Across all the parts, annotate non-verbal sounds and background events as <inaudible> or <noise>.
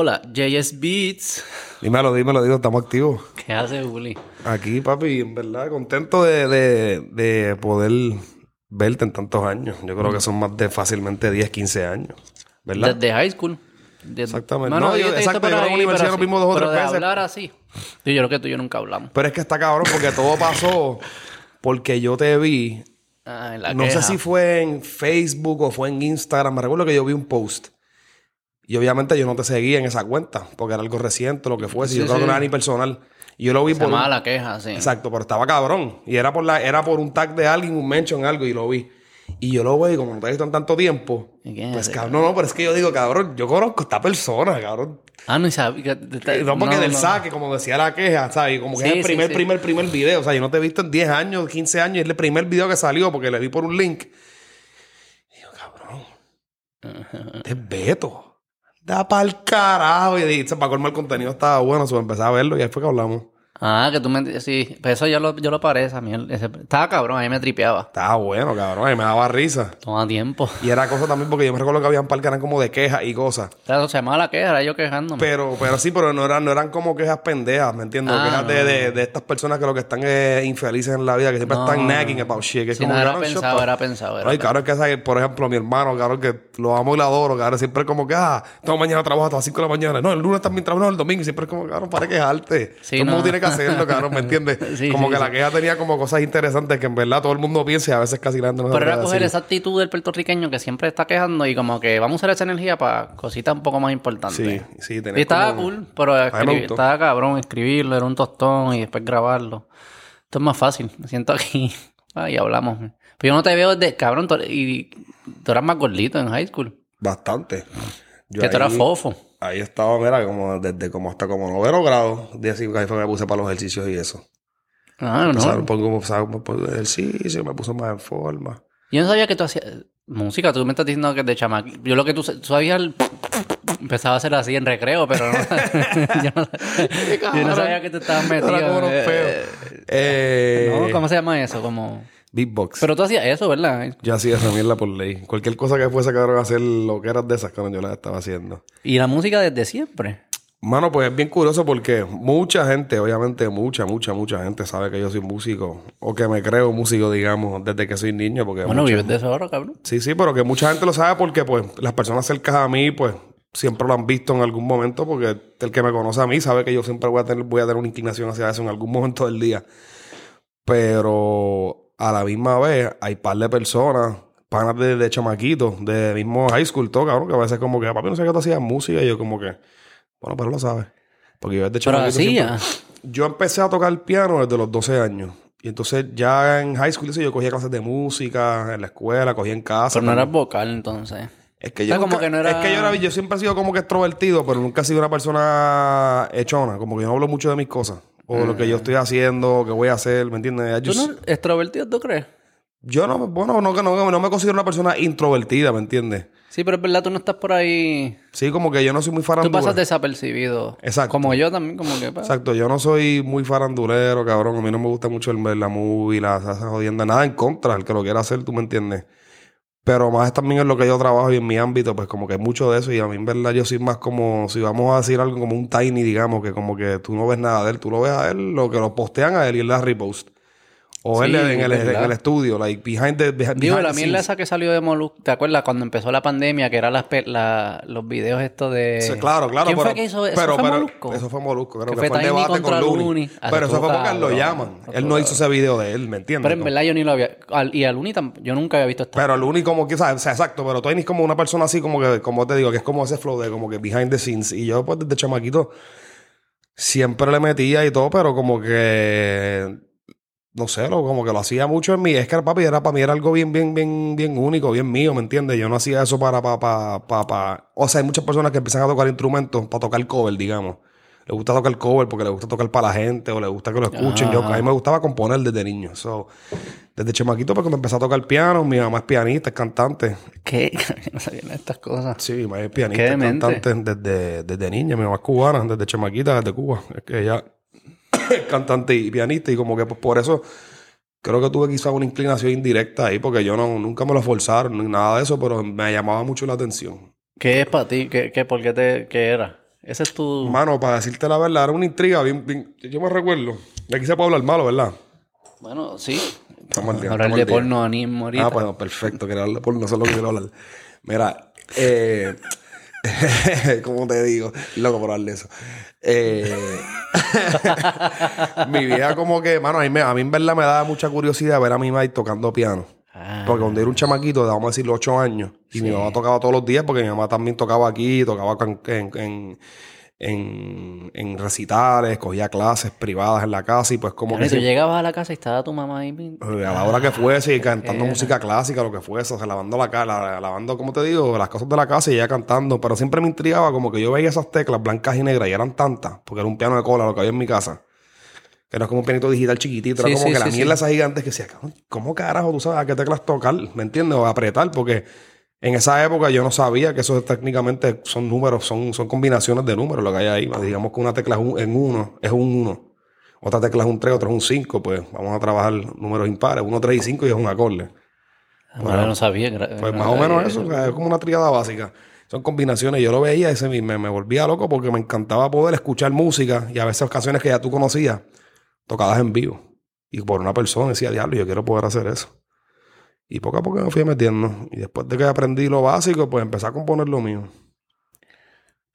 Hola, JS Beats. Dímelo, dímelo, digo, estamos activos. ¿Qué hace, Juli? Aquí, papi, en verdad, contento de, de, de poder verte en tantos años. Yo creo que son más de fácilmente 10, 15 años. ¿Verdad? Desde high school. De- Exactamente. Mano, No, yo- visto exacto, yo la ahí, universidad nos vimos dos o pero tres de veces. hablar así. Sí, yo creo que tú y yo nunca hablamos. Pero es que está cabrón porque todo pasó porque yo te vi. Ah, en la no queja. sé si fue en Facebook o fue en Instagram. Me recuerdo que yo vi un post. Y obviamente yo no te seguía en esa cuenta porque era algo reciente, lo que fuese. Sí, yo creo sí. que no era ni personal. Y yo lo vi Se por. un- la queja, sí. Exacto, pero estaba cabrón. Y era por la, era por un tag de alguien, un mention, algo, y lo vi. Y yo lo veo y como no te he visto en tanto tiempo. ¿Y quién es Pues cabrón, no, no, pero es que yo digo, cabrón, yo conozco a esta persona, cabrón. Ah, no, y sabía. No porque no, del no. saque, como decía la queja, ¿sabes? Y Como que Sí, es el primer, sí. primer, primer video. O sea, yo no te he visto en 10 años, 15 años, es el primer video que salió porque le di por un link. Y digo, cabrón, <laughs> es Beto. Da pa'l carajo. Y dije, para colmar el contenido estaba bueno, so empecé a verlo y ahí fue que hablamos. Ah, que tú me... Sí, pero eso yo lo, yo lo paré esa mierda. Ese- Estaba cabrón, a mí me tripeaba. Estaba bueno, cabrón, a mí me daba risa. Toma tiempo. Y era cosa también porque yo me recuerdo que habían par que eran como de quejas y cosas. Claro, se llamaba la queja, era yo quejándome. Pero, pero sí, pero no eran, no eran como quejas pendejas, ¿me entiendes? Ah, quejas no, de, de, de estas personas que lo que están es infelices en la vida, que siempre No, están nagging about shit. Que Sí, como no, era "Ah, shut pensado, the-". era pensado. Era Ay, cabrón, es que por ejemplo, mi hermano, cabrón, que lo amo y lo adoro, cabrón, siempre como que, ah, toda mañana trabajo hasta las 5 de la mañana. No, el lunes también trabajo, no, el domingo, siempre es como, cabrón, para quejarte. Sí, todo el mundo no. tiene que hacerlo, cabrón, ¿me <laughs> entiendes? Sí, como sí, que sí. la queja tenía como cosas interesantes que en verdad todo el mundo piensa y a veces casi la gente no Pero era coger esa actitud del puertorriqueño que siempre está quejando y como que vamos a usar esa energía para cositas un poco más importantes. Sí, sí, Y estaba como- cool, pero escribir- estaba cabrón escribirlo, era un tostón y después grabarlo. Esto es más fácil. Me siento aquí <laughs> ah, y hablamos. Pero yo no te veo desde, cabrón, tú, y tú eras más gordito en high school. Bastante. Yo que tú eras fofo. Ahí estaba, mira, como desde como hasta como noveno grado. Día cinco, ahí fue que me puse para los ejercicios y eso. Ah, O sea, no. me pongo me pongo por ejercicio, me puse más en forma. Yo no sabía que tú hacías música. Tú me estás diciendo que de chamaquito. Yo lo que tú, tú sabías... el- Empezaba a hacer así en recreo, pero no... <laughs> yo, no yo no sabía que tú estabas metido. Era como unos eh, feos. Eh, no, ¿Cómo se llama eso? Como... Beatbox. Pero tú hacías eso, ¿verdad? yo hacía esa mierda por ley. Cualquier cosa que fuese cabrón a hacer lo que eras de esas, cabrón, yo las estaba haciendo. Y la música desde siempre. Mano, pues es bien curioso porque mucha gente, obviamente mucha, mucha, mucha gente sabe que yo soy músico. O que me creo músico, digamos, desde que soy niño. Porque Bueno, mucha- vives de eso ahora, cabrón. Sí, sí, pero que mucha gente lo sabe porque pues las personas cercanas a mí pues siempre lo han visto en algún momento porque el que me conoce a mí sabe que yo siempre voy a tener, voy a tener una inclinación hacia eso en algún momento del día. Pero a la misma vez hay par de personas, panas de, de chamaquitos, de mismo high school, todo cabrón, que a veces como que papi no sé qué tú hacías música y yo como que, bueno, pero lo sabes. Porque yo desde chamaquito siempre- yo empecé a tocar piano desde los 12 años. Y entonces ya en high school yo cogía clases de música, en la escuela, cogía en casa. Pero no eras vocal, entonces. Es que O yo, sea, como nunca- que no era- es que yo, era- yo siempre he sido como que extrovertido, pero nunca he sido una persona hechona. Como que yo no hablo mucho de mis cosas. O lo que yo estoy haciendo, que voy a hacer, ¿me entiendes? Yo, ¿Tú no extrovertido, tú crees? yo no, bueno, no, que no, no me considero una persona introvertida, ¿me entiendes? Sí, pero es verdad, tú no estás por ahí... Sí, como que yo no soy muy Tú farandulero. pasas desapercibido. Exacto. Como yo también, como que... pa- Exacto, yo no soy muy farandulero, cabrón. A mí no me gusta mucho el ver la movie, la esa jodienda. Nada en contra, el que lo quiera hacer, tú me entiendes. Pero más también en lo que yo trabajo y en mi ámbito, pues como que hay mucho de eso. Y a mí, en verdad, yo soy más como, si vamos a decir algo como un tiny, digamos, que como que tú no ves nada de él, tú lo ves a él, lo que lo postean a él y él da repost. O Sí, él en el, en el estudio, like behind the, behind, Digo, la mierda esa que salió de Molusco, ¿te acuerdas cuando empezó la pandemia? Que eran las la- los videos estos de... Sí, claro, claro. ¿Quién pero, fue que hizo eso? pero- ¿Fue pero- Molusco? Eso fue Molusco, creo Que que, fue el debate contra con. Looney. Ah, Pero eso fue porque a lo llaman. Él no hizo ese video de él, ¿me entiendes? Pero en verdad yo ni lo había... al- y a Luni yo nunca había visto esta... Pero el único como que, sea, o sea, exacto, pero Tiny es como una persona así como que, como te digo, que es como ese flow de como que behind the scenes. Y yo, pues, desde chamaquito, siempre le metía y todo, pero como que, no sé, lo, como que lo hacía mucho en mí. Es que, papi, era para mí era algo bien, bien, bien, bien único, bien mío, ¿me entiendes? Yo no hacía eso para, para, para, para, para- O sea, hay muchas personas que empiezan a tocar instrumentos para tocar cover, digamos. Le gusta tocar cover porque le gusta tocar para la gente o le gusta que lo escuchen. Yo, a mí me gustaba componer desde niño. So, desde chamaquito, porque me empecé a tocar piano. Mi mamá es pianista, es cantante. ¿Qué? <laughs> no sabían estas cosas. Sí, mi mamá es pianista, es cantante desde, desde niña. Mi mamá es cubana, desde chamaquita, desde Cuba. Es que ella <laughs> cantante y pianista. Y como que pues, por eso creo que tuve quizás una inclinación indirecta ahí, porque yo no, nunca me lo forzaron ni nada de eso, pero me llamaba mucho la atención. ¿Qué es para ti? ¿Qué, qué, ¿Por qué te, qué era? Ese es tu... Mano, para decirte la verdad, era una intriga bien, bien- Yo me recuerdo. Aquí se puede hablar malo, ¿verdad? Bueno, sí. Estamos al día, Hablar estamos de al día. porno anime ahorita. Ah, pues perfecto, quería hablar de porno, eso es lo que quiero hablar. Mira, eh, <laughs> ¿cómo te digo? Loco por de eso. Eh, <laughs> mi vida como que, mano, a mí, a mí en verdad me daba mucha curiosidad ver a mi madre tocando piano. Ah, Porque cuando era un chamaquito, vamos a decir, 8 años, y mi mamá tocaba todos los días, porque mi mamá también tocaba aquí, tocaba en, en, en recitales, cogía clases privadas en la casa, y pues como que... y tú llegabas a la casa y estaba tu mamá ahí. eh, a la hora que fuese y cantando música clásica, lo que fuese, o sea, lavando la cara, lavando, como te digo, las cosas de la casa y ella cantando. Pero siempre me intrigaba como que yo veía esas teclas blancas y negras y eran tantas, porque era un piano de cola lo que había en mi casa. Que no es como un pianito digital chiquitito, era Sí, como sí, que la sí, mierda sí. esa gigante que decía, "Cabrón, ¿cómo carajo tú sabes a qué teclas tocar? ¿Me entiendes? O apretar, porque en esa época yo no sabía que eso técnicamente son números, son, son combinaciones de números lo que hay ahí. Digamos que una tecla es un- en uno, es un uno. Otra tecla es un 3, otra es un 5, pues vamos a trabajar números impares, 1, 3 y 5 y es un acorde. Bueno, no sabía. Pues no más o menos eso, es como una tríada básica. Son combinaciones. Yo lo veía y ese me, me volvía loco porque me encantaba poder escuchar música y a veces canciones que ya tú conocías, tocadas en vivo. Y por una persona decía, diablo, yo quiero poder hacer eso. Y poco a poco me fui metiendo. Y después de que aprendí lo básico, pues empecé a componer lo mío.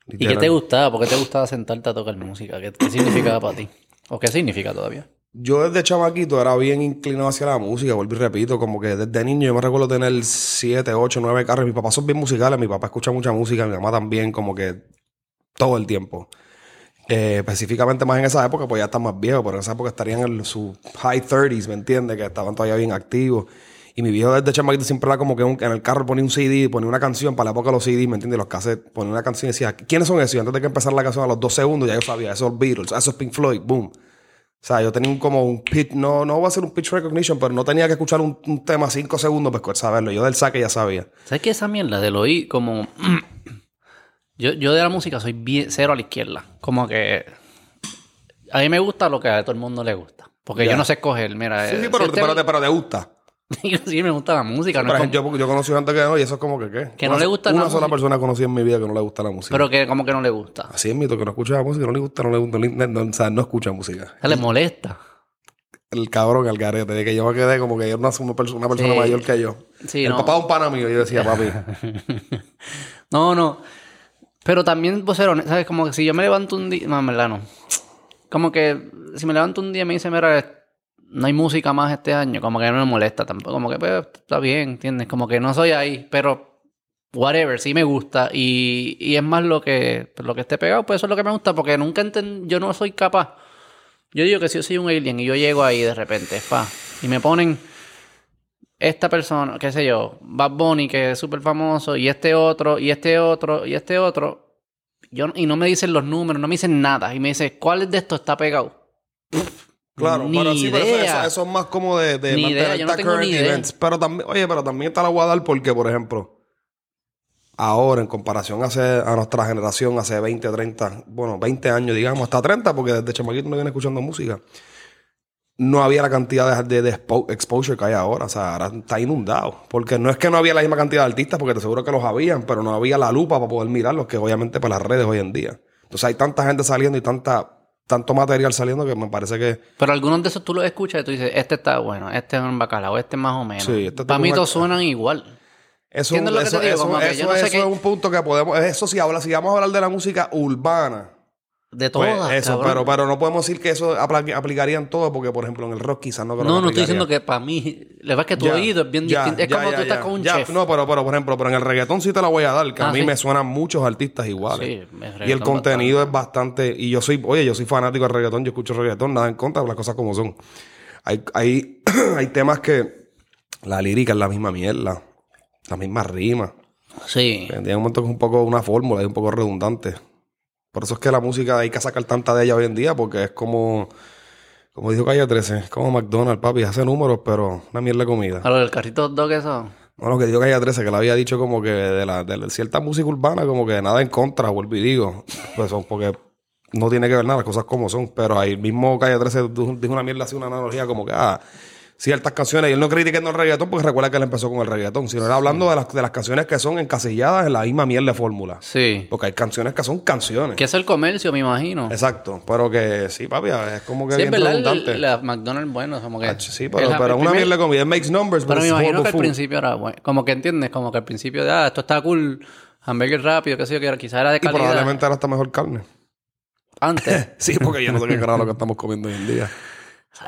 ¿Y qué te gustaba? ¿Por qué te gustaba sentarte a tocar música? ¿Qué, qué significaba para ti? ¿O qué significa todavía? Yo desde chamaquito era bien inclinado hacia la música, vuelvo y repito, como que desde niño yo me recuerdo tener 7, 8, 9 carros. Mis papás son bien musicales, mi papá escucha mucha música, mi mamá también, como que todo el tiempo. Eh, específicamente más en esa época, pues ya están más viejos, pero en esa época estarían en sus high 30s, ¿me entiendes? Que estaban todavía bien activos. Y mi viejo desde chamaquito siempre era como que un- en el carro ponía un CD, ponía una canción, para la época de los CD, ¿me entiendes? Los cassettes, ponía una canción y decía, ¿quiénes son esos? Y antes de que empezara la canción, a los dos segundos ya yo sabía, esos Beatles, esos es Pink Floyd, boom. O sea, yo tenía un, como un pitch, no, no voy a hacer un pitch recognition, pero no tenía que escuchar un, un tema cinco segundos para saberlo. Yo del saque ya sabía. ¿Sabes qué? Esa mierda del oír como... <clears throat> yo, yo de la música soy bien cero a la izquierda. Como que... A mí me gusta lo que a todo el mundo le gusta. Porque Ya. yo no sé escoger, mira... Sí, eh, sí, pero, si este- pero, te, pero te gusta. <laughs> sí, me gusta la música. no es ejemplo, como- yo, yo conocí gente que no, y eso es como que qué. Que no Una- le gusta la Una sola música. persona conocí en mi vida que no le gusta la música. Pero que como que no le gusta. Así es mito, que no escucha la música, no le gusta, no le gusta, no, no- o sea, no escucha música. Se le molesta. El cabrón, el garete, de que yo me quedé como que yo era una, una persona, una persona Sí. mayor que yo. Sí, el no. papá de un pana mío, yo decía, papi, <laughs> No, no. Pero también, honesto, ¿sabes? Como que si yo me levanto un día... No, en verdad no. Como que si me levanto un día y me dice, mira, no hay música más este año, como que no me molesta tampoco. Como que, pues, está bien, ¿entiendes? Como que no soy ahí, pero whatever, sí me gusta. Y, y es más lo que, pues, lo que esté pegado, pues eso es lo que me gusta, porque nunca enten, yo no soy capaz. Yo digo que si yo soy un alien y yo llego ahí de repente, fa, y me ponen esta persona, qué sé yo, Bad Bunny, que es súper famoso, y este otro, y este otro, y este otro, yo, y no me dicen los números, no me dicen nada, y me dice, ¿cuál de estos está pegado? Claro, Ni pero sí, pero eso, idea. eso- es más como de, de Ni idea, mantenerte yo no a tengo current idea. events. Pero también, oye, pero también te la a dar porque, por ejemplo, ahora en comparación hace, a nuestra generación, hace 20, 30, bueno, 20 años, digamos, hasta 30, porque desde chamaquito no viene escuchando música, no había la cantidad de, de, de expo- exposure que hay ahora. O sea, ahora está inundado. Porque no es que no había la misma cantidad de artistas, porque te seguro que los habían, pero no había la lupa para poder mirarlos, que obviamente para las redes hoy en día. Entonces hay tanta gente saliendo y tanta, tanto material saliendo que me parece que... Pero algunos de esos tú los escuchas y tú dices, este está bueno, este es un bacalao, este más o menos. Sí, este Para mí todos suenan igual. Eso, es un punto que podemos... Eso sí, habla, si vamos a hablar de la música urbana, De pues todas, eso, cabrón. pero, pero no podemos decir que eso apl- aplicaría en todo, porque por ejemplo en el rock quizás no creo No, que no estoy diciendo que para mí, la verdad es que tu Ya, oído es bien ya, distinto. Es ya, como tú estás con un chef. No, pero, pero por ejemplo, pero en el reggaetón sí te la voy a dar, que a Ah, mí sí. me suenan muchos artistas iguales. Sí, el y el contenido es bastante. Y yo soy, oye, yo soy fanático del reggaetón, yo escucho reggaetón, nada en contra, las cosas como son. Hay, hay, <clears throat> hay temas que la lírica es la misma mierda, la misma rima. Sí. Tiene un momento que es un poco una fórmula, es un poco redundante. Por eso es que la música hay que sacar tanta de ella hoy en día, porque es como, como dijo Calle 13, es como McDonald's, papi, hace números, pero una mierda de comida. A lo del carrito dog eso. No, lo que dijo Calle 13, que le había dicho como que de la, de cierta música urbana, como que nada en contra, vuelvo y digo. Pues son porque no tiene que ver nada, las cosas como son. Pero ahí mismo Calle 13 dijo dijo una mierda así, una analogía como que, ah, ciertas canciones. Y él no critiquando el reggaetón porque recuerda que él empezó con el reggaetón, sino era hablando de, las, de las canciones que son encasilladas en la misma mierda de fórmula. Sí. Porque hay canciones que son canciones. Que es el comercio, me imagino. Exacto. Pero que sí, papi, es como que Sí, es bien verdad, el- la McDonald's, bueno, como que... Ah, sí, pero, pero el una primer- mierda de comida. It makes numbers, Pero me imagino que al principio era bueno. Como que entiendes, como que al principio de, ah, esto está cool, hamburger rápido, qué sé yo, que era- quizás era de Y calidad. probablemente ahora está mejor carne. Antes. <laughs> Sí, porque yo no sé qué <laughs> carajo lo que estamos comiendo hoy en día.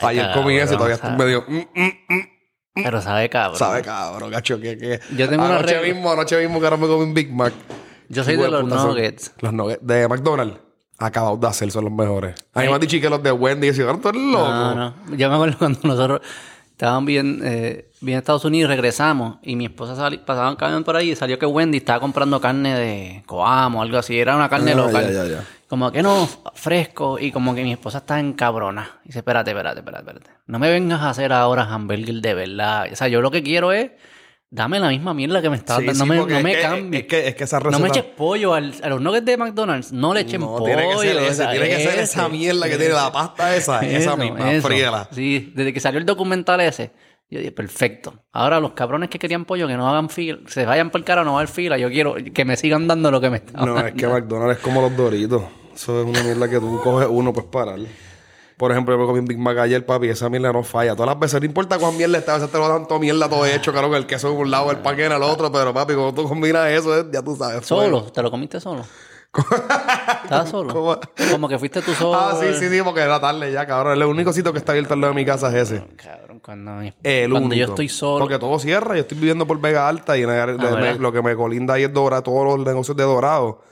Ayer comí cabrón, eso y todavía sabe- estoy medio... mm, mm, mm, Pero sabe cabrón. sabe cabrón, gacho, que... que Yo tengo una anoche regla- mismo, anoche mismo que ahora me comí un Big Mac. Yo soy de los son- nuggets. Los nuggets de McDonald's. Acabados de hacer, son los mejores. A mí me han dicho que los de Wendy. Y yo, tú eres loco. No, no. Yo me acuerdo cuando nosotros estábamos bien, eh, bien en Estados Unidos y regresamos y mi esposa sali- pasaba un camión por ahí y salió que Wendy estaba comprando carne de Coamo o algo así. Era una carne Ah, local. ya, ya, ya. Como que no, fresco. Y como que mi esposa está en cabrona. Y dice, espérate, espérate, espérate, espérate. No me vengas a hacer ahora hamburger de verdad. O sea, yo lo que quiero es... Dame la misma mierda que me estás Sí, dando. sí, No me, no me cambies. Es que, es que esa receta... No me eches pollo al- a los nuggets de McDonald's. No le echen No, pollo. tiene que ser o ese, sea, tiene que ser esa mierda que tiene la pasta esa, esa misma, fríela. Sí, desde que salió el documental ese, yo dije, perfecto. Ahora los cabrones que querían pollo, que no hagan fila, se vayan por el cara, no va a haber fila. Yo quiero que me sigan dando lo que me están No, es que McDonald's es como los Doritos. Eso es una mierda que tú coges uno, pues parar. Por ejemplo, yo me comí un Big Mac ayer, papi, esa mierda no falla. Todas las veces, no importa cuán mierda está, a veces te lo dan toda mierda, todo hecho, claro, que el queso en un lado, el pan en el otro, pero papi, cuando tú combinas eso, eh, ya tú sabes. Solo, ¿te lo comiste solo? ¿Estabas <laughs> solo? ¿Cómo? Como que fuiste tú solo. Ah, sí, sí, sí, porque era tarde ya, cabrón. El único sitio que está abierto al lado de mi casa es ese. Cabrón, cuando, El cuando único. yo estoy solo. Porque todo cierra. Yo estoy viviendo por Vega Alta y en el- Ah, lo que me colinda ahí es Dorado, todos los negocios de Dorado.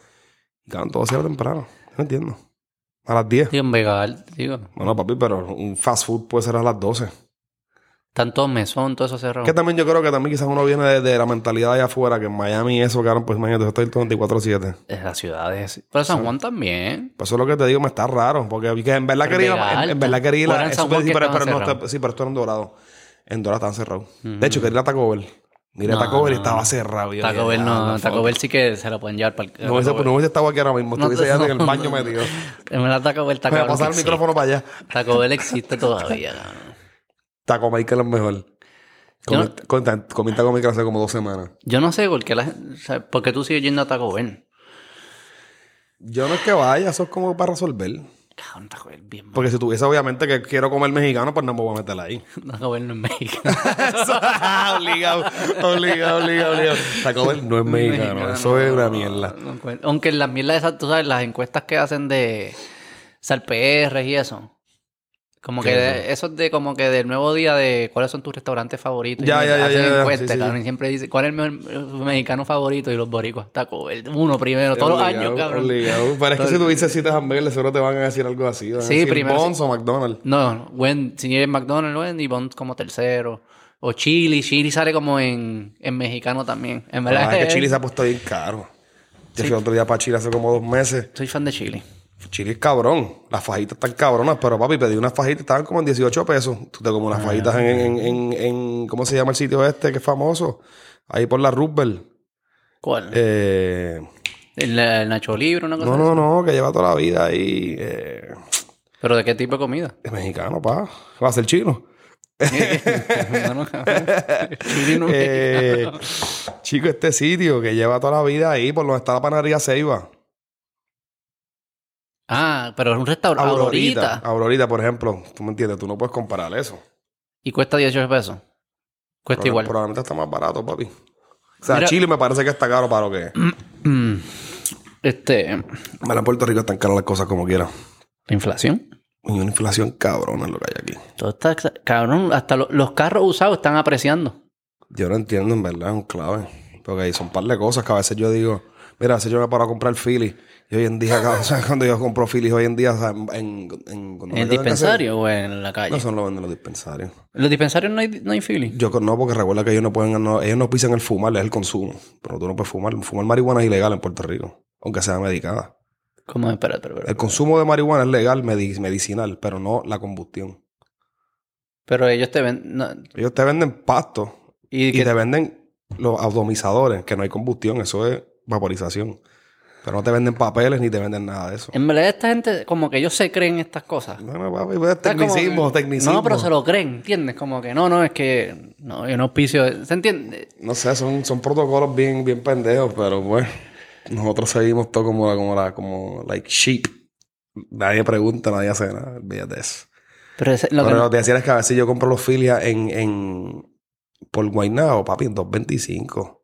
Y cabrón, todo cierra temprano. No entiendo. A las 10. Digo, en Vega Alta, digo. Bueno, papi, pero un fast food puede ser a las 12. Tanto mesón, todo eso cerrado. Que también yo creo que también quizás uno viene de, de la mentalidad allá afuera, que en Miami eso, cabrón, pues imagínate, estoy 24-7. Es la ciudad es... Pero San Juan también. Pues eso es lo que te digo, me está raro. Porque que en verdad quería, en, en verdad quería ir O era a- en San Juan que pero, no, está- sí, pero esto era en Dorado. En Dorado estaban cerrados. De hecho, quería ir a Taco Bell. Mira, No, Taco Bell no, estaba cerrado. Taco Bell "Ah, no, no, Taco fuck". Bell sí que se lo pueden llevar para el No hubiese, no hubiese estado aquí ahora mismo. Estuviese ya en el baño metido. <laughs> En verdad Taco Bell está Me voy a pasar el micrófono para allá. Taco Bell existe todavía. Taco Michael es mejor. Comí, no- con- comí Taco Michael hace como dos semanas. Yo no sé por qué, la, o sea, por qué tú sigues yendo a Taco Bell. Yo no es que vaya, eso es como para resolver. Cabrón, Taco Bell bien malo. Porque si tuviese obviamente que quiero comer mexicano, pues no me voy a meter ahí. Taco Bell no es mexicano. obligado, obligado, obligado, obligado. Taco Bell no es mexicano, eso es una mierda. No Aunque en las mierdas esas, tú sabes, las encuestas que hacen de SalPR y eso. Como ¿Qué que eso es de como que del nuevo día de cuáles son tus restaurantes favoritos. Ya, Y ya, ya, hacen ya, encuestas, Sí, sí, cabrón, sí. y siempre dice cuál es el mejor mexicano favorito y los boricuas. Taco Bell, uno primero, todos los años, cabrón. obligado. Pero es que si tú dices siete hamburguesas, seguro te van a decir algo así. van a Sí, decir primero Bonds o McDonald's. No, no, Wen- si es McDonald's, Wendy, Bond como tercero. O Chili, Chili sale como en, en mexicano también. En verdad, Ah, es que Chile se ha puesto bien caro. Yo fui otro día para Chile hace como dos meses. soy fan de Chili. Chile es cabrón. Las fajitas están cabronas, pero papi, pedí unas fajitas, estaban como en 18 pesos. Tú te comes unas Ah. fajitas en, en, en, en- ¿Cómo se llama el sitio este que es famoso? Ahí por la Roosevelt. ¿Cuál? Eh, El, el Nacho Libre, una cosa no, así. no, no, que lleva toda la vida ahí. Eh, ¿Pero de qué tipo de comida? es mexicano, pa. Va a ser chino. <laughs> Cabrón. No <laughs> Eh, chico, este sitio que lleva toda la vida ahí, por donde está la panadería Ceiba. Ah, pero es un restaurante. Aurorita. Aurorita. Por ejemplo. Tú me entiendes, tú no puedes comparar eso. Y cuesta 18 pesos. Cuesta igual. Probablemente está más barato, papi. O sea, Mira- Chile me parece que está caro para lo que es. <clears throat> Este. Bueno, en Puerto Rico están caras las cosas como quiera. La inflación. Y una inflación cabrona es lo que hay aquí. Todo está. Cabrón, hasta lo- los carros usados están apreciando. Yo no entiendo, en verdad, es un clave. Porque ahí son un par de cosas que a veces yo digo, mira, veces yo me paro a comprar Philly. Y hoy en día, <laughs> o sea, cuando yo compro Philly hoy en día, o sea, en, en, en- cuando ¿En el me tengo que hacer- dispensario o en la calle? No son los venden los dispensarios. En los dispensarios no hay, no hay feeling. Yo no, porque recuerda que ellos no pueden, no- ellos no pisan el fumar, es el consumo. Pero tú no puedes fumar. Fumar marihuana es ilegal en Puerto Rico, aunque sea medicada. ¿Cómo? Espera, espera, espera. El consumo de marihuana es legal, medi- medicinal, pero no la combustión. Pero ellos te ven. no, Ellos te venden pasto y y que, te venden los atomizadores, que no hay combustión, eso es vaporización. Pero no te venden papeles ni te venden nada de eso. En verdad, esta gente, como que ellos se creen estas cosas. Bueno, papi, pues, tecnicismo, que- tecnicismo. No, pero se lo creen, ¿entiendes? Como que no, no, es que no, yo no auspicio. ¿Se entiende? No sé, son, son protocolos bien, bien pendejos, pero pues nosotros seguimos todo como la, como la, como like sheep. Nadie pregunta, nadie hace nada, olvídate de eso. Pero ese- lo que pero no- lo que decía es que a veces yo compro los filias en, en por Guaynabo, papi, en 2.25.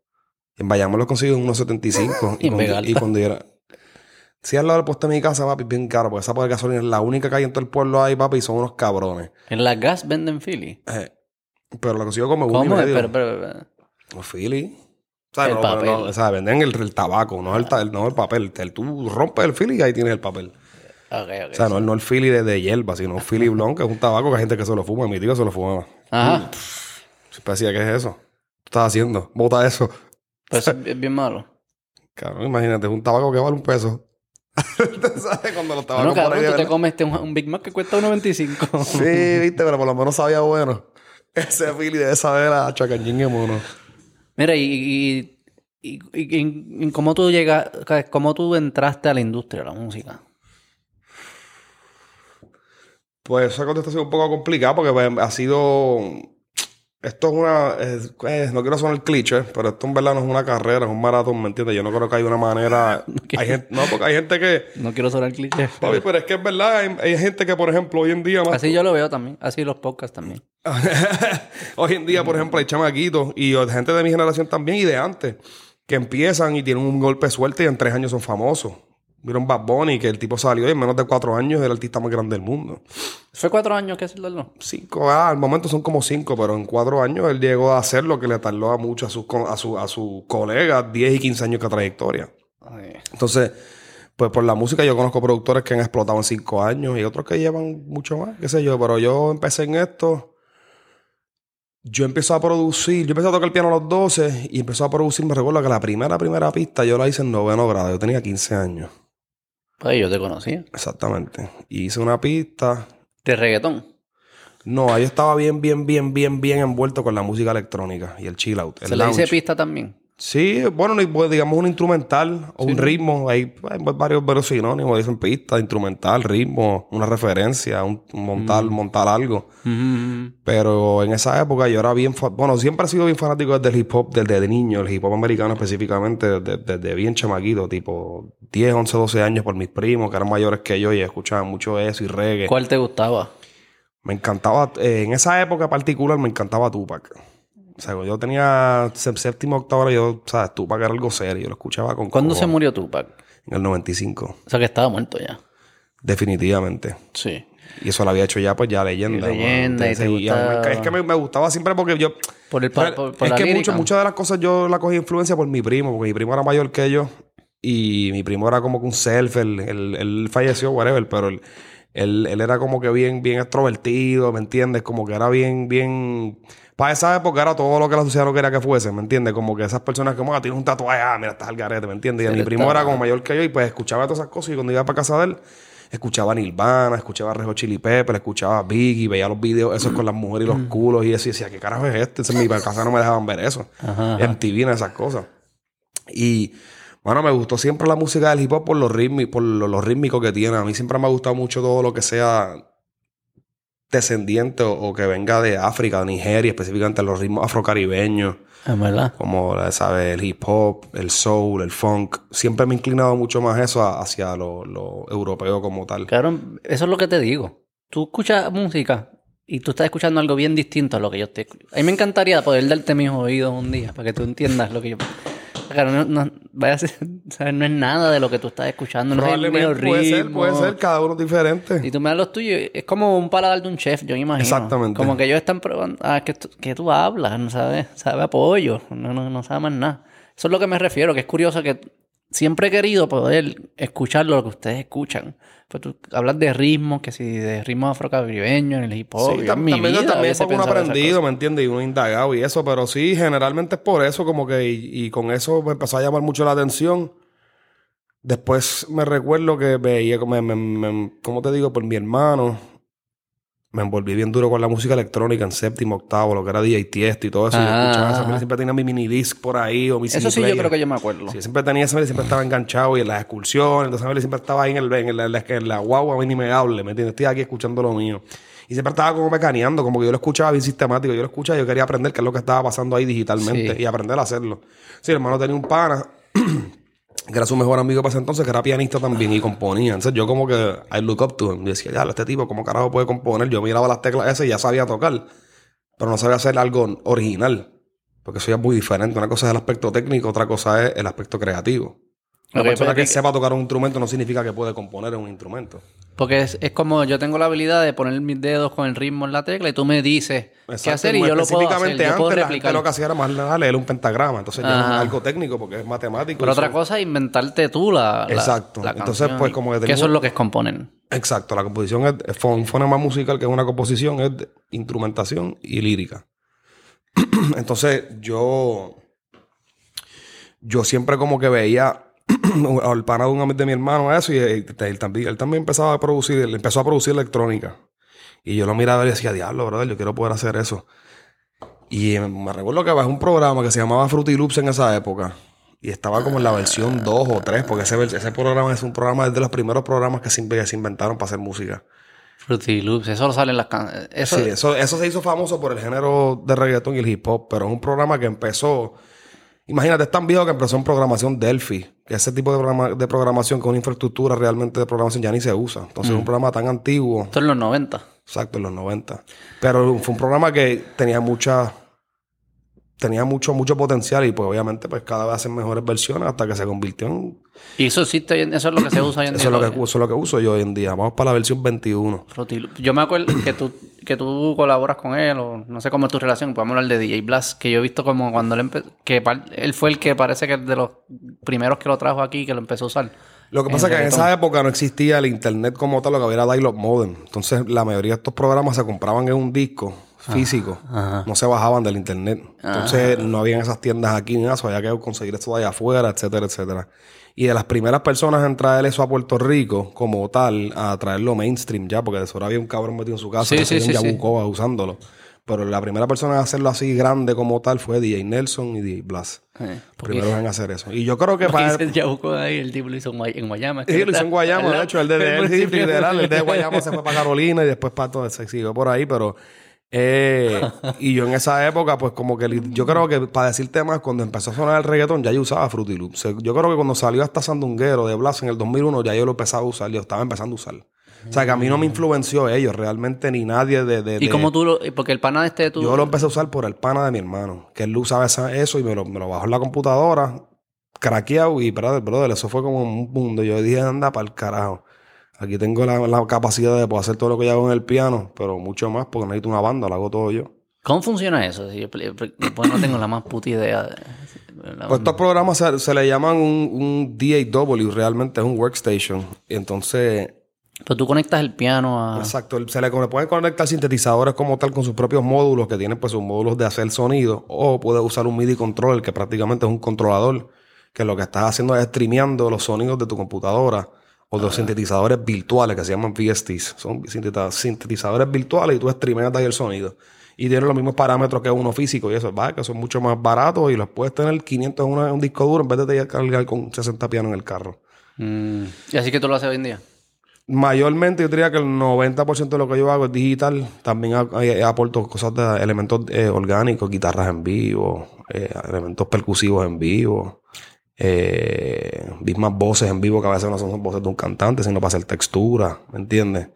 En Bayamón los consigo en 1.75. <laughs> Y cuando, y cuando yo era... Si al lado del puesto de mi casa, papi, es bien caro, porque esa por gasolina es la única que hay en todo el pueblo ahí, papi, y son unos cabrones. en las gas venden Philly. Eh, pero lo consigo como uno y ¿Cómo? medio. Pero, pero, pero- Philly. O sea, El no, papel. no, o sea, venden el, el tabaco, no el, ta- no el papel. El- tú rompes el Philly y ahí tienes el papel. Ok, ok. O sea, no, el- no el Philly de, de hierba, sino un Philly Blonde, que es un tabaco que hay gente que se lo fuma. Mi tío se lo fumaba. Ajá. Siempre decía, ¿qué es eso? ¿Qué estás haciendo? Bota eso. Pues es bien, bien malo. Cabrón, imagínate, un tabaco que vale un peso. <laughs> ¿Tú sabes? Cuando los tabacos Bueno, por ahí cabrón, tú te comes este, un, un Big Mac que cuesta 1.25. Sí, viste, pero por lo menos sabía bueno. Ese Philly debe saber a chacañín y mono. Mira, y, y, y, y- y- y cómo tú llegas, cómo tú entraste a la industria de la música. Pues esa contestación es un poco complicada porque pues, ha sido. Esto es una. es- no quiero sonar cliché, pero esto en verdad no es una carrera, es un maratón, ¿me entiendes? Yo no creo que hay una manera. <laughs> hay gente, no, porque hay gente que. No quiero sonar cliché. Papi, pero es que es verdad, hay, hay gente que, por ejemplo, hoy en día. más- Así yo lo veo también. Así los podcasts también. <laughs> hoy en día, por ejemplo, hay chamaquitos y gente de mi generación también y de antes que empiezan y tienen un golpe de suerte y en tres años son famosos. Vieron Bad Bunny, que el tipo salió y en menos de cuatro años es el artista más grande del mundo. ¿Fue cuatro años que hacerlo? no? Cinco, ah, al momento son como cinco, pero en cuatro años él llegó a hacer lo que le tardó a mucho a sus a su, a sus colegas, 10 y 15 años de trayectoria. Ay, Entonces, pues por la música yo conozco productores que han explotado en cinco años y otros que llevan mucho más, qué sé yo, pero yo empecé en esto. Yo empecé a producir, yo empecé a tocar el piano a los 12 y empecé a producir, me recuerdo que la primera, primera pista yo la hice en noveno grado, yo tenía 15 años, Pues yo te conocía. exactamente. Y hice una pista, De reggaetón. No, ahí estaba bien, bien, bien, bien, bien envuelto con la música electrónica y el chill out. el Se le dice pista también. Sí, bueno, pues, digamos un instrumental o un ritmo. Hay, hay varios, varios sinónimos. Dicen pista, instrumental, ritmo, una referencia, un, un montar, montar algo. Mm. Pero en esa época yo era bien... Bueno, siempre he sido bien fanático del hip hop desde de niño. El hip hop americano específicamente desde, desde bien chamaquito. Tipo 10, 11, 12 años por mis primos que eran mayores que yo y escuchaban mucho eso y reggae. ¿Cuál te gustaba? Me encantaba, eh, en esa época particular me encantaba Tupac. O sea, yo tenía sé- séptimo, octavo, hora, yo, o sea, Tupac era algo serio, yo lo escuchaba con ¿Cuándo se murió Tupac? En el 95, O sea que estaba muerto ya. definitivamente. Sí. Y eso lo había hecho ya, pues ya leyenda. Y leyenda, y te gustaba. Es que me, me gustaba siempre porque yo... Por el por- por es la que mucho- muchas de las cosas yo la cogí influencia por mi primo, porque mi primo era mayor que yo. Y mi primo era como que un self, él, él- él falleció, whatever, pero él, él, él era como que bien, bien extrovertido, ¿me entiendes? Como que era bien, bien... Para esa época era todo lo que la sociedad no quería que fuese, ¿me entiendes? Como que esas personas como, ah, tienes un tatuaje, ah, mira, estás al garete, ¿me entiendes? Y mi primo era como mayor que yo y pues escuchaba todas esas cosas y cuando iba para casa de él, escuchaba Nirvana, escuchaba Rejo Chili Pepper, escuchaba Biggie, veía los videos esos con las mujeres y los culos y eso y decía, ¿qué carajo es este? Entonces, en mi casa no me dejaban ver eso. Ajá, ajá. En TV, en esas cosas. Y, bueno, me gustó siempre la música del hip hop por los rítmicos, por lo, lo rítmico que tiene. A mí siempre me ha gustado mucho todo lo que sea descendiente o, o que venga de África, de Nigeria, específicamente los ritmos afrocaribeños, Es verdad. como, ¿sabes? El hip hop, el soul, el funk. Siempre me he inclinado mucho más eso a- hacia lo, lo europeo como tal. Claro, eso es lo que te digo. Tú escuchas música y tú estás escuchando algo bien distinto a lo que yo estoy escuchando. A mí me encantaría poder darte mis oídos un día para que tú entiendas lo que yo... Claro, no, no, vaya a ser- no es nada de lo que tú estás escuchando. No es el puede ser, puede ser, cada uno diferente. Y tú me das los tuyos. Es como un paladar de un chef, yo me imagino. Exactamente. Como que ellos están probando. Ah, que tú, que tú hablas, no sabes. Sabe apoyo. No, no, no sabe más nada. Eso es lo que me refiero, que es curioso que siempre he querido poder escuchar lo que ustedes escuchan. Pues tú hablas de ritmos, que si de ritmos afrocaribeños, en el hip hop. Sí, tam- también, vida también porque uno aprendido. ¿me entiendes? Y uno indagado y eso, pero sí, generalmente es por eso, como que, y, y con eso me empezó a llamar mucho la atención. Después me recuerdo que veía, me, me- me- ¿cómo te digo? Por mi hermano, me envolví bien duro con la música electrónica en séptimo, octavo, lo que era DJ Tiesto y todo eso. yo Ah. escuchaba esa mierda, siempre tenía mi mini disc por ahí o mi Eso sí, yo creo que yo me acuerdo. Sí, siempre tenía esa siempre estaba enganchado y en las excursiones, entonces siempre estaba ahí en, el, en, la, en la- en la guagua, a mí ni me hable, ¿me entiendes? Estoy aquí escuchando lo mío. Y siempre estaba como mecaneando, como que yo lo escuchaba bien sistemático, yo lo escuchaba y yo quería aprender qué es lo que estaba pasando ahí digitalmente Sí. y aprender a hacerlo. Sí, el hermano tenía un pana <clears throat> que era su mejor amigo para ese entonces, que era pianista también y componía. Entonces yo como que I look up to him. Yo decía, ya, este tipo, ¿cómo carajo puede componer? Yo miraba las teclas esas y ya sabía tocar, pero no sabía hacer algo original. Porque eso ya es muy diferente. Una cosa es el aspecto técnico, otra cosa es el aspecto creativo. Una Ok, persona que que- sepa tocar un instrumento no significa que puede componer un instrumento. Porque es, es como yo tengo la habilidad de poner mis dedos con el ritmo en la tecla y tú me dices qué hacer y yo lo puedo hacer. específicamente antes la gente lo que hacía era más leer un pentagrama. Entonces ya no es algo técnico porque es matemático. Pero otra son- cosa es inventarte tú la, la- Exacto. la Entonces, canción pues, como que que eso es lo que es componer. Exacto, la composición es, es un fonema musical, que es una composición, es de instrumentación y lírica. <clears throat> Entonces, yo. Yo siempre como que veía <clears throat> al pana de un amigo de mi hermano eso, y él, él también, él también empezaba a producir, él empezó a producir electrónica. Y yo lo miraba y decía, diablo, brother, yo quiero poder hacer eso. Y eh, me recuerdo que bajé un programa que se llamaba Fruity Loops en esa época. Y estaba como en la versión 2 o 3, porque ese, ese programa es un programa es de los primeros programas que se, que se inventaron para hacer música. Fruity Loops, eso lo salen las canciones. Eso, Sí, eso, eso se hizo famoso por el género de reggaetón y el hip hop, pero es un programa que empezó. Imagínate, es tan viejo que empezó en programación Delphi, que ese tipo de, programa- de programación con una infraestructura realmente de programación ya ni se usa. Entonces, es un programa tan antiguo, esto es los 90. exacto, en los 90. Pero fue un programa que tenía mucha. Tenía mucho, mucho potencial y pues obviamente pues cada vez hacen mejores versiones hasta que se convirtió en... Y eso existe eso es lo que se usa hoy en <clears throat> día. Eso es, lo que, eso es lo que uso yo hoy en día. Vamos para la versión 21. Fruity Loops. Yo me acuerdo que tú, que tú colaboras con él, o no sé cómo es tu relación, podemos hablar de DJ Blast, que yo he visto como cuando él empezó, que él fue el que parece que es de los primeros que lo trajo aquí, que lo empezó a usar. Lo que pasa es que en esa época no existía el internet como tal, lo que había era dial-up modem. Entonces, la mayoría de estos programas se compraban en un disco físico. ajá. No se bajaban del internet. Entonces, no habían esas tiendas aquí ni eso. Había que conseguir esto de allá afuera, etcétera, etcétera. Y de las primeras personas en traer eso a Puerto Rico, como tal, a traerlo mainstream ya, porque de eso había un cabrón metido en su casa Sí, que sí, sí. Yabucoa usándolo. Pero la primera persona en hacerlo así grande como tal fue DJ Nelson y DJ Blast. Eh, Primeros en hacer eso. Y yo creo que para... el ahí, el tipo lo hizo en Guay- en Guayama. Sí, lo hizo en Guayama, de hecho, el de, el el, el Guayama se fue para <laughs> Carolina y después para todo, se siguió por ahí, pero eh, <laughs> y yo en esa época, pues como que yo creo que para decirte más, cuando empezó a sonar el reggaetón, ya yo usaba Fruity Loops. O sea, Yo creo que cuando salió hasta Sandunguero de Blas en el 2001, ya yo lo empezaba a usar, yo estaba empezando a usar. O sea, que a mí no me influenció ellos, realmente ni nadie de... de- Y de- como tú, lo, porque el pana este de tu... Yo lo empecé a usar por el pana de mi hermano, que él usaba esa- eso y me lo, me lo bajó en la computadora, craqueado y, brother, brother, eso fue como un mundo. Yo dije, anda para el carajo. Aquí tengo la, la capacidad de poder hacer todo lo que yo hago en el piano, pero mucho más porque necesito una banda, lo hago todo yo. ¿Cómo funciona eso? Si yo- pues no tengo la más puta idea. de- Pues estos programas se, se le llaman un, un DAW, realmente es un workstation. Y entonces, Pues tú conectas el piano a... exacto, se le, le pueden conectar sintetizadores como tal con sus propios módulos que tienen pues sus módulos de hacer sonido, o puedes usar un MIDI controller que prácticamente es un controlador, que lo que estás haciendo es streameando los sonidos de tu computadora o de los sintetizadores virtuales que se llaman VSTs. Son sintetiza- sintetizadores virtuales y tú streameas ahí el sonido. Y tienen los mismos parámetros que uno físico y eso, ¿vale? Que son mucho más baratos y los puedes tener 500 en, una- en un disco duro en vez de cargar con 60 pianos en el carro. Mm. Y así que tú lo haces hoy en día. Mayormente yo diría que el 90% de lo que yo hago es digital. También a- aporto cosas de elementos eh, orgánicos, guitarras en vivo, eh, elementos percusivos en vivo, eh, mismas voces en vivo que a veces no son voces de un cantante, sino para hacer textura, ¿me entiendes?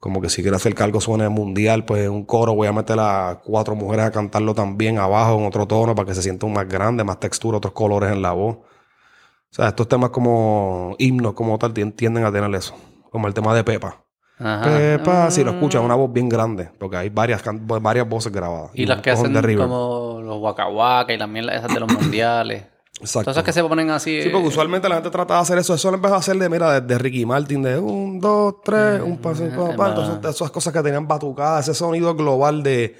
Como que si quiero hacer que algo suene mundial, pues en un coro voy a meter a cuatro mujeres a cantarlo también abajo en otro tono para que se sienta un más grande, más textura, otros colores en la voz. O sea, estos temas como himnos, como tal, tien- tienden a tener eso. Como el tema de Pepa. Ajá. Pepa, si lo escuchas, una voz bien grande, porque hay varias, varias voces grabadas. Y las que hacen como los waka y las mierdas esas de los <coughs> mundiales. Exacto. Esas que se ponen así. Sí, porque usualmente la gente trata de hacer eso. Eso lo empezó a hacer de, mira, de, de Ricky Martin, de un, dos, tres, un paso, Ah, pa, pa, pa. Entonces, esas cosas que tenían batucadas, ese sonido global de,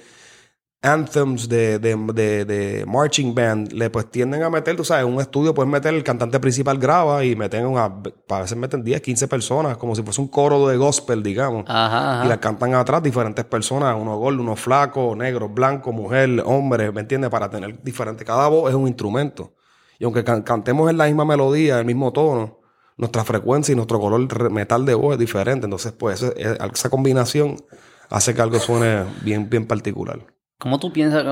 anthems de, de, de, de marching band, le pues tienden a meter, tú sabes, en un estudio puedes meter el cantante principal graba y meten una, a veces meten 10, 15 personas, como si fuese un coro de gospel, digamos. Ajá, Y la cantan atrás diferentes personas, uno gordo, uno flaco, negro, blanco, mujer, hombre, ¿me entiendes? Para tener diferente. Cada voz es un instrumento. Y aunque can- cantemos en la misma melodía, el mismo tono, nuestra frecuencia y nuestro color metal de voz es diferente. Entonces, pues, ese- eh, esa combinación hace que algo suene bien, bien particular. ¿Cómo tú piensas,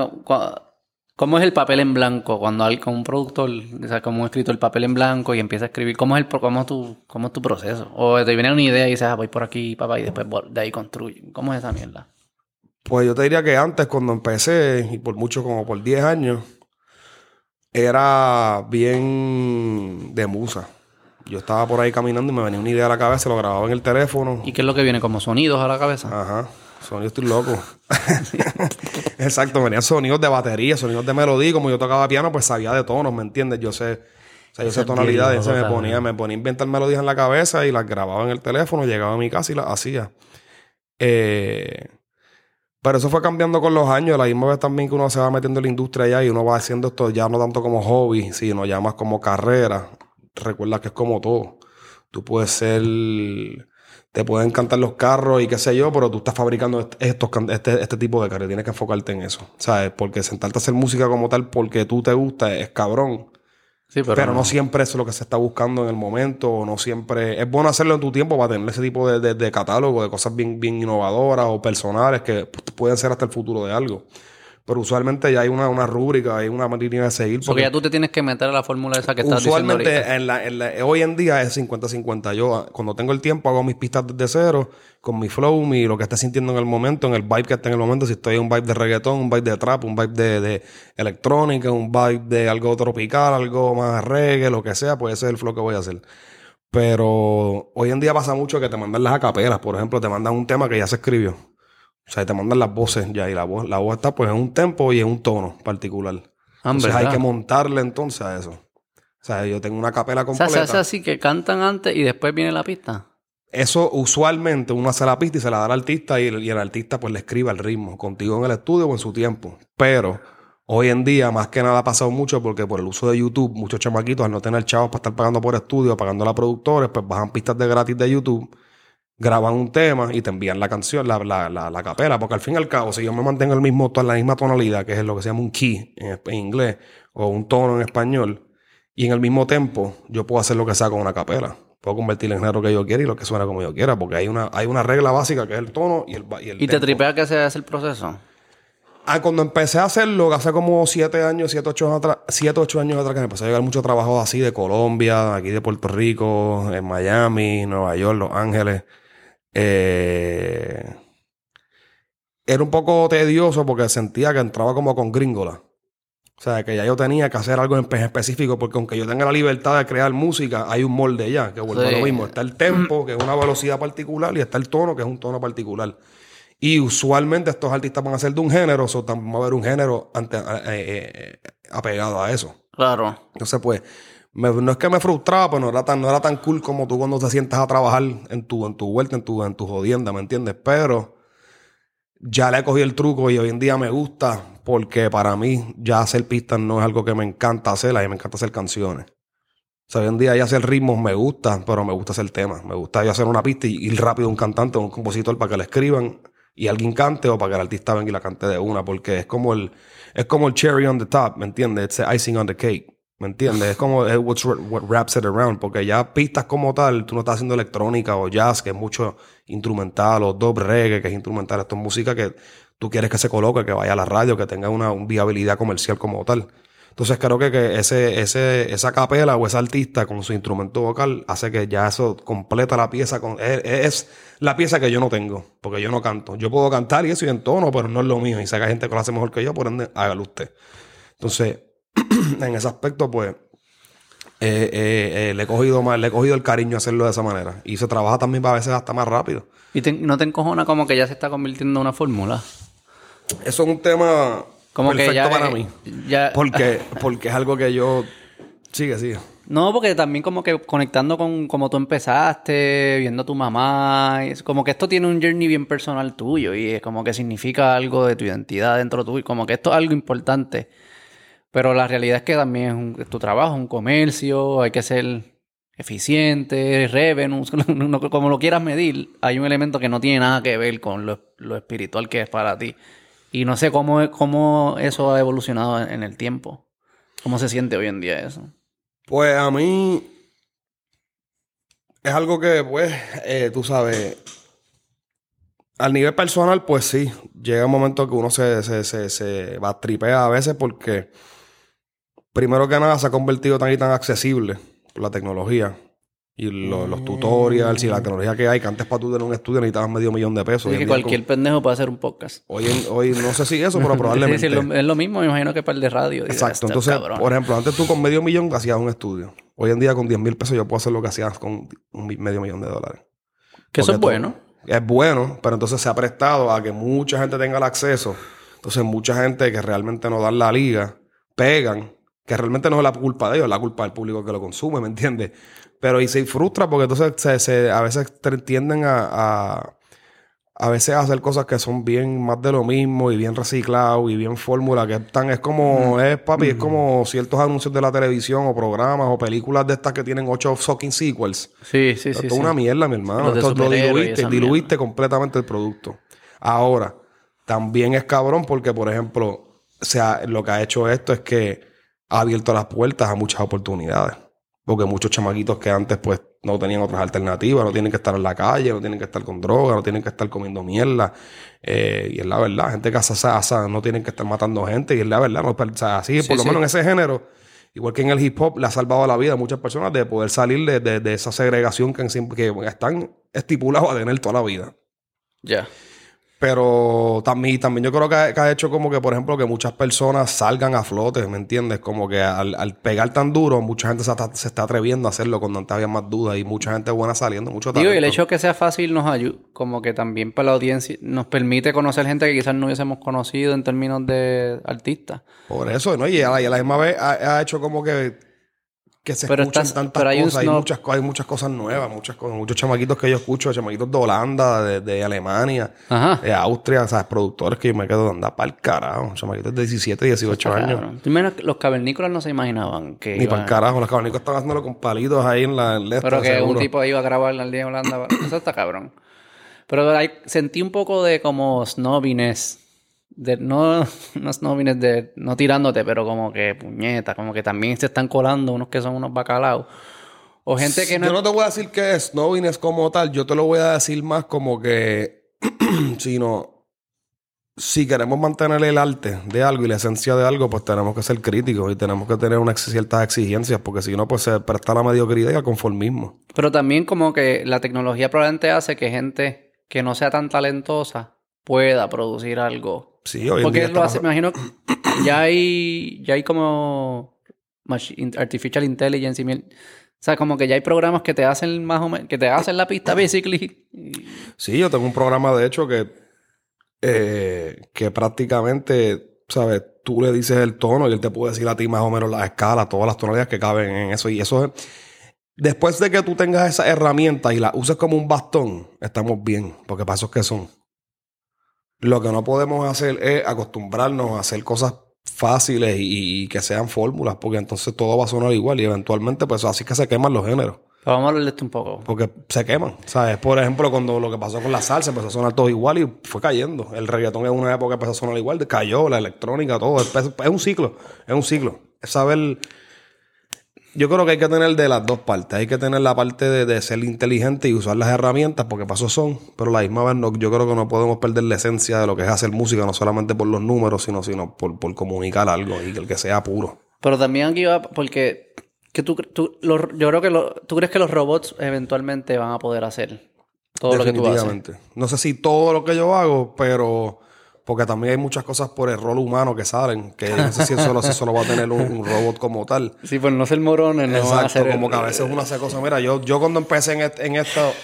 cómo es el papel en blanco cuando hay con un productor, o sea, como un escritor, el papel en blanco y empieza a escribir? ¿Cómo es, el, cómo es, tu, cómo es tu proceso? O te viene una idea y dices, ah, voy por aquí, papá, y después de ahí construye. ¿Cómo es esa mierda? Pues yo te diría que antes, cuando empecé, y por mucho como por 10 años, era bien de musa. Yo estaba por ahí caminando y me venía una idea a la cabeza, lo grababa en el teléfono. ¿Y qué es lo que viene? ¿Como sonidos a la cabeza? Ajá. Sonido estoy loco. <laughs> Exacto, venían sonidos de batería, sonidos de melodía. Como yo tocaba piano, pues sabía de tonos, ¿me entiendes? Yo sé, o sea, yo sé tonalidades. Se me ponía, me ponía a inventar melodías en la cabeza y las grababa en el teléfono, llegaba a mi casa y las hacía. Eh, pero eso fue cambiando con los años. La misma vez también que uno se va metiendo en la industria ya y uno va haciendo esto ya no tanto como hobby, sino ya más como carrera. Recuerda que es como todo. Tú puedes ser. Te pueden encantar los carros y qué sé yo, pero tú estás fabricando est- estos, este, este tipo de carros. Tienes que enfocarte en eso. ¿Sabes? Porque sentarte a hacer música como tal porque tú te gusta es cabrón. Sí, pero, Pero, no siempre eso es lo que se está buscando en el momento. o No siempre. Es bueno hacerlo en tu tiempo para tener ese tipo de, de- de catálogo, de cosas bien, bien innovadoras o personales que pueden ser hasta el futuro de algo. Pero usualmente ya hay una, una rúbrica, hay una línea de seguir. Porque ya tú te tienes que meter a la fórmula esa que estás diciendo Usualmente en la, en la- hoy en día es 50-50. Yo ah, cuando tengo el tiempo hago mis pistas desde cero, con mi flow, mi, lo que esté sintiendo en el momento, en el vibe que esté en el momento. Si estoy en un vibe de reggaetón, un vibe de trap, un vibe de, de electrónica, un vibe de algo tropical, algo más reggae, lo que sea, pues ese es el flow que voy a hacer. Pero hoy en día pasa mucho que te mandan las acapelas. Por ejemplo, te mandan un tema que ya se escribió. O sea, te mandan las voces ya y la voz, la voz está pues en un tempo y en un tono particular. Ah, Entonces hay que montarle entonces a eso. O sea, yo tengo una capela O sea, completa. se hace así que cantan antes y después viene la pista. Eso usualmente uno hace la pista y se la da al artista y el, y el artista pues le escribe el ritmo, contigo en el estudio o en su tiempo. Pero hoy en día más que nada ha pasado mucho porque por el uso de YouTube, muchos chamaquitos al no tener chavos para estar pagando por estudio, pagando a productores, pues bajan pistas de gratis de YouTube, graban un tema y te envían la canción, la, la, la, la capela. Porque al fin y al cabo, si yo me mantengo el mismo, en la misma tonalidad, que es lo que se llama un key en, en inglés, o un tono en español, y en el mismo tempo, yo puedo hacer lo que sea con una capela. Puedo convertirlo en género que yo quiera y lo que suena como yo quiera, porque hay una, hay una regla básica que es el tono y el, y el ¿Y te tripea que se hace el proceso? Ah, cuando empecé a hacerlo, hace como siete años, siete, ocho, años atrás, siete, ocho años atrás, que me empezó a llegar mucho trabajo así de Colombia, aquí de Puerto Rico, en Miami, Nueva York, Los Ángeles. Eh, era un poco tedioso porque sentía que entraba como con gringola. O sea, que ya yo tenía que hacer algo en espe- específico, porque aunque yo tenga la libertad de crear música, hay un molde ya, que vuelve a lo mismo. Está el tempo, que es una velocidad particular, y está el tono, que es un tono particular. Y usualmente estos artistas van a ser de un género, o también va a haber un género ante- eh, eh, apegado a eso. Claro. Entonces, pues, me- no es que me frustraba, pero no era tan, no era tan cool como tú cuando te sientas a trabajar en tu, en tu vuelta, en tu, en tu jodienda, ¿me entiendes? Pero ya le cogí el truco y hoy en día me gusta porque para mí ya hacer pistas no es algo que me encanta hacer, a mí me encanta hacer canciones. O sea, hoy en día ya hacer ritmos me gusta, pero me gusta hacer temas. Me gusta hacer una pista y ir rápido a un cantante o un compositor para que la escriban y alguien cante o para que el artista venga y la cante de una, porque es como el, es como el cherry on the top, ¿me entiendes? It's the icing on the cake. ¿Me entiendes? Es como es what's, what wraps it around. Porque ya pistas como tal, tú no estás haciendo electrónica o jazz, que es mucho instrumental, o dub reggae, que es instrumental. Esto es música que tú quieres que se coloque, que vaya a la radio, que tenga una, viabilidad comercial como tal. Entonces creo que, que ese, ese, esa capela o ese artista con su instrumento vocal hace que ya eso completa la pieza. Con, es, es la pieza que yo no tengo, porque yo no canto. Yo puedo cantar y eso y en tono, pero no es lo mío. Y hay gente que lo hace mejor que yo, por ende, hágalo usted. Entonces, <clears throat> en ese aspecto, pues, eh, eh, eh, le he cogido más, le he cogido el cariño a hacerlo de esa manera. Y se trabaja también a veces hasta más rápido. ¿Y te- no te encojona como que ya se está convirtiendo en una fórmula? Eso es un tema Como que perfecto ya... para eh, mí. Ya, Porque, porque es algo que yo. Sigue, sigue. No, porque también como que conectando con como tú empezaste, viendo a tu mamá, es como que esto tiene un journey bien personal tuyo y es como que significa algo de tu identidad dentro tuyo, como que esto es algo importante. Pero la realidad es que también es, un- tu trabajo, un comercio, hay que ser eficiente, revenue, <laughs> como lo quieras medir, hay un elemento que no tiene nada que ver con lo, espiritual que es para ti. Y no sé cómo, cómo eso ha evolucionado en, el tiempo. ¿Cómo se siente hoy en día eso? Pues a mí es algo que, pues, eh, tú sabes, al nivel personal, pues sí, llega un momento que uno se, se, se, se va a a veces porque, primero que nada, se ha convertido tan y tan accesible por la tecnología. Y lo- los tutorials y la tecnología que hay, que antes para tú tener un estudio necesitabas medio millón de pesos. Hoy que en día cualquier pendejo puede hacer un podcast. con- Hoy, en- hoy no sé si eso, pero <laughs> probablemente. sí, es, lo, es lo mismo, me imagino que para el de radio. Digo, Exacto. "Este Entonces, cabrón". por ejemplo, antes tú con medio millón hacías un estudio. Hoy en día con 10 mil pesos yo puedo hacer lo que hacías con un mi- medio millón de dólares. que eso porque es bueno. Es bueno, pero entonces se ha prestado a que mucha gente tenga el acceso. Entonces, mucha gente que realmente no dan la liga, pegan, que realmente no es la culpa de ellos, es la culpa del público que lo consume, ¿me entiendes? Pero y se frustra porque entonces se, se- a veces tienden a, a, a veces a hacer cosas que son bien más de lo mismo y bien reciclado y bien fórmula, que están, es como, es papi, es como ciertos anuncios de la televisión o programas o películas de estas que tienen ocho fucking sequels. Sí, sí, Esto sí. es sí. una mierda, mi hermano. Esto lo diluiste, diluiste completamente el producto. Ahora, también es cabrón porque, por ejemplo, o sea, lo que ha hecho esto es que ha abierto las puertas a muchas oportunidades. Porque muchos chamaquitos que antes, pues, no tenían otras alternativas, no tienen que estar en la calle, no tienen que estar con droga, no tienen que estar comiendo mierda. Eh, y es la verdad, gente que asa, no tienen que estar matando gente, y es la verdad, no, o sea, así, Sí, por lo sí. menos en ese género, igual que en el hip hop, le ha salvado la vida a muchas personas de poder salir de, de- de esa segregación que, en- que están estipulados a tener toda la vida. Ya. Pero también, también yo creo que ha, que ha hecho como que, por ejemplo, que muchas personas salgan a flote, ¿me entiendes? Como que al, al pegar tan duro, mucha gente se está, se está atreviendo a hacerlo cuando antes había más dudas y mucha gente buena saliendo, mucho Digo, y el talento. hecho de que sea fácil nos ayuda, como que también para la audiencia, nos permite conocer gente que quizás no hubiésemos conocido en términos de artistas. Por eso, ¿no? Y a la, y a la misma vez ha, ha hecho como que, que se Pero escuchan estás- tantas pero hay un cosas. Hay muchas, co- hay muchas cosas nuevas, muchas cosas. Muchos chamaquitos que yo escucho, chamaquitos de Holanda, de, de Alemania, Ajá. de Austria, ¿sabes? Productores que yo me quedo de andar para el carajo. Chamaquitos de 17, 18 años. Primero, los cavernícolas no se imaginaban que Ni para el carajo. Los caballicos están haciéndolo con palitos ahí en la en Pero que un seguro. tipo iba a grabar al día en Holanda. Eso está cabrón. Pero hay- sentí un poco de como snobbiness. De, no, <laughs> no snobbiness de no tirándote, pero como que puñeta, como que también se están colando unos que son unos bacalaos. O gente que no. Yo no te voy a decir que es snobbiness como tal. Yo te lo voy a decir más como que... <clears throat> sino... Si queremos mantener el arte de algo y la esencia de algo, pues tenemos que ser críticos y tenemos que tener unas ciertas exigencias, porque si no, pues se presta la mediocridad y al conformismo. Pero también como que la tecnología probablemente hace que gente que no sea tan talentosa pueda producir algo. Sí, hoy en Porque día lo hace, me imagino, ya hay, ya hay como artificial intelligence y o sea, como que ya hay programas que te hacen más o menos, que te hacen la pista, basically. Sí, yo tengo un programa de hecho que, eh, que prácticamente, ¿sabes? Tú le dices el tono y él te puede decir a ti más o menos las escalas, todas las tonalidades que caben en eso. Y eso es. Después de que tú tengas esa herramienta y la uses como un bastón, estamos bien, porque para eso es que son. Lo que no podemos hacer es acostumbrarnos a hacer cosas fáciles y, y que sean fórmulas, porque entonces todo va a sonar igual y eventualmente, pues así que se queman los géneros. Pero vamos a hablar de esto un poco. Porque se queman, ¿sabes? Por ejemplo, cuando lo que pasó con la salsa empezó a sonar todo igual y fue cayendo. El reggaetón en una época empezó a sonar igual, cayó, la electrónica, todo. Es, es un ciclo, es un ciclo. Es saber... Yo creo que hay que tener de las dos partes. Hay que tener la parte de, de ser inteligente y usar las herramientas porque pasos son. Pero la misma vez no, yo creo que no podemos perder la esencia de lo que es hacer música, no solamente por los números, sino, sino por, por comunicar algo y que el que sea puro. Pero también aquí va, porque que tú, tú- los- yo creo que lo- tú crees que los robots eventualmente van a poder hacer todo lo que tú haces. No sé si todo lo que yo hago, pero porque también hay muchas cosas por error humano que salen, que no sé si eso, si eso lo va a tener un, un robot como tal. Sí, pues no ser morones, no van a Exacto, hacer como que a veces uno hace cosas. Mira, yo, yo cuando empecé en, en esto,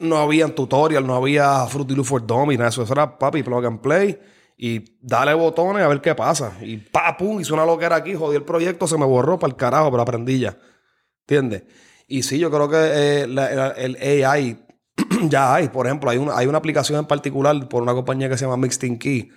no había tutorial, no había Fruity Loop for Dummies, nada eso. Eso era papi, plug and play y dale botones a ver qué pasa. Y pa, pum, hice una loquera aquí, jodí el proyecto, se me borró para el carajo, pero aprendí ya. ¿Entiendes? Y sí, yo creo que eh, la- la- el AI <clears throat> ya hay. Por ejemplo, hay una, hay una aplicación en particular por una compañía que se llama Mixed Key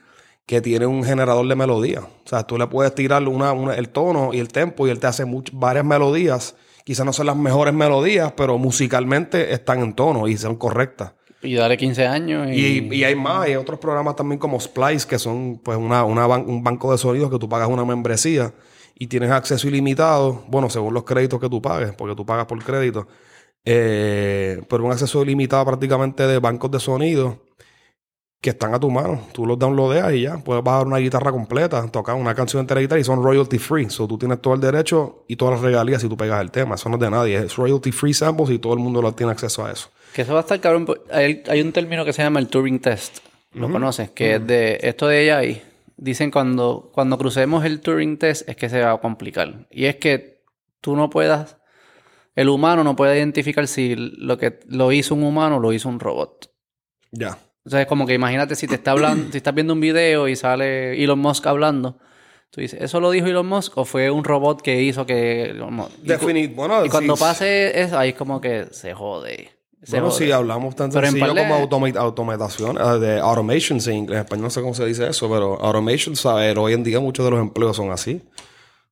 que tiene un generador de melodía. O sea, tú le puedes tirar una, una- el tono y el tempo y él te hace much- varias melodías. Quizás no son las mejores melodías, pero musicalmente están en tono y son correctas. Y dale 15 años y... Y, y hay más, hay otros programas también como Splice, que son pues una, una ban- un banco de sonidos que tú pagas una membresía y tienes acceso ilimitado, bueno, según los créditos que tú pagues, porque tú pagas por crédito, eh, pero un acceso ilimitado prácticamente de bancos de sonido que están a tu mano. Tú los downloadeas y ya, puedes bajar una guitarra completa, tocar una canción entera de guitarra y son royalty free. So tú tienes todo el derecho y todas las regalías si tú pegas el tema. Eso no es de nadie, es royalty free samples y todo el mundo lo tiene acceso a eso. Que eso va a estar cabrón. pues, Hay, hay un término que se llama el Turing Test. ¿Lo conoces? Que es de esto de AI. Dicen cuando, cuando crucemos el Turing Test es que se va a complicar. Y es que tú no puedas... El humano no puede identificar si lo que lo hizo un humano o lo hizo un robot. Ya. O sea, es como que imagínate si te está hablando, si estás viendo un video y sale Elon Musk hablando. Tú dices, ¿eso lo dijo Elon Musk o fue un robot que hizo que... Y Definit bueno, Y cuando sí, pase eso, ahí es como que se jode. Se Bueno, jode. sí, hablamos tan Pero en sencillo como automa- automatación, eh, de automation, sí, en español no sé cómo se dice eso, pero automation, saber, hoy en día muchos de los empleos son así.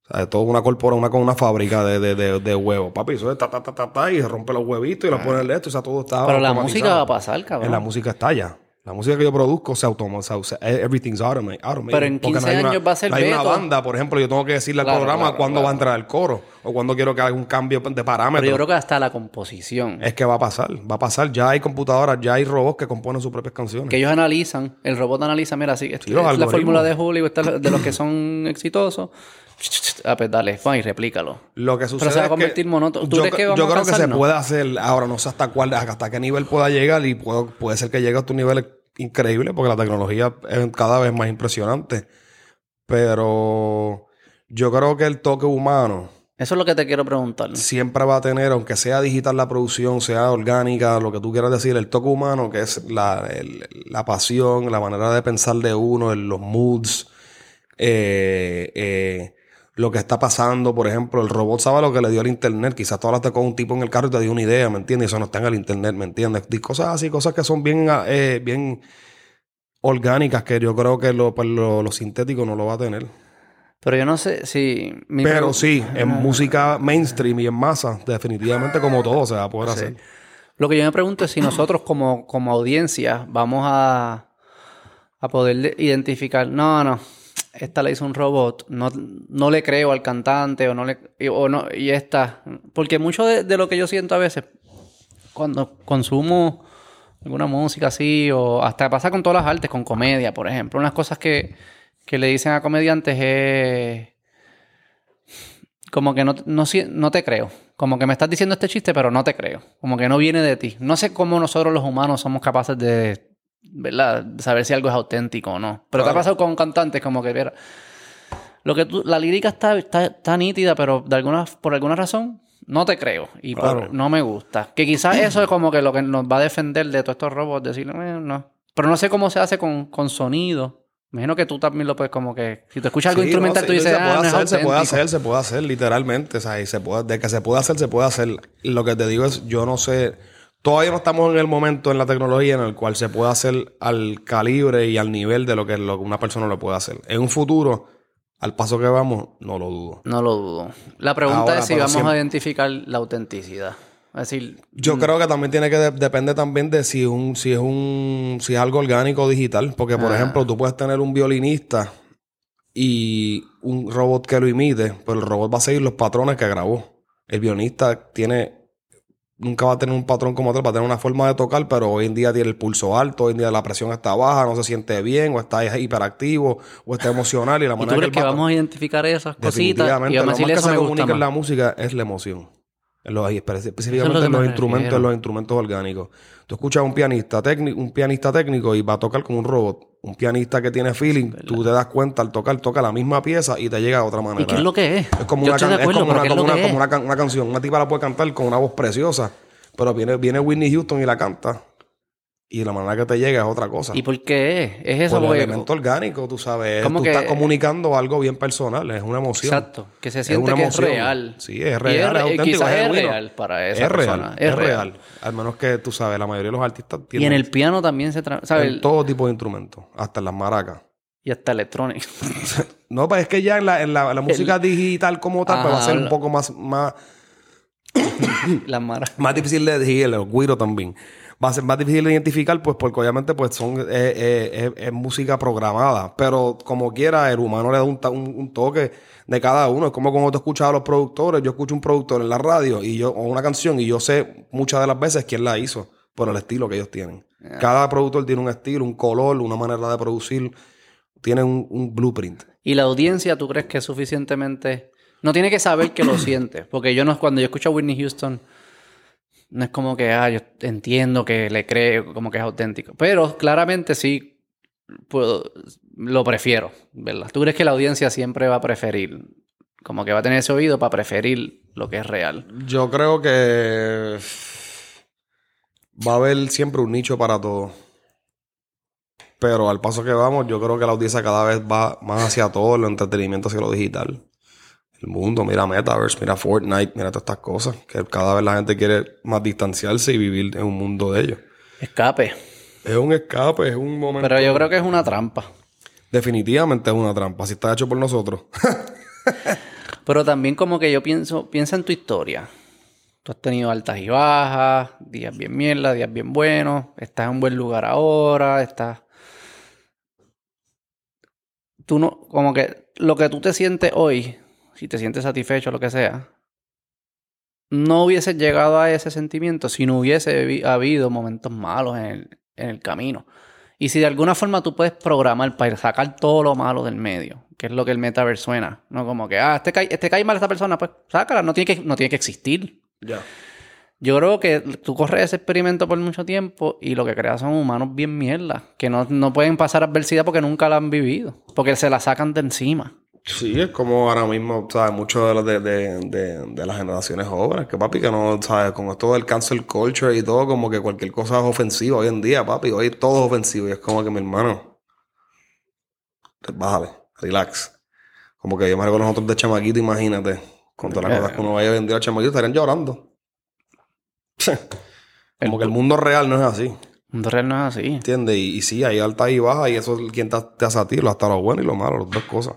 O sea, toda una corpora, una con una fábrica de, de, de, de huevos. Papi, eso es ta, ta, ta, ta, ta, y rompe los huevitos y lo pone en esto, o sea, todo está Ah. Pero la música va a pasar, cabrón. En la música está ya. La música que yo produzco se automatiza, o sea, everything's automa- automated. Pero en Porque 15 hay una- años va a ser Hay una banda, por ejemplo, yo tengo que decirle al programa claro, cuándo claro. va a entrar el coro o cuándo quiero que haga un cambio de parámetros. Pero yo creo que hasta la composición. Es que va a pasar, va a pasar. Ya hay computadoras, ya hay robots que componen sus propias canciones. Que ellos analizan, el robot analiza, mira, sí, esta Sí, es la fórmula de Julio, de los que son <coughs> exitosos. Ah, pues dale, y replícalo. Lo que sucede se va a es convertir que monótono. ¿Tú yo, crees que vamos yo a creo que se puede hacer, ahora no sé hasta cuál, hasta qué nivel pueda llegar y puedo- puede ser que llegue a estos niveles increíbles porque la tecnología es cada vez más impresionante. Pero yo creo que el toque humano Eso es lo que te quiero preguntar. siempre va a tener, aunque sea digital la producción, sea orgánica, lo que tú quieras decir, el toque humano, que es la, el- la pasión, la manera de pensar de uno, en los moods, eh, eh, lo que está pasando, por ejemplo, el robot sabe lo que le dio el internet, quizás tú hablaste con un tipo en el carro y te dio una idea, ¿me entiendes? Eso no está en el internet, ¿me entiendes? Y cosas así, cosas que son bien, ah, eh, bien orgánicas, que yo creo que lo, pues, lo, lo sintético no lo va a tener. Pero yo no sé si... mi Pero sí, <laughs> en música mainstream y en masa, definitivamente como todo se va a poder hacer. Lo que yo me pregunto es si nosotros como, como audiencia vamos a, a poder de- identificar, no, no, esta la hizo un robot, no, no le creo al cantante o no le y- o no, y esta, porque mucho de, de lo que yo siento a veces cuando consumo alguna música así, o hasta pasa con todas las artes, con comedia, por ejemplo, unas cosas que, que le dicen a comediantes es como que no, no, no te creo. Como que me estás diciendo este chiste, pero no te creo. Como que no viene de ti. No sé cómo nosotros los humanos somos capaces de, ¿verdad? Saber si algo es auténtico o no. Pero te ha Claro. pasado con cantantes como que, mira, lo que tú, la lírica está, está, está nítida, pero de alguna, por alguna razón no te creo. Y por- Claro. no me gusta. Que quizás <clears throat> eso es como que lo que nos va a defender de todos estos robots. Decir, "Eh, no. Pero no sé cómo se hace con, con sonido. Imagino que tú también lo puedes como que... Si tú escuchas algo Sí, instrumental, no, tú dices, se ah, puede no es hacer, se puede auténtico". hacer, se puede hacer, literalmente. O sea, y se puede, de que se puede hacer, se puede hacer. Lo que te digo es, yo no sé, todavía no estamos en el momento en la tecnología en el cual se puede hacer al calibre y al nivel de lo que, lo una persona lo puede hacer. En un futuro, al paso que vamos, no lo dudo. No lo dudo. La pregunta Ahora, es si vamos siempre- a identificar la autenticidad. Es decir, Yo creo que también tiene que de- depende también de si un si es un si es algo orgánico o digital, porque por Ah. ejemplo, tú puedes tener un violinista y un robot que lo imite, pero el robot va a seguir los patrones que grabó. El violinista tiene nunca va a tener un patrón como tal, va a tener una forma de tocar, pero hoy en día tiene el pulso alto, hoy en día la presión está baja, no se siente bien, o está hiperactivo, o está emocional y la ¿y tú manera crees que va- vamos a identificar esas cositas? Y vamos a lo más que eso se me comunica en la música es la emoción. Los- espe- Eso es específicamente lo que en me los instrumentos, los instrumentos orgánicos. Tú escuchas a un pianista técnico, un pianista técnico y va a tocar como un robot. Un pianista que tiene feeling, tú te das cuenta al tocar, toca la misma pieza y te llega de otra manera. ¿Y qué es lo que es? Es como Yo una, can- es como una, una canción. Una tipa la puede cantar con una voz preciosa, pero viene, viene Whitney Houston y la canta. Y la manera que te llega es otra cosa. ¿Y por qué es? Es eso, Por el porque- elemento orgánico, tú sabes. Como tú que- estás comunicando algo bien personal, es una emoción. Exacto, que se siente una que es emoción. real. Sí, es Y real, es, es auténtico, es real para esa es persona, Real, es es real. real. Al menos que tú sabes, la mayoría de los artistas Y tienen en el piano también se... ¿sabes? en todo tipo de instrumentos, hasta en las maracas. Y hasta electrónico. <laughs> No, pues es que ya en la, en la, la música digital como tal, pues va a ser Ajá, un poco más, más, <coughs> Las maras. más difícil de decir, el guiro también. Va a ser más difícil de identificar, pues porque obviamente pues son, eh, eh, es, es música programada. Pero como quiera, el humano le da un, ta- un- un toque de cada uno. Es como cuando tú escuchas a los productores. Yo escucho un productor en la radio y yo, o una canción y yo sé muchas de las veces quién la hizo por el estilo que ellos tienen. Cada productor tiene un estilo, un color, una manera de producir. Tiene un, un blueprint. Y la audiencia, ¿tú crees que es suficientemente... No tiene que saber que lo siente. Porque yo no... Cuando yo escucho a Whitney Houston... No es como que, ah, yo entiendo que le creo, como que es auténtico. Pero claramente sí puedo, lo prefiero, ¿verdad? ¿Tú crees que la audiencia siempre va a preferir, como que va a tener ese oído para preferir lo que es real? Yo creo que va a haber siempre un nicho para todo. Pero al paso que vamos, yo creo que la audiencia cada vez va más hacia todo, el entretenimiento hacia lo digital. El mundo, mira Metaverse, mira Fortnite, mira todas estas cosas. Que cada vez la gente quiere más distanciarse y vivir en un mundo de ellos. Escape. Es un escape, es un momento. Pero yo creo que es una trampa. Definitivamente es una trampa. Si está hecho por nosotros. <laughs> Pero también como que yo pienso, piensa en tu historia. Tú has tenido altas y bajas, días bien mierda, días bien buenos, estás en un buen lugar ahora, estás... Tú no, como que lo que tú te sientes hoy, si te sientes satisfecho o lo que sea, no hubieses llegado a ese sentimiento si no hubiese habido momentos malos en el, en el camino. Y si de alguna forma tú puedes programar para sacar todo lo malo del medio, que es lo que el metaverse suena, ¿no? Como que, ah, este cae, este cae mal esta persona, pues sácala, no tiene que, no tiene que existir. Ya. Yo creo que tú corres ese experimento por mucho tiempo y lo que creas son humanos bien mierda, que no, no pueden pasar adversidad porque nunca la han vivido, porque se la sacan de encima. Sí, es como ahora mismo, ¿sabes? Muchos de, los de, de, de, de las generaciones jóvenes, que papi, que no, ¿sabes? Con esto del cancel culture y todo, como que cualquier cosa es ofensiva hoy en día, papi. Hoy todo es ofensivo y es como que mi hermano, bájale, relax. Como que yo me recuerdo nosotros de chamaquito, imagínate, con todas las cosas que uno vaya a vender a chamaquito, estarían llorando. <laughs> como que el mundo real no es así, El mundo real no es así. ¿entiendes? Y, y sí, hay alta y baja y eso es quien te, te hace a ti, lo hasta lo bueno y lo malo, las dos cosas.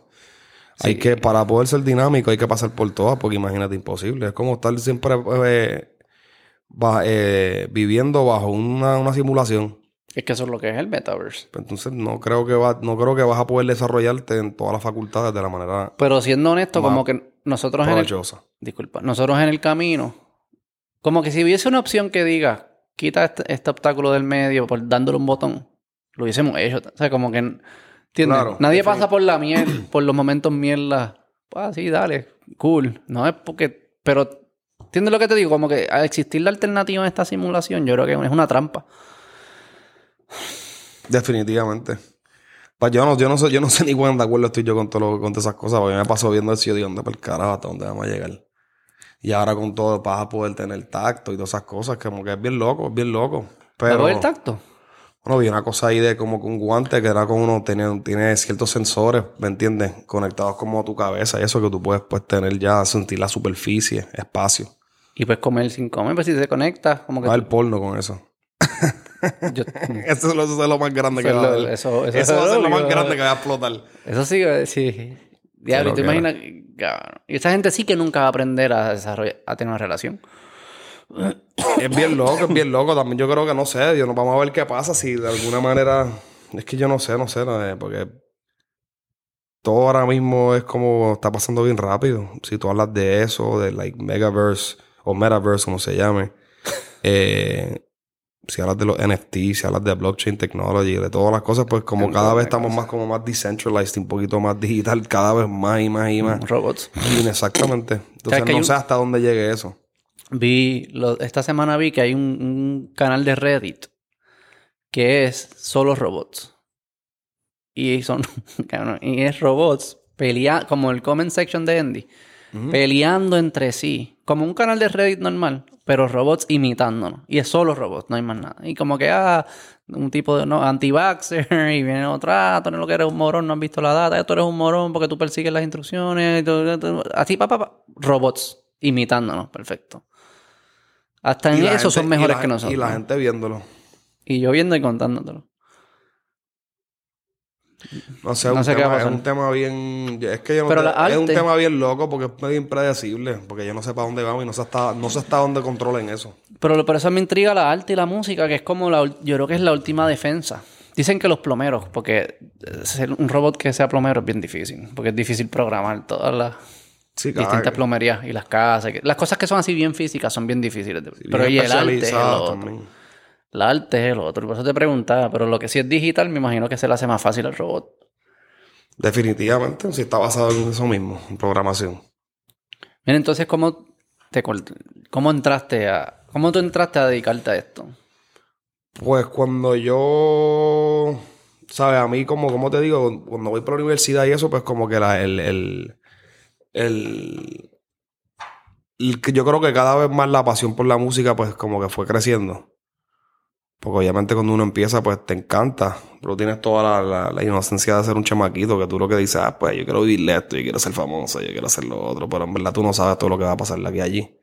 Hay que, para poder ser dinámico, hay que pasar por todas, porque imagínate, imposible. Es como estar siempre eh, eh, viviendo bajo una, una simulación. Es que eso es lo que es el metaverse. Entonces no creo que va, no creo que vas a poder desarrollarte en todas las facultades de la manera Pero siendo honesto, como que nosotros en el, disculpa, nosotros en el camino, como que si hubiese una opción que diga, quita este, este obstáculo del medio por dándole un botón, lo hubiésemos hecho. O sea, como que, ¿entiendes? Claro, Nadie pasa por la miel, por los momentos mierda. Ah, sí, dale, cool. No es porque, pero, ¿entiendes lo que te digo? Como que al existir la alternativa en esta simulación, yo creo que es una trampa. Definitivamente. Pues yo no, yo no sé, yo no sé ni cuán de acuerdo estoy yo con todo lo- con todas esas cosas, porque me paso viendo el sitio de dónde por el carajo hasta dónde vamos a llegar. Y ahora con todo vas a poder tener tacto y todas esas cosas, como que es bien loco, es bien loco. ¿Pero Pero el tacto? Bueno, vi una cosa ahí de como que un guante que era como uno tiene, tiene ciertos sensores, ¿me entiendes? Conectados como a tu cabeza y eso que tú puedes pues tener ya, sentir la superficie, espacio. Y puedes comer sin comer, pues si se conecta, como que... Va el porno con eso. <laughs> yo- <laughs> Eso es lo, más grande que va a eso- Eso, eso va a es ser lo más grande que va a explotar. Eso sí, eh, sí. Diablo, Pero ¿y ¿tú imaginas? Y esa gente sí que nunca va a aprender a desarrollar, a tener una relación. Es bien loco, es bien loco. También yo creo que no sé, yo no vamos a ver qué pasa si de alguna manera. Es que yo no sé, no sé, no sé, porque todo ahora mismo es como está pasando bien rápido. Si tú hablas de eso, de like Megaverse o Metaverse, como se llame, eh, si hablas de los NFT, si hablas de blockchain technology, de todas las cosas, pues como cada vez estamos más como más decentralized, un poquito más digital, cada vez más y más y más. Robots. Y Exactamente. Entonces no sé hasta dónde llegue eso. Vi, lo- esta semana vi que hay un, un canal de Reddit que es solo robots. Y son, <laughs> y es robots pelea como el comment section de Andy. peleando entre sí, como un canal de Reddit normal, pero robots imitándonos. Y es solo robots, no hay más nada. Y como que, ah, un tipo de no, anti-vaxxer <laughs> y viene otro, ah, tú no lo que eres un morón, no has visto la data, tú eres un morón porque tú persigues las instrucciones, así, papá, pa, pa, robots imitándonos, perfecto. Hasta en eso son mejores que nosotros. Y la gente viéndolo. Y yo viendo y contándotelo. No sé, un tema, es un tema bien. Es que yo no Es un tema bien loco porque es medio impredecible. Porque yo no sé para dónde vamos y no sé hasta, no sé hasta dónde controlen eso. Pero por eso me intriga la arte y la música, que es como la. Yo creo que es la última defensa. Dicen que los plomeros, porque ser un robot que sea plomero es bien difícil. Porque es difícil programar todas las distintas plomerías y las casas. Las cosas que son así bien físicas son bien difíciles. pero y el arte es La arte es el otro. Por eso te preguntaba. Pero lo que sí es digital, me imagino que se le hace más fácil al robot. Definitivamente, si está basado en eso mismo, en programación. Mira, entonces, ¿cómo, te, cómo entraste a... ¿Cómo tú entraste a dedicarte a esto? Pues cuando yo... ¿Sabes? A mí, como, como te digo, cuando voy por la universidad y eso, pues como que la, el el, yo creo que cada vez más la pasión por la música, pues como que fue creciendo. Porque obviamente cuando uno empieza, pues te encanta. Pero tienes toda la, inocencia de ser un chamaquito, que tú lo que dices, ah, pues yo quiero vivirle esto, yo quiero ser famoso, yo quiero hacer lo otro. Pero en verdad tú no sabes todo lo que va a pasar de aquí a allí.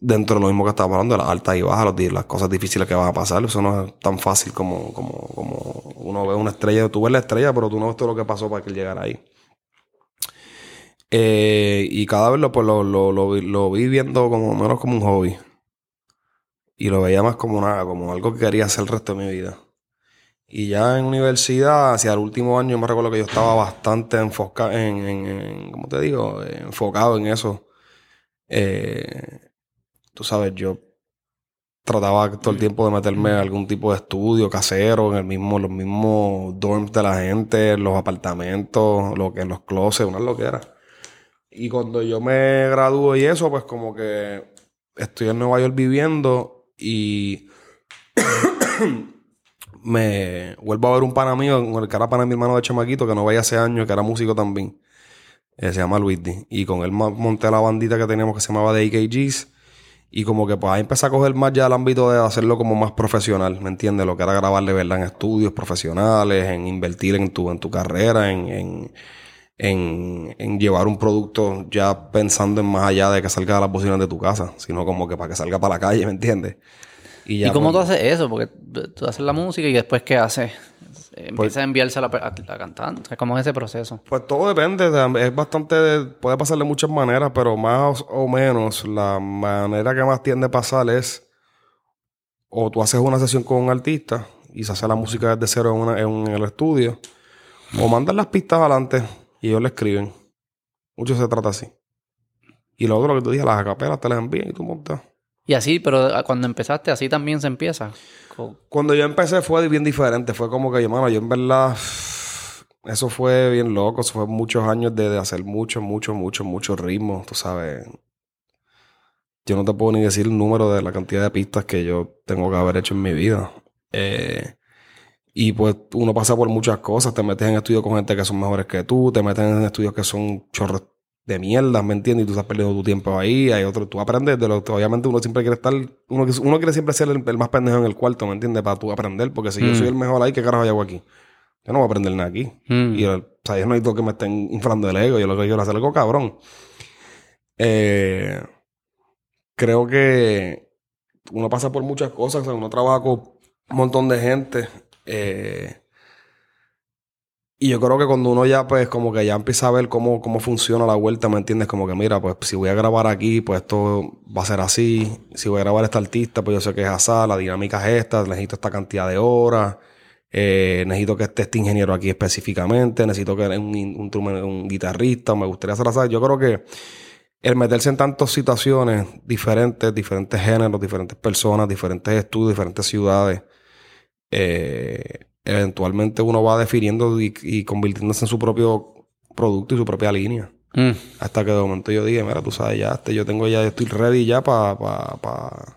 Dentro de lo mismo que estamos hablando, las altas y bajas, las cosas difíciles que van a pasar, eso no es tan fácil como, como, como uno ve una estrella. Tú ves la estrella, pero tú no ves todo lo que pasó para que él llegara ahí. Eh, y cada vez lo, pues, lo, lo, lo, vi viendo como menos como un hobby. Y lo veía más como nada, como algo que quería hacer el resto de mi vida. Y ya en universidad, hacia el último año, me recuerdo que yo estaba bastante enfocado en, en, ¿cómo te digo? enfocado en eso. Eh, tú sabes, yo trataba todo el tiempo de meterme en algún tipo de estudio casero, en el mismo, los mismos dorms de la gente, los apartamentos, lo que en los closets, una loquera. Y cuando yo me gradúo y eso, pues como que estoy en Nueva York viviendo y <coughs> me vuelvo a ver un pana mío, con el que era pana mi hermano de chamaquito, que no veía hace años, que era músico también. Eh, se llama Luigi. Y con él monté la bandita que teníamos que se llamaba The AKGs. Y como que pues ahí empecé a coger más ya el ámbito de hacerlo como más profesional, ¿me entiendes? Lo que era grabar de verdad en estudios profesionales, en invertir en tu, en tu carrera, en, en, llevar un producto ya pensando en más allá de que salga de las bocinas de tu casa, sino como que para que salga para la calle, ¿me entiendes? ¿Y, ¿Y cómo tú haces eso? Porque tú haces la música y después ¿qué haces? Empiezas pues a enviársela a la cantante. ¿Cómo es ese proceso? Pues todo depende. Es bastante... Puede pasar de muchas maneras, pero más o menos la manera que más tiende a pasar es... O tú haces una sesión con un artista y se hace la música desde cero en, una, en el estudio. O mandas las pistas adelante y ellos le escriben. Mucho se trata así. Y lo otro que tú dices, las acapelas te las envían y tú montas. Y así, pero ah, cuando empezaste, así también se empieza. Cuando yo empecé fue bien diferente. Fue como que, mano, yo en verdad. Eso fue bien loco. Eso fue muchos años de, hacer mucho, mucho, mucho, mucho ritmo. Tú sabes. Yo no te puedo ni decir el número de la cantidad de pistas que yo tengo que haber hecho en mi vida. Eh, y pues uno pasa por muchas cosas, te metes en estudios con gente que son mejores que tú, te metes en estudios que son chorros de mierda, ¿me entiendes? Y tú estás perdiendo tu tiempo ahí, hay otro, tú aprendes de lo que obviamente uno siempre quiere estar, uno, uno quiere siempre ser el, más pendejo en el cuarto, ¿me entiendes? Para tú aprender, porque si yo soy mm. el mejor ahí, ¿qué carajo hago aquí? Yo no voy a aprender nada aquí. Mm. Y o sea, yo no necesito que me estén inflando el ego, yo lo que quiero hacer algo cabrón. Eh, creo que uno pasa por muchas cosas, o sea, uno trabaja con un montón de gente eh, y yo creo que cuando uno ya, pues, como que ya empieza a ver cómo, cómo funciona la vuelta, ¿me entiendes? Como que, mira, pues, si voy a grabar aquí, pues esto va a ser así. Si voy a grabar a este artista, pues yo sé que es así, la dinámica es esta, necesito esta cantidad de horas. Eh, necesito que esté este ingeniero aquí específicamente, necesito que un, un, un guitarrista, me gustaría hacer así. Yo creo que el meterse en tantas situaciones diferentes, diferentes géneros, diferentes personas, diferentes estudios, diferentes ciudades, eh, eventualmente uno va definiendo y, convirtiéndose en su propio producto y su propia línea. Mm. Hasta que de momento yo dije, mira, tú sabes, ya este, yo tengo ya, estoy ready ya para pa,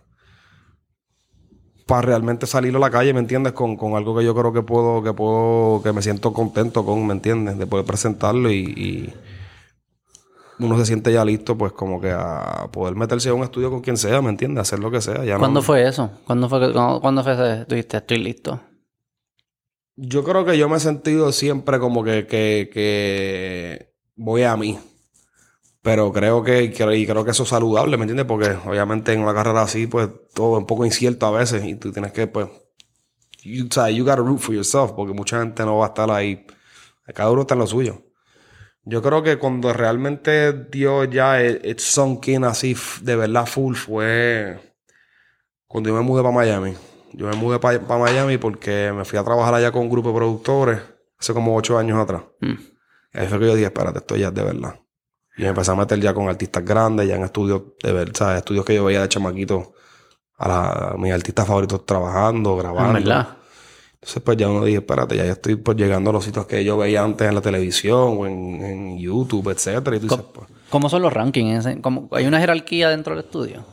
pa, realmente salir a la calle, ¿me entiendes? Con, algo que yo creo que puedo, que puedo, que me siento contento con, ¿me entiendes? De poder presentarlo y, uno se siente ya listo, pues como que a poder meterse a un estudio con quien sea, ¿me entiendes? Hacer lo que sea. Ya no- ¿Cuándo fue eso? ¿Cuándo fue que cuándo, cuándo fue ese? Tú dijiste, estoy listo. Yo creo que yo me he sentido siempre como que, que, que voy a mí. Pero creo que, y creo- y creo que eso es saludable, ¿me entiendes? Porque obviamente en una carrera así, pues todo es un poco incierto a veces y tú tienes que, pues, you, o sea, you gotta root for yourself porque mucha gente no va a estar ahí. Cada uno está en lo suyo. Yo creo que cuando realmente Dios ya it, it sunk in así f- de verdad full fue cuando yo me mudé para Miami. Yo me mudé para Miami porque me fui a trabajar allá con un grupo de productores hace como ocho años atrás. Mm. Ahí fue que yo dije, espérate, esto ya es de verdad. Y me empecé a meter ya con artistas grandes, ya en estudios de verdad. Estudios que yo veía de chamaquito a, la- a mis artistas favoritos trabajando, grabando. En verdad. Entonces, pues ya uno dije, espérate, ya estoy pues, llegando a los sitios que yo veía antes en la televisión o en, en YouTube, etcétera. Y tú dices, pues, ¿Cómo son los rankings? ¿Cómo- ¿Hay una jerarquía dentro del estudio?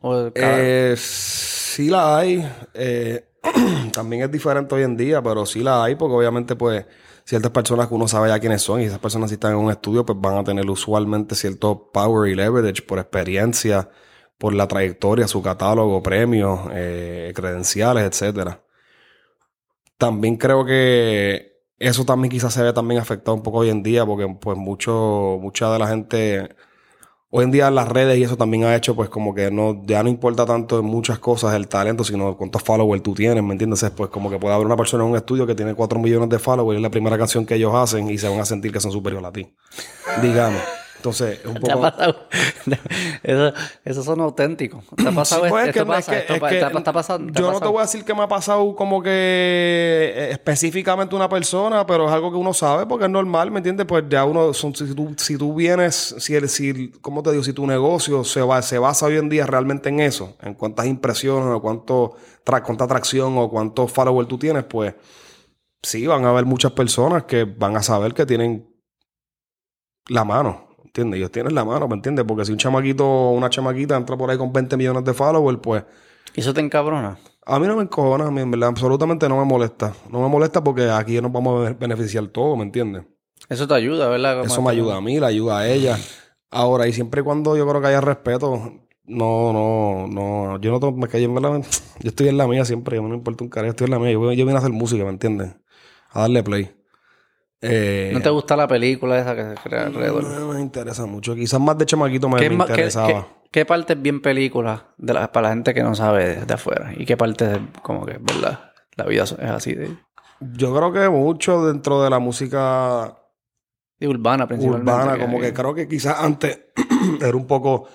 ¿O cada- Eh, sí la hay. Eh, <clears throat> también es diferente hoy en día, pero sí la hay porque obviamente pues ciertas personas que uno sabe ya quiénes son y esas personas si están en un estudio pues van a tener usualmente cierto power y leverage por experiencia, por la trayectoria, su catálogo, premios, eh, credenciales, etcétera. También creo que eso también quizás se ve también afectado un poco hoy en día porque pues mucho, mucha de la gente hoy en día las redes y eso también ha hecho pues como que no ya no importa tanto en muchas cosas el talento sino cuántos followers tú tienes ¿me entiendes? pues como que puede haber una persona en un estudio que tiene 4 millones de followers y es la primera canción que ellos hacen y se van a sentir que son superiores a ti digamos entonces es un <laughs> ¿Te ha poco pasado? <laughs> eso, eso son auténticos. ¿Te ha pasado Sí, pues, esto? es que- ¿Esto es pasa? que- ¿Esto es pa- que te- está pasando? ¿Te ha Yo no te voy a decir que me ha pasado como que eh, específicamente una persona, pero es algo que uno sabe porque es normal, ¿me entiendes? Pues ya uno, son- si, tú, si tú vienes, si, el, si, ¿cómo te digo? Si tu negocio se, va, se basa hoy en día realmente en eso, en cuántas impresiones o cuánto, tra- cuánta atracción o cuántos followers tú tienes, pues sí, van a haber muchas personas que van a saber que tienen la mano. ¿Entiendes? Ellos tienen la mano, ¿me entiendes? Porque si un chamaquito o una chamaquita entra por ahí con 20 millones de followers, pues ¿Y eso te encabrona? a mí no me encojona, a mí en verdad, absolutamente no me molesta. No me molesta porque aquí nos vamos a be- beneficiar todo, ¿me entiendes? Eso te ayuda, ¿verdad? Como Eso me ayuda a mí, le ayuda a ella. Ahora, y siempre y cuando yo creo que haya respeto, no, no, no, yo no me yo, en verdad, yo estoy en la mía siempre, mí no me importa un carajo, estoy en la mía. Yo, yo vine a hacer música, ¿me entiendes? A darle play. Eh, ¿No te gusta la película esa que se crea alrededor? no me interesa mucho. Quizás más de chamaquito me, ¿Qué, me qué- interesaba. qué- qué parte es bien película de la- para la gente que no sabe de, de afuera? ¿Y qué parte es como que, verdad? La vida es así de, Yo creo que mucho dentro de la música urbana principalmente. urbana, como que creo que quizás antes <clears throat> era un poco,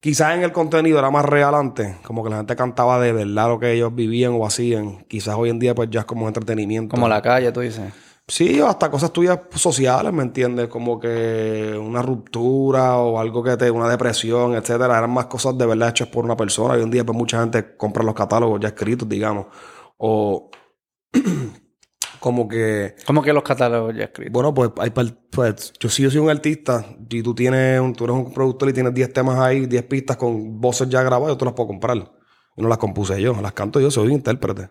quizás en el contenido era más real antes, como que la gente cantaba de verdad lo que ellos vivían o hacían. Quizás hoy en día pues ya es como entretenimiento. Como la calle, tú dices. Sí, hasta cosas tuyas sociales, ¿me entiendes? Como que una ruptura o algo que te, una depresión, etcétera. Eran más cosas de verdad hechas por una persona. Hoy en día, pues mucha gente compra los catálogos ya escritos, digamos. O <clears throat> como que, Como que los catálogos ya escritos. bueno, pues hay pues, yo sí yo soy un artista y tú tienes, un- tú eres un productor y tienes 10 temas ahí, 10 pistas con voces ya grabadas, yo te las puedo comprar. Y no las compuse yo, las canto yo, soy un intérprete.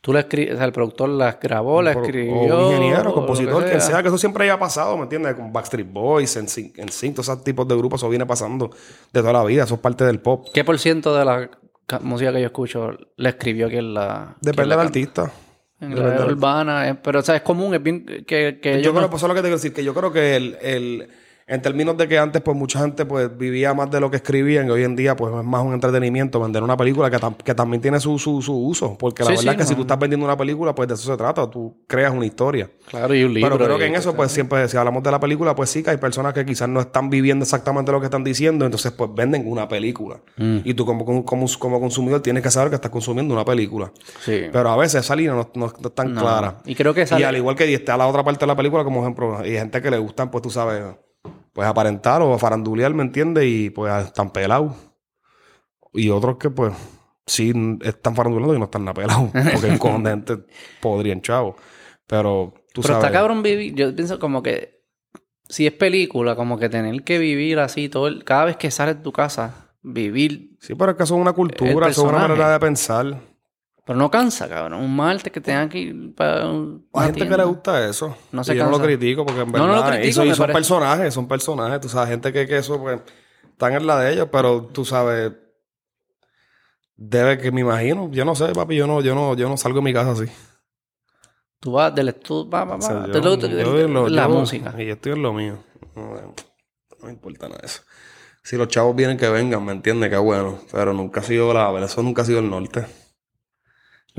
Tú la escribes, o sea, el productor la grabó, la escribió. O un ingeniero, compositor, que quien sea, que eso siempre haya pasado, ¿me entiendes? Con Backstreet Boys, en en Sync, todos esos tipos de grupos, eso viene pasando de toda la vida, eso es parte del pop. ¿Qué por ciento de la ca- música que yo escucho la escribió quien la. Depende del artista. En Depende la del- urbana, eh, pero o sea, es común, es bien que, que Yo creo, no- pues eso es lo que te quiero decir, que yo creo que el, el- en términos de que antes, pues mucha gente pues vivía más de lo que escribían, y hoy en día, pues es más un entretenimiento, vender una película que, tam- que también tiene su, su, su uso. Porque la Sí, verdad sí, es que si tú estás vendiendo una película, pues de eso se trata, tú creas una historia. Claro, y un libro. Pero creo que y en eso, pues siempre, si hablamos de la película, pues sí que hay personas que quizás no están viviendo exactamente lo que están diciendo, entonces pues venden una película. Mm. Y tú como, como, como, consumidor tienes que saber que estás consumiendo una película. Sí. Pero a veces esa línea no, no está tan No. clara. Y creo que Y sale- al igual que está la otra parte de la película, como ejemplo, hay gente que le gustan, pues tú sabes, pues aparentar o farandulear, ¿me entiendes? Y pues están pelados. Y otros que pues sí están farandulando y no están pelados. <laughs> Porque un cojón de gente podrían chavo. Pero tú Pero sabes. está cabrón vivir. Yo pienso como que si es película, como que tener que vivir así todo el, cada vez que sales de tu casa, vivir. Sí, pero es que eso es una cultura, El eso es una manera de pensar. Pero no cansa, cabrón. Un martes que tengan que ir para un- Hay gente que le gusta eso. No Y se yo no lo critico porque en No, no verdad. lo critico, eso- y son parece- personajes, son personajes. Tú sabes, gente que, que eso, pues, están en la de ellos, pero tú sabes. Debe que me imagino. Yo no sé, papi. Yo no, yo no, yo no salgo de mi casa así. Tú vas del estudio, va, va, va. O sea, te yo- lo- te- yo en lo- la yo- música. Y yo estoy en lo mío. No, no me importa nada de eso. Si los chavos vienen, que vengan, ¿me entiendes? Qué bueno. Pero nunca ha sido la... Eso nunca ha sido el norte.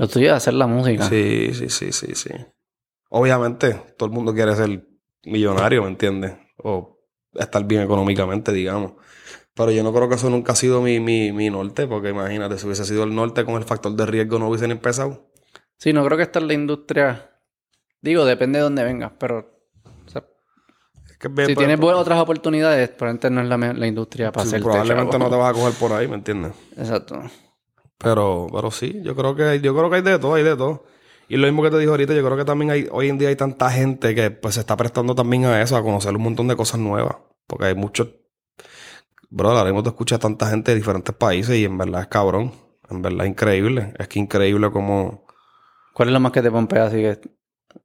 Lo tuyo es hacer la música. Sí, sí, sí, sí, sí. Obviamente, todo el mundo quiere ser millonario, ¿me entiendes? O estar bien económicamente, digamos. Pero yo no creo que eso nunca ha sido mi, mi, mi norte, porque imagínate, si hubiese sido el norte con el factor de riesgo no hubiesen empezado. Sí, no creo que esta es la industria. Digo, depende de dónde vengas, pero. o sea, Es que ve- si tienes buenas otras oportunidades, probablemente no es la, la industria para sí, hacer probablemente no te vas a coger por ahí, ¿me entiendes? Exacto. Pero, pero sí, yo creo que yo creo que hay de todo, hay de todo. Y lo mismo que te dijo ahorita, yo creo que también hay, hoy en día hay tanta gente que pues se está prestando también a eso, a conocer un montón de cosas nuevas. Porque hay muchos, bro, ahora mismo te escuchas a tanta gente de diferentes países y en verdad es cabrón. En verdad es increíble. Es que increíble como... ¿Cuál es lo más que te pompea así que,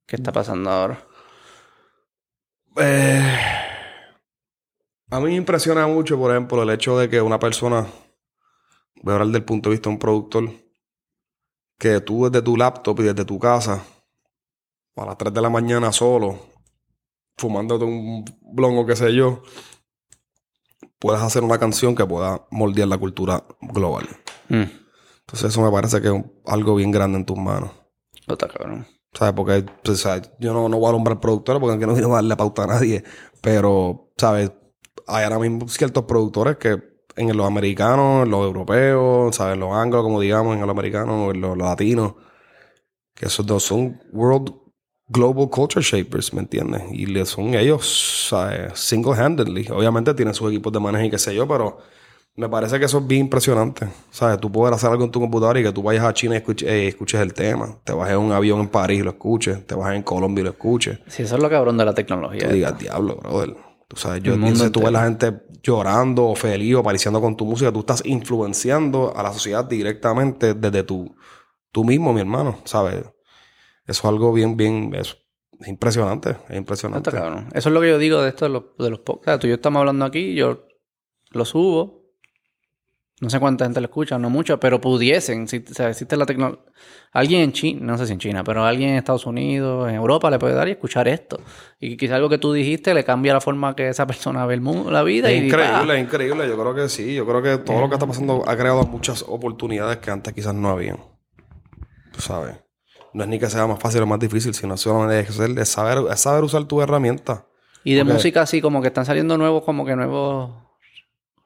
que está pasando ahora? Eh, a mí me impresiona mucho, por ejemplo, el hecho de que una persona, voy a hablar del punto de vista de un productor, que tú desde tu laptop y desde tu casa, a las 3 de la mañana solo, fumándote un blon o qué sé yo, puedas hacer una canción que pueda moldear la cultura global. Mm, Entonces eso me parece que es algo bien grande en tus manos. Está cabrón. ¿Sabes? Porque pues, ¿sabes? yo no, no voy a nombrar productores porque aquí no <laughs> quiero darle pauta a nadie. Pero, ¿sabes? Hay ahora mismo ciertos productores que en los americanos, en los europeos, ¿sabes? En los anglos, como digamos, en los americanos, en los, los latinos, que esos dos son world global culture shapers, ¿me entiendes? Y son ellos, ¿sabes? Single-handedly. Obviamente tienen sus equipos de manejo y qué sé yo, pero me parece que eso es bien impresionante. ¿Sabes? Tú poder hacer algo en tu computadora y que tú vayas a China y escuches, eh, escuches el tema. Te bajes en un avión en París y lo escuches. Te bajes en Colombia y lo escuches. Sí, eso es lo cabrón de la tecnología. Tú digas, diablo, brother. Tú sabes, yo pienso, tú ves la gente llorando o feliz o apareciendo con tu música. Tú estás influenciando a la sociedad directamente desde tu, tú mismo, mi hermano. ¿Sabes? Eso es algo bien, bien... Es, es impresionante. Es impresionante. Eso es lo que yo digo de esto de los, de los podcasts. Tú y yo estamos hablando aquí, yo lo subo. No sé cuánta gente lo escucha, no mucho, pero pudiesen. Si, o sea, existe la tecnología. Alguien en China, no sé si en China, pero alguien en Estados Unidos, en Europa, le puede dar y escuchar esto. Y quizá algo que tú dijiste le cambia la forma que esa persona ve el mundo, la vida. Es y increíble, es increíble. Yo creo que sí. Yo creo que todo lo que está pasando ha creado muchas oportunidades que antes quizás no habían. Tú sabes. No es ni que sea más fácil o más difícil, sino solamente es, saber, es saber usar tu herramienta. Y de música así, como que están saliendo nuevos, como que nuevos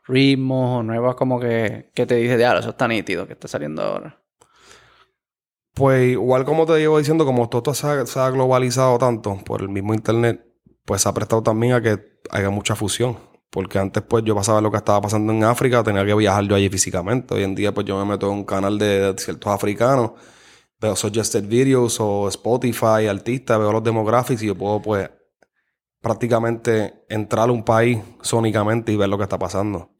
ritmos, o nuevas como que, que te dice, diablo, eso está nítido, que está saliendo ahora. Pues igual como te llevo diciendo, como todo esto se ha, se ha globalizado tanto por el mismo internet, pues se ha prestado también a que haya mucha fusión. Porque antes pues yo pasaba lo que estaba pasando en África, tenía que viajar yo allí físicamente. Hoy en día pues yo me meto en un canal de, de ciertos africanos, veo suggested videos o Spotify, artistas, veo los demographics y yo puedo pues prácticamente entrar a un país sónicamente y ver lo que está pasando.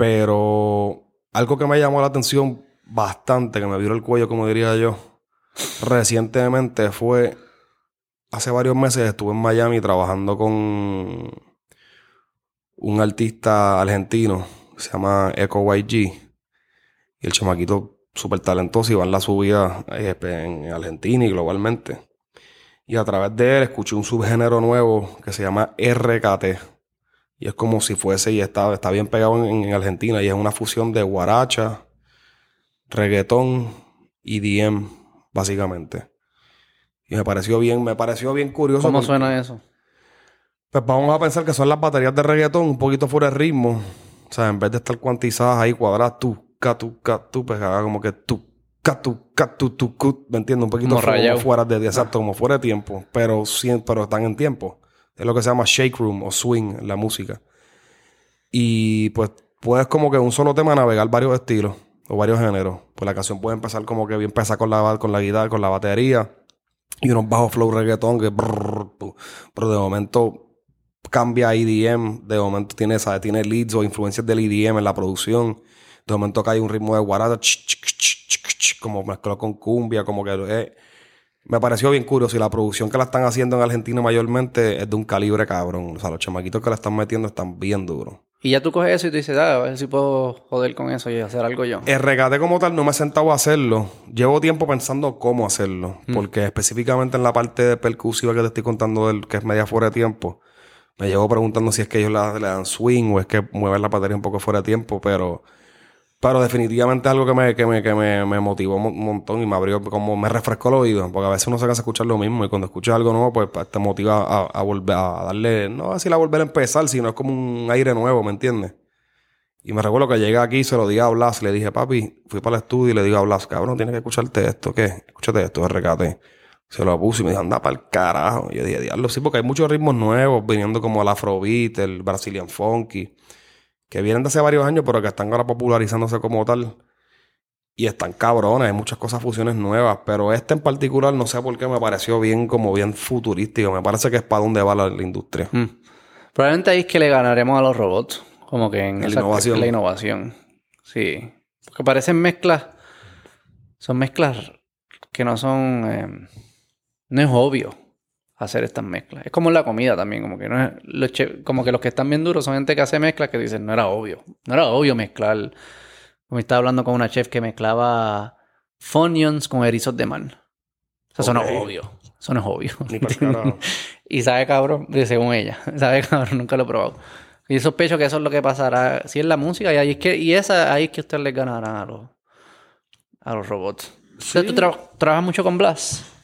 Pero algo que me llamó la atención bastante, que me viró el cuello, como diría yo, recientemente fue, hace varios meses estuve en Miami trabajando con un artista argentino, que se llama Echo YG, y el chamaquito súper talentoso y va en la subida eh, en Argentina y globalmente. Y a través de él escuché un subgénero nuevo que se llama RKT. Y es como si fuese, y está, está bien pegado en, en Argentina, y es una fusión de guaracha, reggaetón y DM, básicamente. Y me pareció bien, me pareció bien curioso. ¿Cómo porque- suena eso? Pues vamos a pensar que son las baterías de reggaetón un poquito fuera de ritmo. O sea, en vez de estar cuantizadas ahí, cuadradas, tú, ca, tú, ca, tú, pues haga como que tú, ca, tú, ca, tú, tú, cu, ¿me entiendes? Un poquito Como fuera de, exacto, como fuera de tiempo, pero, pero están en tiempo. Es lo que se llama shake room o swing la música. Y pues puedes como que un solo tema navegar varios estilos o varios géneros. Pues la canción puede empezar como que bien empezar con la, con la guitarra, con la batería y unos bajos flow reggaetón que pero de momento cambia a EDM, de momento tiene, ¿sabes? tiene leads o influencias del EDM en la producción, de momento cae un ritmo de ch, como mezcló con cumbia, como que eh, me pareció bien curioso. Y la producción que la están haciendo en Argentina mayormente es de un calibre cabrón. O sea, los chamaquitos que la están metiendo están bien duros. Y ya tú coges eso y tú dices, ah, a ver si puedo joder con eso y hacer algo yo. El regate como tal no me he sentado a hacerlo. Llevo tiempo pensando cómo hacerlo. Porque específicamente en la parte de percusiva que te estoy contando, del, que es media fuera de tiempo, me llevo preguntando si es que ellos le, le dan swing o es que mueven la batería un poco fuera de tiempo, pero... Pero definitivamente algo que me, que me, que me, me motivó un montón y me abrió, como me refrescó el oído, porque a veces uno se cansa de escuchar lo mismo y cuando escuchas algo nuevo, pues te motiva a, a volver a darle, no decir a volver a empezar, sino es como un aire nuevo, ¿me entiendes? Y me recuerdo que llegué aquí, se lo dije a Blas, le dije, papi, fui para el estudio y le digo a Blas, cabrón, tienes que escucharte esto, ¿qué? Escúchate esto, RKT. Se lo puse y me dijo, anda para el carajo. Y yo dije, diablo, sí, porque hay muchos ritmos nuevos, viniendo como el afrobeat, el Brazilian funky que vienen de hace varios años, pero que están ahora popularizándose como tal. Y están cabrones, hay muchas cosas, fusiones nuevas. Pero este en particular, no sé por qué me pareció bien, como bien futurístico. Me parece que es para donde va la, industria. Mm. Probablemente ahí es que le ganaremos a los robots. Como que en, la innovación. la innovación. Sí. Porque parecen mezclas. Son mezclas que no son. Eh, no es obvio hacer estas mezclas. Es como en la comida también, como que no es, los como que los que están bien duros son gente que hace mezclas que dicen, no era obvio, no era obvio mezclar. Como estaba hablando con una chef que mezclaba Funyuns con erizos de mar. O sea, eso no es obvio. Eso no es obvio. <laughs> y sabe cabrón, según ella, <laughs> sabe cabrón, nunca lo he probado. Y sospecho que eso es lo que pasará. Si es la música, y ahí es que, y esa, ahí es que ustedes les ganarán a los, a los robots. ¿tú trabajas mucho con Blast?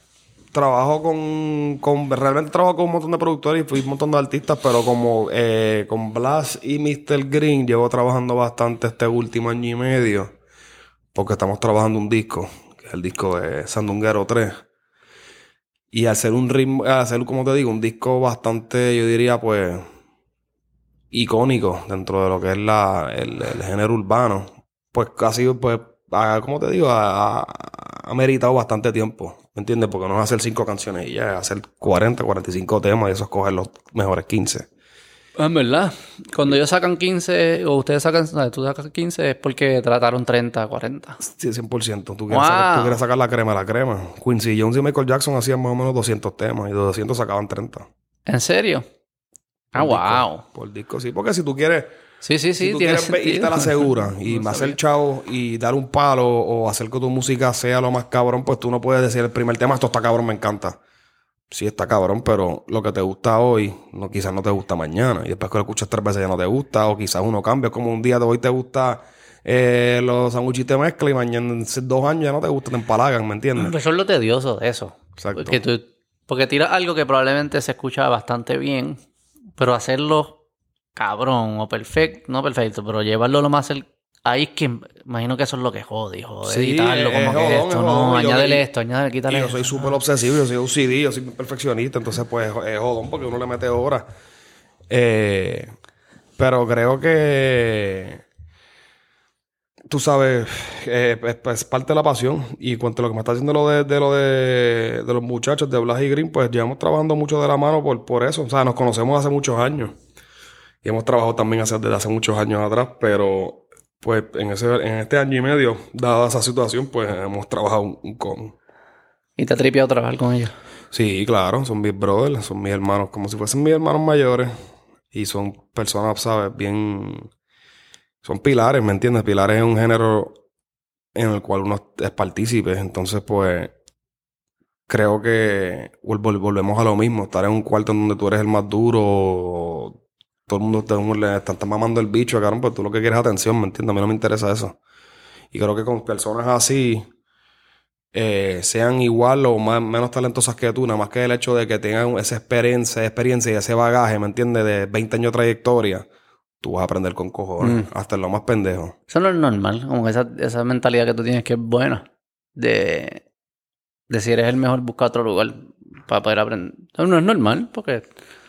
Trabajo con, con, Realmente trabajo con un montón de productores y fui un montón de artistas, pero como eh, con Blas y Mr. Green llevo trabajando bastante este último año y medio. Porque estamos trabajando un disco, que es el disco de Sandunguero 3. Y hacer un ritmo, hacer, como te digo, un disco bastante, yo diría, pues, icónico dentro de lo que es la, el, género urbano. Pues casi, pues, como te digo, ha, meritado bastante tiempo. ¿Me entiendes? Porque no es hacer cinco canciones y ya, es hacer 40, 45 temas y eso es coger los mejores 15. Ah, en verdad. Cuando ellos sacan 15 o ustedes sacan, tú sacas 15 es porque trataron 30, 40. Sí, 100%. Tú quieres, sacar, tú quieres sacar la crema, la crema. Quincy Jones y Michael Jackson hacían más o menos 200 temas y de 200 sacaban 30. ¿En serio? ah, wow. por disco, sí. Porque si tú quieres Sí, sí, sí. Si tú quieres irte a la segura <laughs> y no hacer chavo y dar un palo o hacer que tu música sea lo más cabrón, pues tú no puedes decir el primer tema, esto está cabrón, me encanta. Sí está cabrón, pero lo que te gusta hoy, no, quizás no te gusta mañana. Y después que lo escuchas tres veces ya no te gusta, o quizás uno cambia. Como un día de hoy te gusta eh, los sándwiches de mezcla y mañana en dos años ya no te gusta, te empalagan, ¿me entiendes? Pues eso es lo tedioso de eso. Exacto. Porque, tú, porque tiras algo que probablemente se escucha bastante bien, pero hacerlo cabrón o perfecto, no perfecto, pero llevarlo lo más el, ahí es que imagino que eso es lo que jode, joder, editarlo como que esto, no, añádele esto, añádele, quítale. Yo soy súper obsesivo, yo soy un CD, yo soy perfeccionista, entonces pues es jodón porque uno le mete horas. Eh, pero creo que tú sabes, eh, es, parte de la pasión. Y cuanto a lo que me está diciendo lo de, de lo de, de, los muchachos de Blas y Green, pues llevamos trabajando mucho de la mano por, por eso. O sea, nos conocemos hace muchos años. Y hemos trabajado también hace, desde hace muchos años atrás, pero pues en, ese, en este año y medio, dada esa situación, pues hemos trabajado un, con. ¿Y te ha tripeado trabajar con ellos? Sí, claro, son mis brothers, son mis hermanos, como si fuesen mis hermanos mayores. Y son personas, ¿sabes? Bien. Son pilares, ¿me entiendes? Pilares es un género en el cual uno es partícipe. Entonces, pues. Creo que volvemos a lo mismo. Estar en un cuarto en donde tú eres el más duro todo el mundo te, le está, mamando el bicho, cabrón, pero tú lo que quieres es atención, ¿me entiendes? A mí no me interesa eso. Y creo que con personas así, eh, sean igual o más, menos talentosas que tú, nada más que el hecho de que tengan esa experiencia, experiencia y ese bagaje, ¿me entiendes? De 20 años de trayectoria, tú vas a aprender con cojones, mm. hasta en lo más pendejo. Eso no es normal, como esa, esa mentalidad que tú tienes que es buena, de, de si eres el mejor, busca otro lugar para poder aprender. no es normal, porque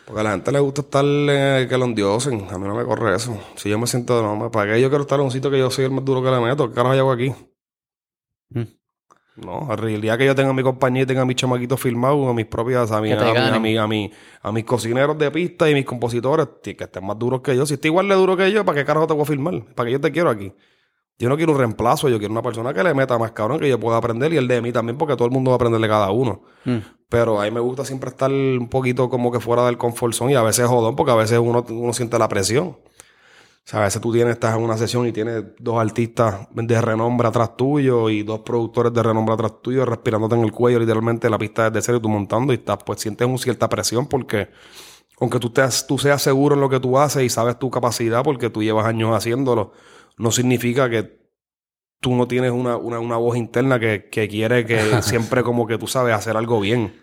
porque a la gente le gusta estar eh, que lo endiosen. A mí no me corre eso. Si yo me siento, no, ¿para qué yo quiero estar en un sitio que yo soy el más duro que le meto? ¿Qué carajo hago aquí? Mm. No, el día que yo tenga mi compañía y tenga mis chamaquitos filmados, a mis propias, a, mi, a, mi, a, mi, a, mis cocineros de pista y mis compositores, que estén más duros que yo. Si estoy igual de duro que yo, ¿para qué carajo te voy a filmar? ¿Para qué yo te quiero aquí? Yo no quiero un reemplazo, yo quiero una persona que le meta más cabrón, que yo pueda aprender y el de mí también, porque todo el mundo va a aprender de cada uno. Mm. Pero a mí me gusta siempre estar un poquito como que fuera del comfort zone y a veces jodón, porque a veces uno, uno siente la presión. O sea, a veces tú tienes, estás en una sesión y tienes dos artistas de renombre atrás tuyo y dos productores de renombre atrás tuyo respirándote en el cuello, literalmente la pista desde cero y tú montando y estás, pues sientes una cierta presión porque aunque tú, tú seas seguro en lo que tú haces y sabes tu capacidad porque tú llevas años haciéndolo, no significa que tú no tienes una, una, una voz interna que, que quiere que <laughs> siempre como que tú sabes hacer algo bien.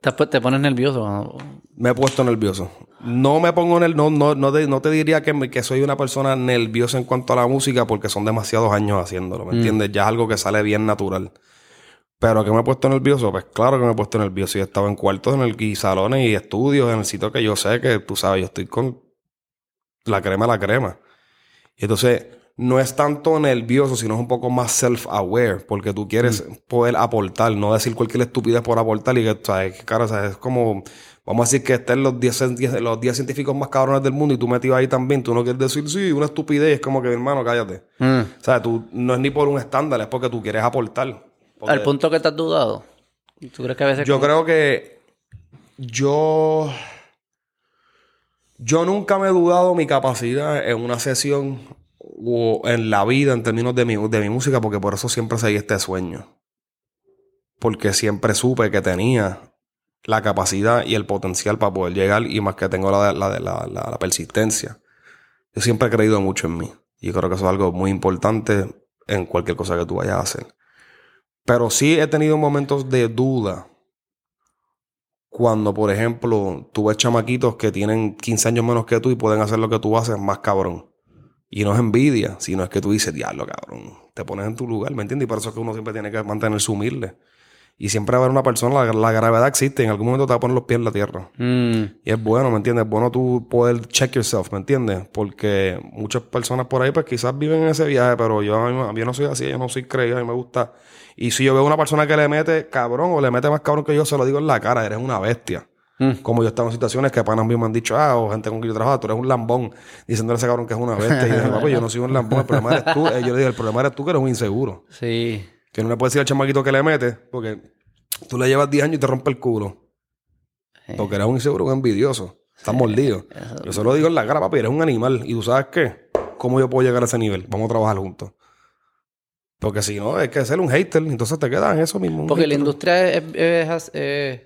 Te, te pones nervioso. Me he puesto nervioso. No me pongo en el. No, no, no, te, no te diría que, que soy una persona nerviosa en cuanto a la música porque son demasiados años haciéndolo, ¿me entiendes? Ya es algo que sale bien natural. Pero que me he puesto nervioso, pues claro que me he puesto nervioso. Y he estado en cuartos, en el y salones y estudios, en el sitio que yo sé que tú sabes, yo estoy con la crema la crema. Y entonces, no es tanto nervioso, sino es un poco más self-aware, porque tú quieres poder aportar, no decir cualquier estupidez por aportar y que, ¿sabes? Que, Cara, ¿sabes? es como, vamos a decir que estén los 10 cien- los 10 científicos más cabrones del mundo y tú metido ahí también, tú no quieres decir, sí, una estupidez, es como que, hermano, cállate. Mm. O sea, tú no es ni por un estándar, es porque tú quieres aportar. Porque Al punto que has dudado. ¿Tú crees que a veces... yo como- creo que yo. Yo nunca me he dudado mi capacidad en una sesión o en la vida en términos de mi, de mi música, porque por eso siempre seguí este sueño. Porque siempre supe que tenía la capacidad y el potencial para poder llegar, y más que tengo la, la, la, la- persistencia. Yo siempre he creído mucho en mí. Y creo que eso es algo muy importante en cualquier cosa que tú vayas a hacer. Pero sí he tenido momentos de duda. Cuando, por ejemplo, tú ves chamaquitos que tienen 15 años menos que tú y pueden hacer lo que tú haces más cabrón. Y no es envidia, sino es que tú dices, diablo, cabrón. Te pones en tu lugar, ¿me entiendes? Y por eso es que uno siempre tiene que mantenerse humilde. Y siempre va a haber una persona, la, la gravedad existe, en algún momento te va a poner los pies en la tierra. Mm. Y es bueno, ¿me entiendes? Es bueno tú poder check yourself, ¿me entiendes? Porque muchas personas por ahí, pues quizás viven en ese viaje, pero yo, a yo no soy así, yo no soy creído, a mí me gusta. Y si yo veo una persona que le mete cabrón o le mete más cabrón que yo, se lo digo en la cara, eres una bestia. Mm. Como yo he estado en situaciones que panas míos me han dicho, ah, o gente con quien yo trabajo, tú eres un lambón, diciéndole a ese cabrón que es una bestia. Y yo digo, "Papi, yo no soy un lambón, el problema eres tú. Eh, Yo le digo, el problema eres tú que eres un inseguro. Sí. Que no le puedes decir al chamaquito que le mete, porque tú le llevas 10 años y te rompe el culo. Sí. Porque eres un inseguro, un envidioso. Estás mordido. Yo se lo digo en la cara, papi, eres un animal. Y tú sabes qué? ¿Cómo yo puedo llegar a ese nivel? Vamos a trabajar juntos. Porque si no, es que ser un hater. Entonces te quedas en eso mismo. Porque la industria es, es- es-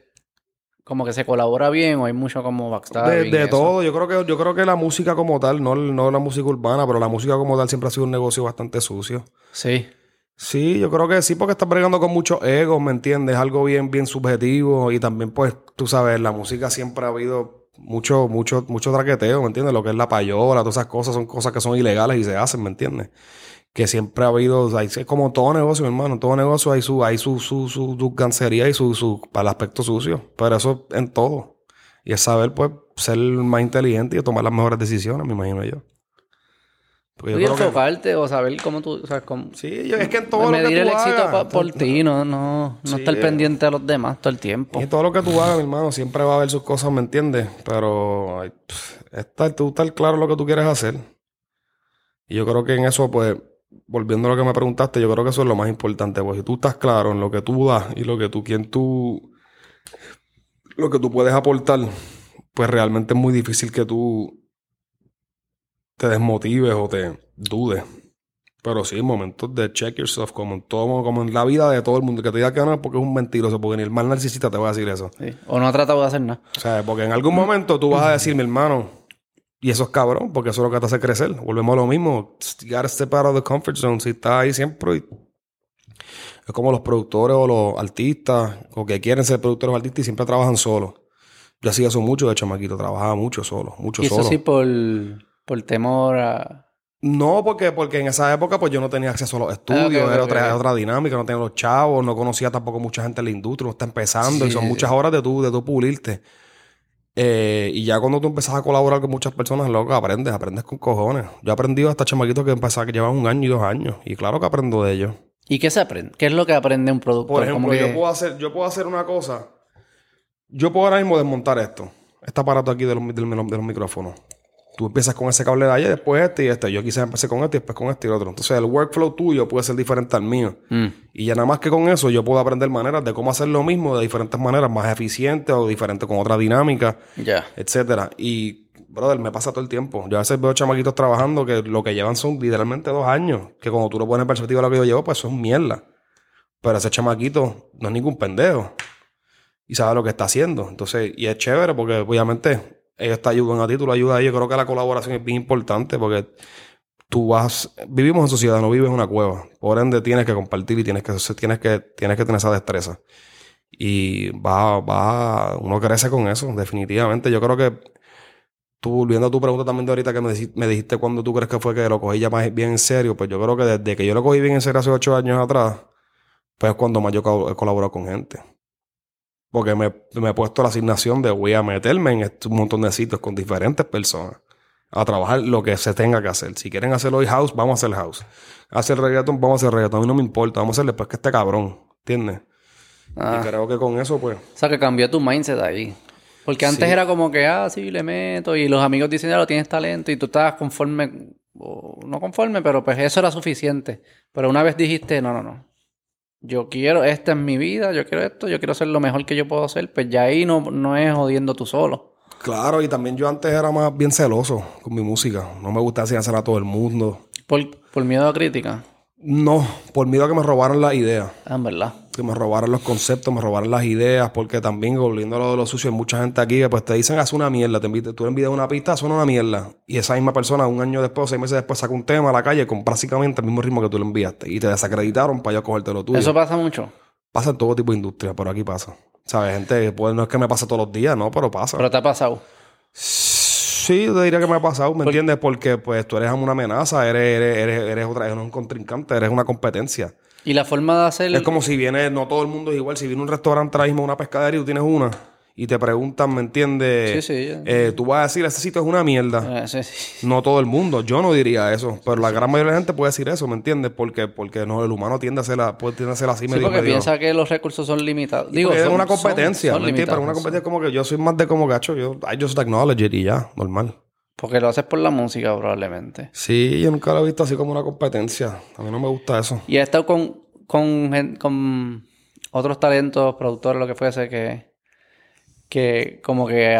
como que se colabora bien o hay mucho como De, backstabbing. de eso. todo, yo creo que yo creo que la música como tal, no, no la música urbana, pero la música como tal siempre ha sido un negocio bastante sucio. Sí. Sí, yo creo que sí, porque estás bregando con muchos egos, ¿me entiendes? Algo bien, bien subjetivo. Y también, pues, tú sabes, la música siempre ha habido mucho, mucho, mucho traqueteo, ¿me entiendes? Lo que es la payola, todas esas cosas son cosas que son ilegales y se hacen, ¿me entiendes? Que siempre ha habido, o es como todo negocio, hermano, todo negocio hay su, hay su, su, su, su gancería y su, su, para el aspecto sucio. Pero eso en todo. Y es saber, pues, ser más inteligente y tomar las mejores decisiones, me imagino yo. Y creo que- enfocarte o saber cómo tú... O sea, cómo... Sí, yo- es que en todo lo que el tú éxito hagas, pa- por ti, no, no, no Sí. estar pendiente de los demás todo el tiempo. Y todo lo que tú hagas, mi hermano, siempre va a haber sus cosas, ¿me entiendes? Pero ay, estar, tú estar claro lo que tú quieres hacer. Y yo creo que en eso, pues, volviendo a lo que me preguntaste, yo creo que eso es lo más importante. Pues si tú estás claro en lo que tú das y lo que tú, quien tú, lo que tú puedes aportar, pues realmente es muy difícil que tú te desmotives o te dudes. Pero sí, en momentos de check yourself, como en todo, como en la vida de todo el mundo, que te diga que no, porque es un mentiroso, porque ni el mal narcisista te va a decir eso. Sí. O no ha tratado de hacer nada. O sea, porque en algún momento tú vas a decir, mi hermano, y eso es cabrón, porque eso es lo que te hace crecer. Volvemos a lo mismo. You gotta step out of the comfort zone. Si estás ahí siempre. y- Es como los productores o los artistas, o que quieren ser productores o artistas y siempre trabajan solos. Yo hacía eso mucho de chamaquito, trabajaba mucho solo, mucho Y eso solo. sí por, por temor a... No, porque, porque en esa época pues yo no tenía acceso a los estudios, Ah, ok, era otra, otra dinámica, no tenía los chavos, no conocía tampoco mucha gente en la industria, está empezando y son sí, muchas horas de tú, de tú pulirte. Eh, y ya cuando tú empiezas a colaborar con muchas personas, loco, aprendes, aprendes con cojones. Yo he aprendido hasta chamaquitos que empezaron, que llevan un año y dos años. Y claro que aprendo de ellos. ¿Y qué se aprende? ¿Qué es lo que aprende un productor? Por ejemplo, que- yo, puedo hacer, yo puedo hacer una cosa. Yo puedo ahora mismo desmontar esto. Este aparato aquí de los, de los micrófonos. Tú empiezas con ese cable de ayer, después este y este. Yo quizás empecé con este y después con este y el otro. Entonces el workflow tuyo puede ser diferente al mío. Mm. Y ya nada más que con eso yo puedo aprender maneras de cómo hacer lo mismo de diferentes maneras, más eficientes o diferentes con otra dinámica, Ya. etcétera. Y, brother, me pasa todo el tiempo. Yo a veces veo chamaquitos trabajando que lo que llevan son literalmente dos años. Que cuando tú lo pones en perspectiva de lo que yo llevo, pues eso es mierda. Pero ese chamaquito no es ningún pendejo. Y sabe lo que está haciendo. Entonces, y es chévere porque obviamente ellos te ayudan a ti, tú lo ayudas a ellos. Creo que la colaboración es bien importante porque tú vas, vivimos en sociedad, no vives en una cueva. Por ende, tienes que compartir y tienes que, tienes que, tienes que tener esa destreza. Y va, va, uno crece con eso, definitivamente. Yo creo que tú, volviendo a tu pregunta también de ahorita que me, dici- me dijiste cuando tú crees que fue que lo cogí ya más bien en serio, pues yo creo que desde que yo lo cogí bien en serio hace ocho años atrás, pues es cuando más yo he colaborado con gente. Porque me, me he puesto la asignación de voy a meterme en este- un montón de sitios con diferentes personas a trabajar lo que se tenga que hacer. Si quieren hacerlo hoy house, vamos a hacer house. Hacer reggaeton, vamos a hacer reggaeton. A mí no me importa. Vamos a hacerle después que este cabrón. ¿Entiendes? Ah. Y creo que con eso, pues. O sea, que cambió tu mindset ahí. Porque antes Sí. era como que, ah, sí, le meto. Y los amigos dicen, ya lo tienes talento. Y tú estabas conforme, o no conforme, pero pues eso era suficiente. Pero una vez dijiste, no, no, no. Yo quiero, esta es mi vida, yo quiero esto, yo quiero ser lo mejor que yo puedo ser. Pues ya ahí no, no es jodiendo tú solo. Claro, y también yo antes era más bien celoso con mi música. No me gustaba enseñársela a todo el mundo. Por, por miedo a crítica. No, por miedo a que me robaran las ideas. Ah, en verdad. Que me robaran los conceptos, me robaran las ideas. Porque también, volviendo a lo de lo sucio, hay mucha gente aquí que pues te dicen, haz una mierda. Te invito, tú le envías una pista, suena una mierda. Y esa misma persona, un año después, seis meses después, saca un tema a la calle con prácticamente el mismo ritmo que tú le enviaste. Y te desacreditaron para yo cogerte lo tuyo. Eso pasa mucho. Pasa en todo tipo de industria, pero aquí pasa. ¿Sabes? Gente, pues no es que me pasa todos los días, no, pero pasa. Pero te ha pasado. Sí, te diría que me ha pasado, ¿me entiendes? Porque pues tú eres una amenaza, eres, eres, eres, eres otra, eres un contrincante, eres una competencia. Y la forma de hacer. Es como si viene, no todo el mundo es igual. Si viene un restaurante ahora mismo, una pescadería y tú tienes una, y te preguntan, ¿me entiendes? Sí, sí. Eh, tú vas a decir, este sitio es una mierda. Eh, sí, sí. No todo el mundo, yo no diría eso, pero la gran mayoría de la gente puede decir eso, ¿me entiendes? Porque, porque no, el humano tiende a ser, la- puede, tiende a ser así Sí, medio, porque medio- piensa que los recursos son limitados. Digo, es son- una son- competencia, son ¿me entiendes? Pero una competencia como que yo soy más de como gacho, yo, I just acknowledge it y ya, normal. Porque lo haces por la música, probablemente. Sí, yo nunca lo he visto así como una competencia. A mí no me gusta eso. Y he estado con, con, con otros talentos, productores, lo que fuese, que, que como que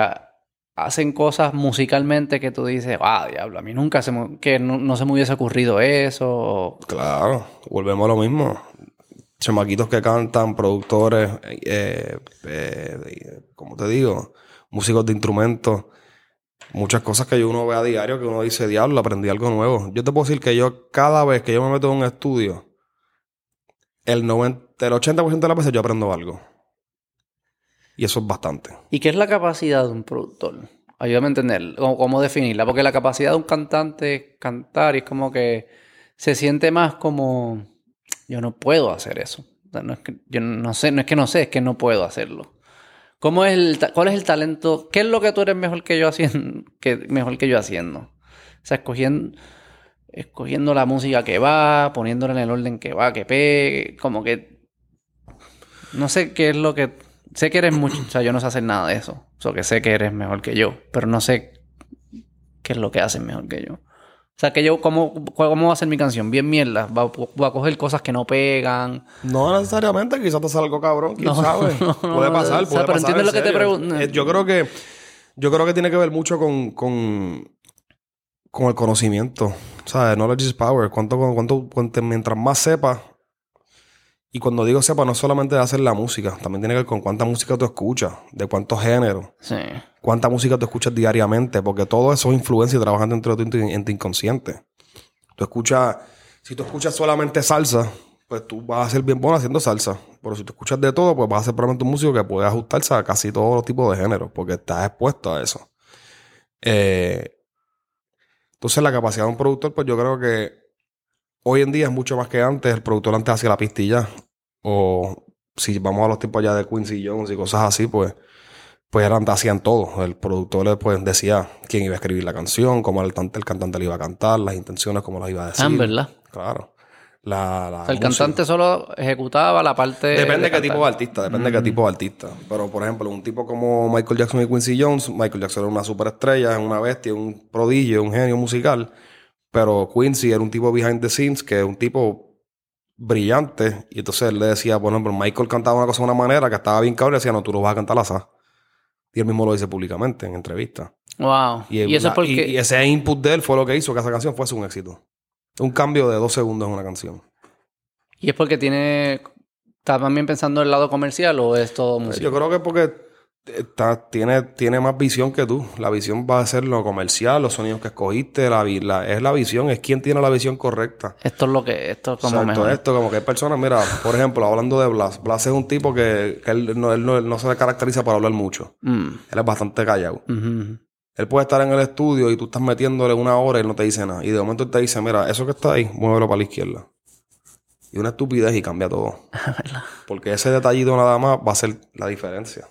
hacen cosas musicalmente que tú dices, ah, diablo, a mí nunca se me, que no, no se me hubiese ocurrido eso. Claro, volvemos a lo mismo. Chamaquitos que cantan, productores, eh, eh, como te digo, músicos de instrumentos. Muchas cosas que uno ve a diario que uno dice, diablo, aprendí algo nuevo. Yo te puedo decir que yo, cada vez que yo me meto en un estudio, el, 90, el 80% de las veces yo aprendo algo. Y eso es bastante. ¿Y qué es la capacidad de un productor? Ayúdame a entender, cómo, cómo definirla. Porque la capacidad de un cantante es cantar y es como que se siente más como, yo no puedo hacer eso. No es que, yo no sé, no es que no sé, es que no puedo hacerlo. ¿Cómo es el, ¿Cuál es el talento? ¿Qué es lo que tú eres mejor que yo haciendo? <laughs> Que, mejor que yo haciendo? O sea, escogiendo, escogiendo la música que va, poniéndola en el orden que va, que pegue, como que... No sé qué es lo que... Sé que eres mucho... O sea, yo no sé hacer nada de eso. O sea, que sé que eres mejor que yo. Pero no sé qué es lo que haces mejor que yo. O sea, que yo... ¿Cómo, cómo va a ser mi canción? Bien mierda. Va, voy a coger cosas que no pegan. No necesariamente, quizás te salga algo cabrón, quién No, sabe. <laughs> no, puede pasar, o sea, puede pero pasar. entiendes en lo que te pregunto. Eh, Yo creo que yo creo que tiene que ver mucho con, con, con el conocimiento. ¿Sabes? Knowledge is power. Cuánto, cuánto, cuánto- mientras más sepas, y cuando digo sepa, no es solamente de hacer la música, también tiene que ver con cuánta música tú escuchas, de cuántos géneros, Sí. cuánta música tú escuchas diariamente, porque todo eso es influencia y trabajan dentro de tu, en tu inconsciente. Tú escuchas, si tú escuchas solamente salsa, pues tú vas a ser bien bueno haciendo salsa. Pero si tú escuchas de todo, pues vas a ser probablemente un músico que puede ajustarse a casi todos los tipos de géneros, porque estás expuesto a eso. Eh, entonces, la capacidad de un productor, pues yo creo que hoy en día es mucho más que antes. El productor antes hacía la pistilla. O si vamos a los tiempos ya de Quincy Jones y cosas así, pues, pues eran, hacían todo. El productor pues, decía quién iba a escribir la canción, cómo el, cantante- el cantante le iba a cantar, las intenciones, cómo las iba a decir. Ah, verdad. Claro. la, la O sea, el cantante solo ejecutaba la parte. Depende de qué cantar. tipo de artista, depende de qué tipo de artista. Pero, por ejemplo, un tipo como Michael Jackson y Quincy Jones, Michael Jackson era una superestrella, es una bestia, un prodigio, un genio musical. Pero Quincy era un tipo behind the scenes, que es un tipo brillante. Y entonces él le decía, por ejemplo, Michael cantaba una cosa de una manera que estaba bien cabrón y decía, no, tú lo vas a cantar así. Y él mismo lo dice públicamente en entrevistas. Wow. Y, eso la- es porque. y- y ese input de él fue lo que hizo que esa canción fuese un éxito. Un cambio de dos segundos en una canción. Y es porque tiene. ¿Está también pensando en el lado comercial o es todo música? Yo creo que porque está, tiene, tiene más visión que tú. La visión va a ser lo comercial, los sonidos que escogiste, la, la- es la visión, es quien tiene la visión correcta. Esto es lo que. Esto es como Exacto, mejor. esto, como que hay personas, mira, por ejemplo, hablando de Blas, Blas es un tipo que, que él, no, él no- él no se caracteriza para hablar mucho. Mm. Él es bastante callado. Él puede estar en el estudio y tú estás metiéndole una hora y él no te dice nada. Y de momento él te dice, mira, eso que está ahí, muévelo para la izquierda. Y una estupidez y cambia todo. <laughs> Porque ese detallito nada más va a ser la diferencia.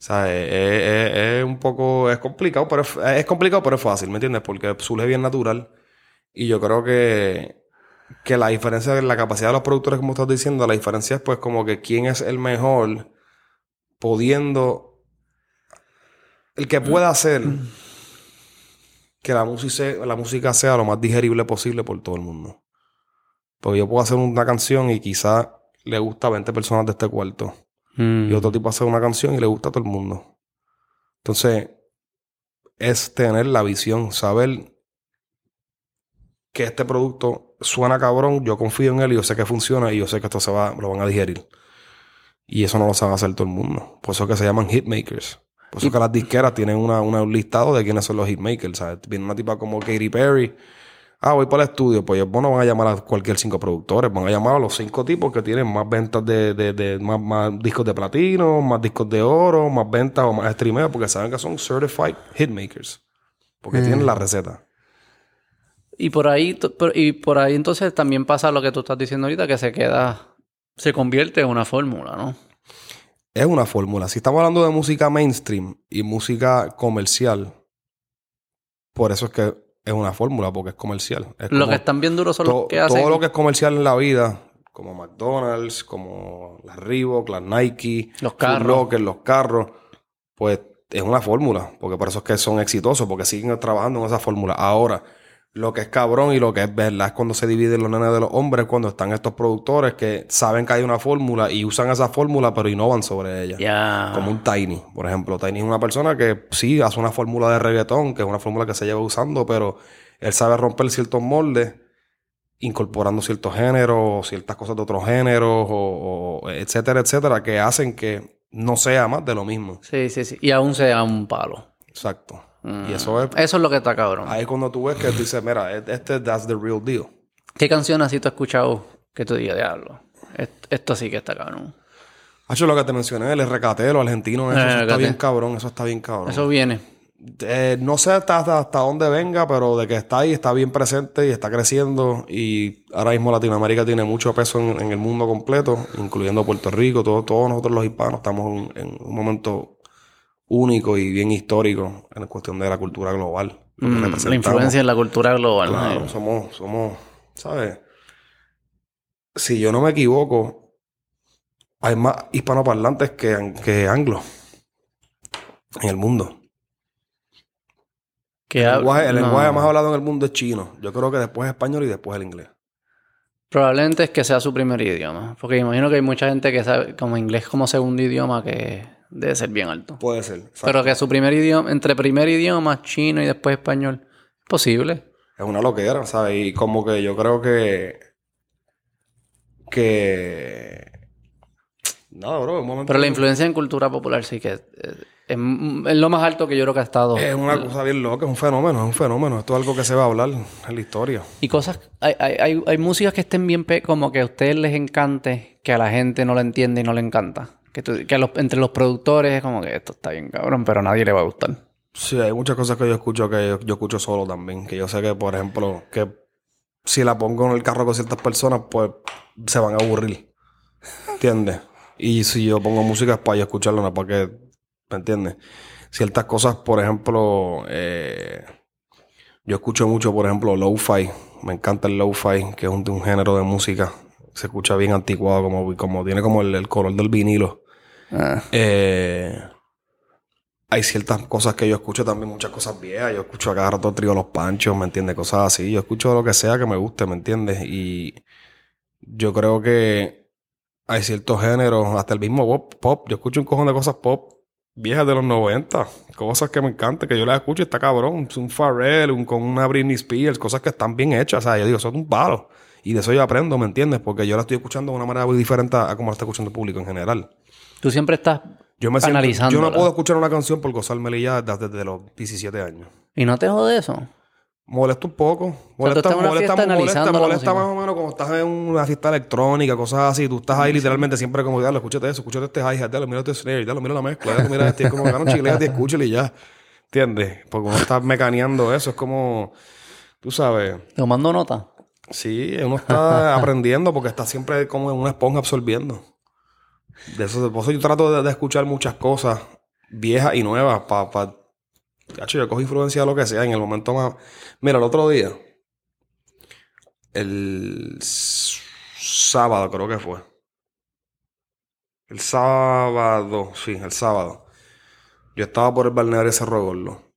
O sea, es, un poco... Es complicado, pero es, complicado, pero es fácil, ¿me entiendes? Porque surge bien natural. Y yo creo que, que la diferencia de la capacidad de los productores, como estás diciendo, la diferencia es pues como que quién es el mejor pudiendo... El que pueda hacer que la música, sea, la música sea lo más digerible posible por todo el mundo. Porque yo puedo hacer una canción y quizá le gusta a 20 personas de este cuarto. Mm. Y otro tipo hace una canción y le gusta a todo el mundo. Entonces, es tener la visión, saber que este producto suena cabrón, yo confío en él y yo sé que funciona y yo sé que esto se va, lo van a digerir. Y eso no lo sabe hacer todo el mundo. Por eso que se llaman hitmakers. Por eso que las disqueras tienen una, una- un listado de quiénes son los hitmakers. ¿sabes? Viene una tipa como Katy Perry. Ah, voy para el estudio. Pues ellos no van a llamar a cualquier cinco productores. Van a llamar a los cinco tipos que tienen más ventas de, de, de- más, más discos de platino, más discos de oro, más ventas o más streameos, porque saben que son certified hitmakers. Porque tienen la receta. Y por ahí, y por ahí entonces también pasa lo que tú estás diciendo ahorita, que se queda, se convierte en una fórmula, ¿no? Es una fórmula. Si estamos hablando de música mainstream y música comercial, por eso es que es una fórmula, porque es comercial. Es Lo que están bien duros son los que hacen. Todo lo que es comercial en la vida, como McDonald's, como las Reebok, las Nike, Los carros. Los carros, pues es una fórmula, porque por eso es que son exitosos, porque siguen trabajando en esa fórmula. Ahora, lo que es cabrón y lo que es verdad es cuando se dividen los nenes de los hombres, cuando están estos productores que saben que hay una fórmula y usan esa fórmula, pero innovan sobre ella. Ya. Como un Tiny, por ejemplo. Tiny es una persona que sí hace una fórmula de reggaetón, que es una fórmula que se lleva usando, pero él sabe romper ciertos moldes, incorporando ciertos géneros, ciertas cosas de otros géneros, o, o etcétera, etcétera, que hacen que no sea más de lo mismo. Sí, sí, sí. Y aún sea un palo. Exacto. Mm. Y eso es. Eso es lo que está cabrón. Ahí cuando tú ves que dices, mira, este, that's the real deal. ¿Qué canción así tú has escuchado que tú digas, diablo? Est- Esto sí que está cabrón. Hacho, lo que te mencioné, el recatero argentino, eso, Eh, eso está bien cabrón, eso está bien cabrón. Eso viene. Eh, no sé hasta, hasta, hasta dónde venga, pero de que está ahí, está bien presente y está creciendo. Y ahora mismo Latinoamérica tiene mucho peso en, en el mundo completo, incluyendo Puerto Rico. Todo- todos nosotros los hispanos estamos en, en un momento único y bien histórico en cuestión de la cultura global. Mm, la influencia en la cultura global. Claro, ¿no? somos, somos, ¿sabes? Si yo no me equivoco, hay más hispanoparlantes que, an- que anglo en el mundo. Que El lenguaje, el no. lenguaje más hablado en el mundo es chino. Yo creo que después es español y después el inglés. Probablemente es que sea su primer idioma. Porque imagino que hay mucha gente que sabe como inglés como segundo idioma que debe ser bien alto. Puede ser. exacto. Pero que su primer idioma, entre primer idioma, chino y después español, es posible. Es una loquera, ¿sabes? Y como que yo creo que. Que. No, bro, un momento. Pero la influencia en cultura popular sí que es, es- es lo más alto que yo creo que ha estado. Es una cosa bien loca, es un fenómeno, es un fenómeno. Esto es algo que se va a hablar en la historia. Y cosas, hay, hay, hay, hay músicas que estén bien, pe- como que a ustedes les encante, que a la gente no la entiende y no le encanta. Que, tú- que entre los productores es como que esto está bien cabrón, pero a nadie le va a gustar. Sí, hay muchas cosas que yo escucho que yo, escucho solo también. Que yo sé que, por ejemplo, que si la pongo en el carro con ciertas personas, pues se van a aburrir. ¿Entiendes? Y si yo pongo música es para yo escucharla, no para que. ¿Me entiendes? Ciertas cosas, por ejemplo, eh, yo escucho mucho, por ejemplo, lo-fi Me encanta el lo-fi, que es un género de música. Se escucha bien anticuado, como, como tiene como el, el color del vinilo. Ah, Eh, hay ciertas cosas que yo escucho también, muchas cosas viejas. Yo escucho a cada rato trío Los Panchos, ¿me entiendes? Cosas así. Yo escucho lo que sea que me guste, ¿me entiendes? Y yo creo que hay ciertos géneros, hasta el mismo pop, pop. Yo escucho un cojón de cosas pop viejas de los 90. Cosas que me encantan, que yo las escucho y está cabrón. Un Pharrell, un, con una Britney Spears, cosas que están bien hechas. O sea, yo digo, son un palo. Y de eso yo aprendo, ¿me entiendes? Porque yo la estoy escuchando de una manera muy diferente a como la está escuchando el público en general. Tú siempre estás Yo me analizando. yo no puedo escuchar una canción por gozármela ya desde, desde los 17 años. ¿Y no te jode eso? Molesta un poco. sea, Molesta, en una molesta, molesta, más o menos como estás en una fiesta electrónica, cosas así. Tú estás ahí literalmente siempre como, dale, escúchate eso, escúchate este hi-hat, dale, mira este snare, dale, mira la mezcla, dale, mira este. Es como, gana un chilete y escúchale y ya. ¿Entiendes? Porque uno está mecaneando eso. Es como, tú sabes, Tomando nota. Sí, uno está <laughs> aprendiendo porque está siempre como en una esponja absorbiendo. De eso, por eso yo trato de, de escuchar muchas cosas viejas y nuevas para... Pa, Cacho, yo cojo influencia de lo que sea en el momento más... Mira, el otro día, el sábado creo que fue. El sábado, sí, el sábado. Yo estaba por el balneario Cerro Gordo.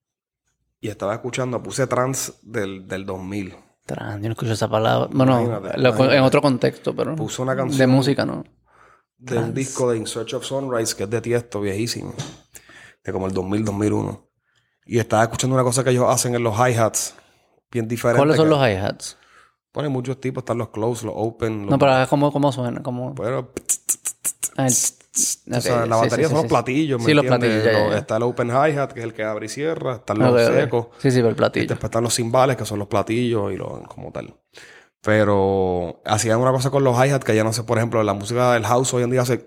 Y estaba escuchando, puse trans del, del 2000. Tran, yo no escucho esa palabra. Bueno, Imagínate, lo- imagínate. en otro contexto, pero. Puse una canción. De música, ¿no? de un disco de In Search of Sunrise, que es de Tiesto, viejísimo. De como el 2000, 2001. Y estaba escuchando una cosa que ellos hacen en los hi-hats. Bien diferente. ¿Cuáles son que los hi-hats? Ponen muchos tipos. Están los close, los open. Los... No, pero ¿cómo, cómo suena? ¿Cómo... Pero... Ah, el- ok, sabes, la batería sí, son los platillos, ¿me Sí, los entiendes? platillos, ya, ya, Los- ya. Está el open hi-hat, que es el que abre y cierra. Están los Ok, ok. secos. Sí, sí, pero el platillo. Después están los cimbales, que son los platillos y los como tal. Pero hacían una cosa con los hi-hats que ya no sé, por ejemplo, la música del house hoy en día hace...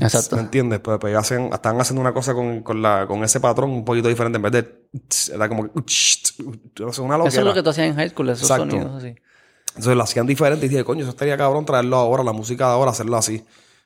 Exacto. ¿Me entiendes? Pues, pues hacen, están haciendo una cosa con, con, la, con ese patrón un poquito diferente. En vez de... Era como... Una Eso es loquera. lo que tú hacías en high school, esos Exacto. sonidos así. Entonces lo hacían diferente y dije, coño, eso estaría cabrón traerlo ahora, la música de ahora, hacerlo así.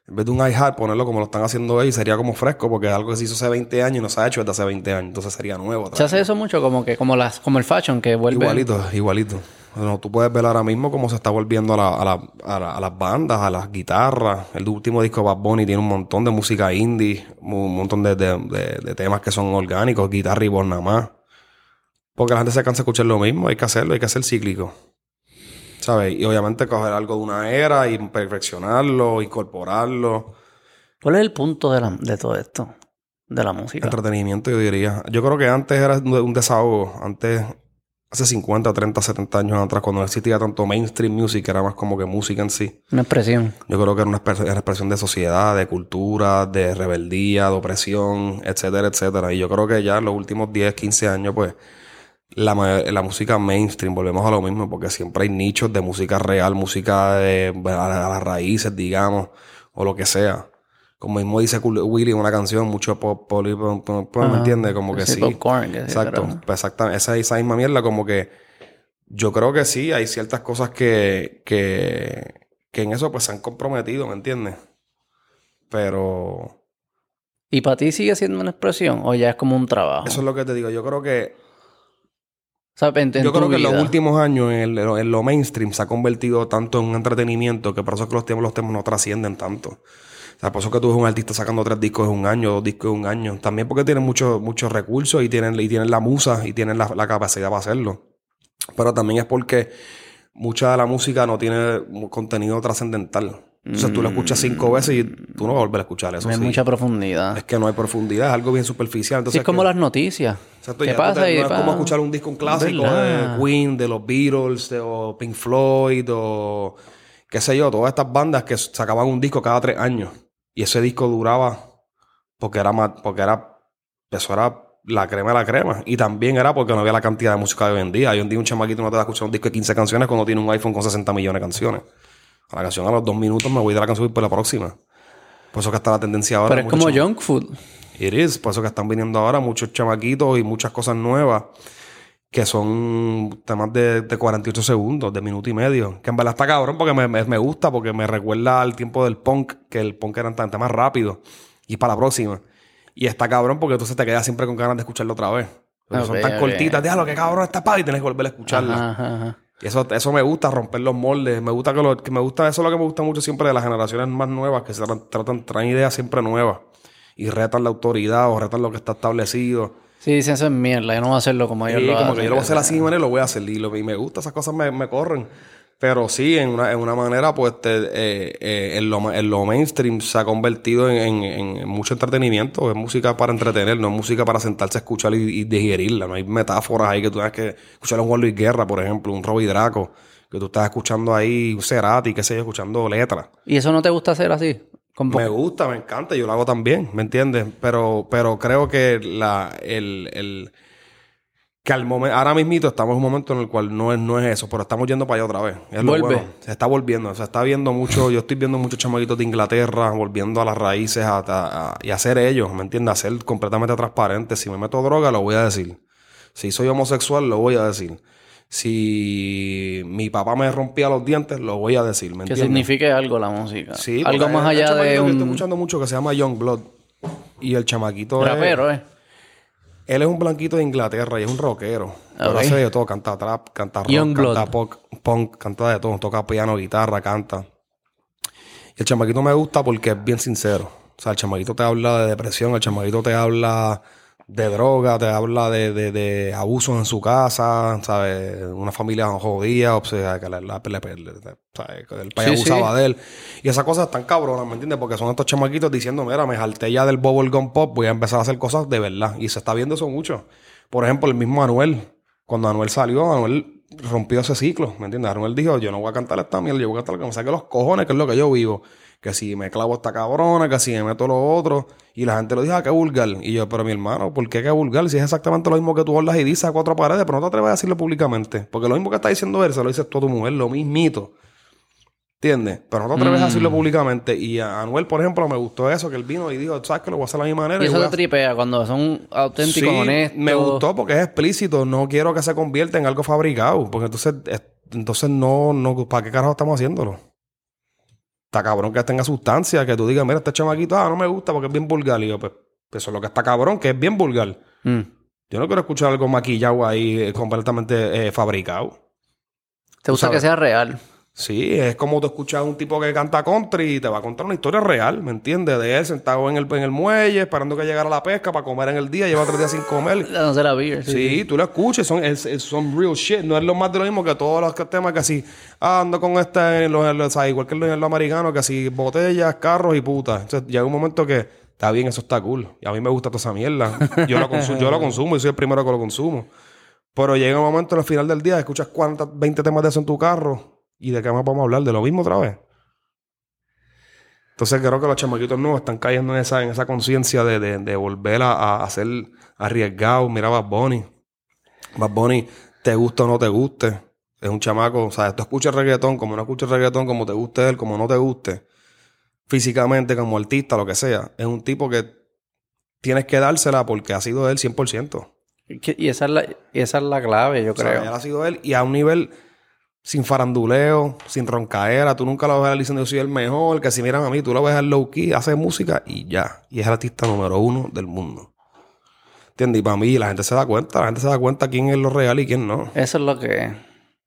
En vez de un hi-hat, ponerlo como lo están haciendo ahí, sería como fresco, porque es algo que se hizo hace 20 años y no se ha hecho desde hace 20 años. Entonces sería nuevo. Se hace eso mucho como que como las como el fashion que vuelve Igualito, igualito. No, tú puedes ver ahora mismo cómo se está volviendo a, la- a, la- a la- a las bandas, a las guitarras. El último disco de Bad Bunny tiene un montón de música indie, un montón de, de- de- de temas que son orgánicos, guitarra y voz nada más. Porque la gente se cansa de escuchar lo mismo, hay que hacerlo, hay que hacer cíclico. ¿Sabes? Y obviamente coger algo de una era y perfeccionarlo, incorporarlo. ¿Cuál es el punto de, la, de todo esto? De la música. Entretenimiento, yo diría. Yo creo que antes era un desahogo. Antes, hace 50, 30, 70 años atrás, cuando no existía tanto mainstream music, era más como que música en sí. Una expresión. Yo creo que era una una expresión de sociedad, de cultura, de rebeldía, de opresión, etcétera, etcétera. Y yo creo que ya en los últimos 10, 15 años, pues, la, la música mainstream, volvemos a lo mismo, porque siempre hay nichos de música real, música de, a, la- a las raíces, digamos, o lo que sea. Como mismo dice Willy en una canción, mucho pop, pop, pop, pop, pop, ¿me entiendes? Como que Sí, sí. popcorn, que sí, Exacto. pero- Pues exacta- esa, esa misma mierda, como que yo creo que sí, hay ciertas cosas que, que, que en eso pues se han comprometido, ¿me entiendes? Pero ¿Y para ti sigue siendo una expresión o ya es como un trabajo? eso es lo que te digo. Yo creo que, sea, en, en yo creo que en los últimos años en, lo- en lo mainstream se ha convertido tanto en un entretenimiento que por eso es que los temas, los temas no trascienden tanto. O sea, por eso es que tú ves un artista sacando tres discos en un año, dos discos en un año. También porque tienen muchos muchos recursos y tienen, y tienen la musa y tienen la, la capacidad para hacerlo. Pero también es porque mucha de la música no tiene contenido trascendental. Entonces tú lo escuchas cinco veces y tú no vas a volver a escuchar eso. No hay sí. mucha profundidad. Es que no hay profundidad, es algo bien superficial. Sí, Entonces es como que- las noticias. Exacto, ¿Qué pasa? te- Y no es como escuchar un disco, un clásico ¿Verdad? de Queen, de los Beatles, de o Pink Floyd, o qué sé yo, todas estas bandas que sacaban un disco cada tres años. Y ese disco duraba porque era más, porque era, eso era la crema de la crema. Y también era porque no había la cantidad de música de hoy en día. Hoy en día un chamaquito no te va a escuchar un disco de 15 canciones cuando tiene un iPhone con 60 millones de canciones. A la canción a los dos minutos me voy de la canción por la próxima. Por eso que está la tendencia ahora. Pero es como junk food. It is. Por eso que están viniendo ahora muchos chamaquitos y muchas cosas nuevas que son temas de, de 48 segundos, de minuto y medio. Que en verdad está cabrón porque me, me- me gusta, porque me recuerda al tiempo del punk, que el punk era tan temas rápido. Y para la próxima. Y está cabrón porque entonces te quedas siempre con ganas de escucharlo otra vez. Porque son tan cortitas, déjalo que cabrón está padre y tienes que volver a escucharla. Ajá. Y eso, eso me gusta, romper los moldes. Me gusta que, lo, que me gusta, eso es lo que me gusta mucho siempre de las generaciones más nuevas, que se tratan, traen ideas siempre nuevas. Y retan la autoridad o retan lo que está establecido. Sí, dicen eso es mierda, yo no voy a hacerlo como ellos Sí, lo como hacen. que yo lo voy a hacer así manera y lo voy a hacer. Y, lo- y me gusta, esas cosas me, me corren. Pero sí, en una, en una manera, pues, te- eh, eh, en, lo, en lo mainstream se ha convertido en, en- en mucho entretenimiento. Es música para entretener, no es música para sentarse a escuchar y, y digerirla. No hay metáforas ahí que tú tengas que escuchar a un Juan Luis Guerra, por ejemplo, un Robbie Draco, que tú estás escuchando ahí, un Cerati, qué sé yo, escuchando letras. ¿Y eso no te gusta hacer así? Me gusta, me encanta, yo lo hago también, ¿me entiendes? Pero, pero creo que la, el, el, que al momento, ahora mismito estamos en un momento en el cual no es, no es eso, pero estamos yendo para allá otra vez. Es lo Vuelve. bueno. Se está volviendo, se está viendo mucho, yo estoy viendo muchos chamaquitos de Inglaterra volviendo a las raíces a, a- a- y a ser ellos, ¿me entiendes? A ser completamente transparentes. Si me meto droga, lo voy a decir. Si soy homosexual, lo voy a decir. Si mi papá me rompía los dientes, lo voy a decir, ¿me que entiendes? signifique algo la música. Sí, algo más un allá de que estoy un escuchando mucho que se llama Young Blood. Y el chamaquito es- rapero, ¿eh? Él es un blanquito de Inglaterra y es un rockero. Pero Ok. hace de todo. Canta trap, canta rock, canta punk, punk, canta de todo. Toca piano, guitarra, canta. Y el chamaquito me gusta porque es bien sincero. O sea, el chamaquito te habla de depresión, el chamaquito te habla de droga, te habla de, de, de abusos en su casa, ¿sabes? Una familia jodida, o sea, que la, la- la- ¿sabes? Que el país Sí, abusaba sí. de él. Y esas cosas están cabronas, ¿me entiendes? Porque son estos chamaquitos diciendo, mira, me jalté ya del bubblegum pop, voy a empezar a hacer cosas de verdad. Y se está viendo eso mucho. Por ejemplo, el mismo Anuel. Cuando Anuel salió, Anuel rompió ese ciclo, ¿me entiendes? Anuel dijo, yo no voy a cantar esta mierda, yo voy a cantar lo que me saque los cojones, que es lo que yo vivo. Que si me clavo esta cabrona, que si me meto lo otro. Y la gente lo dijo, ah, qué vulgar. Y yo, pero mi hermano, ¿por qué qué vulgar? Si es exactamente lo mismo que tú hablas y dices a cuatro paredes, pero no te atreves a decirlo públicamente. Porque lo mismo que está diciendo él, se lo dices tú a tu mujer, lo mismito. ¿Entiendes? Pero no te atreves a decirlo públicamente. Y a Anuel, por ejemplo, me gustó eso, que él vino y dijo, ¿sabes que Lo voy a hacer de la misma manera. Y y eso te a- tripea cuando son auténticos, Sí, honestos. me gustó porque es explícito. No quiero que se convierta en algo fabricado. Porque entonces, es- entonces no, no, ¿para qué carajo estamos haciéndolo? Está cabrón que tenga sustancia, que tú digas, mira, este chamaquito, ah, no me gusta porque es bien vulgar. Y yo, pues, eso es lo que está cabrón, que es bien vulgar. Mm. Yo no quiero escuchar algo maquillado ahí, eh, completamente eh, fabricado. Te gusta que sea real. Sí, es como tú escuchas a un tipo que canta country y te va a contar una historia real, ¿me entiendes? De él sentado en el, en el muelle, esperando que llegara la pesca para comer en el día, lleva tres días sin comer. <laughs> No será beer. Sí, tú lo escuchas, son, es- son real shit. No es lo más de lo mismo que todos los temas que así, ah, ando con este, en los, los- igual que en los, en los americanos, que así, botellas, carros y putas. Entonces llega un momento que está bien, eso está cool. Y a mí me gusta toda esa mierda. Yo lo, consu- yo lo consumo y soy el primero que lo consumo. Pero llega un momento al final del día, escuchas cuántas, 20 temas de eso en tu carro y de qué más vamos a hablar, de lo mismo otra vez. Entonces creo que los chamaquitos nuevos están cayendo en esa, en esa conciencia de, de- de volver a, a, ser arriesgados. Mira Bad Bunny. Bad Bunny, te gusta o no te guste. Es un chamaco, o sea, tú escuchas reggaetón, como no escuchas reggaetón, como te guste él, como no te guste. Físicamente, como artista, lo que sea. Es un tipo que tienes que dársela porque ha sido él 100%. Que- Y esa es la, esa es la clave, yo O sea, creo. él ha sido él y a un nivel sin faranduleo, sin roncaera. Tú nunca lo ves a él diciendo yo soy el mejor, que si miran a mí, tú lo ves al low key, hace música y ya. Y es el artista número uno del mundo. ¿Entiendes? Y para mí la gente se da cuenta, la gente se da cuenta quién es lo real y quién no. Eso es lo que...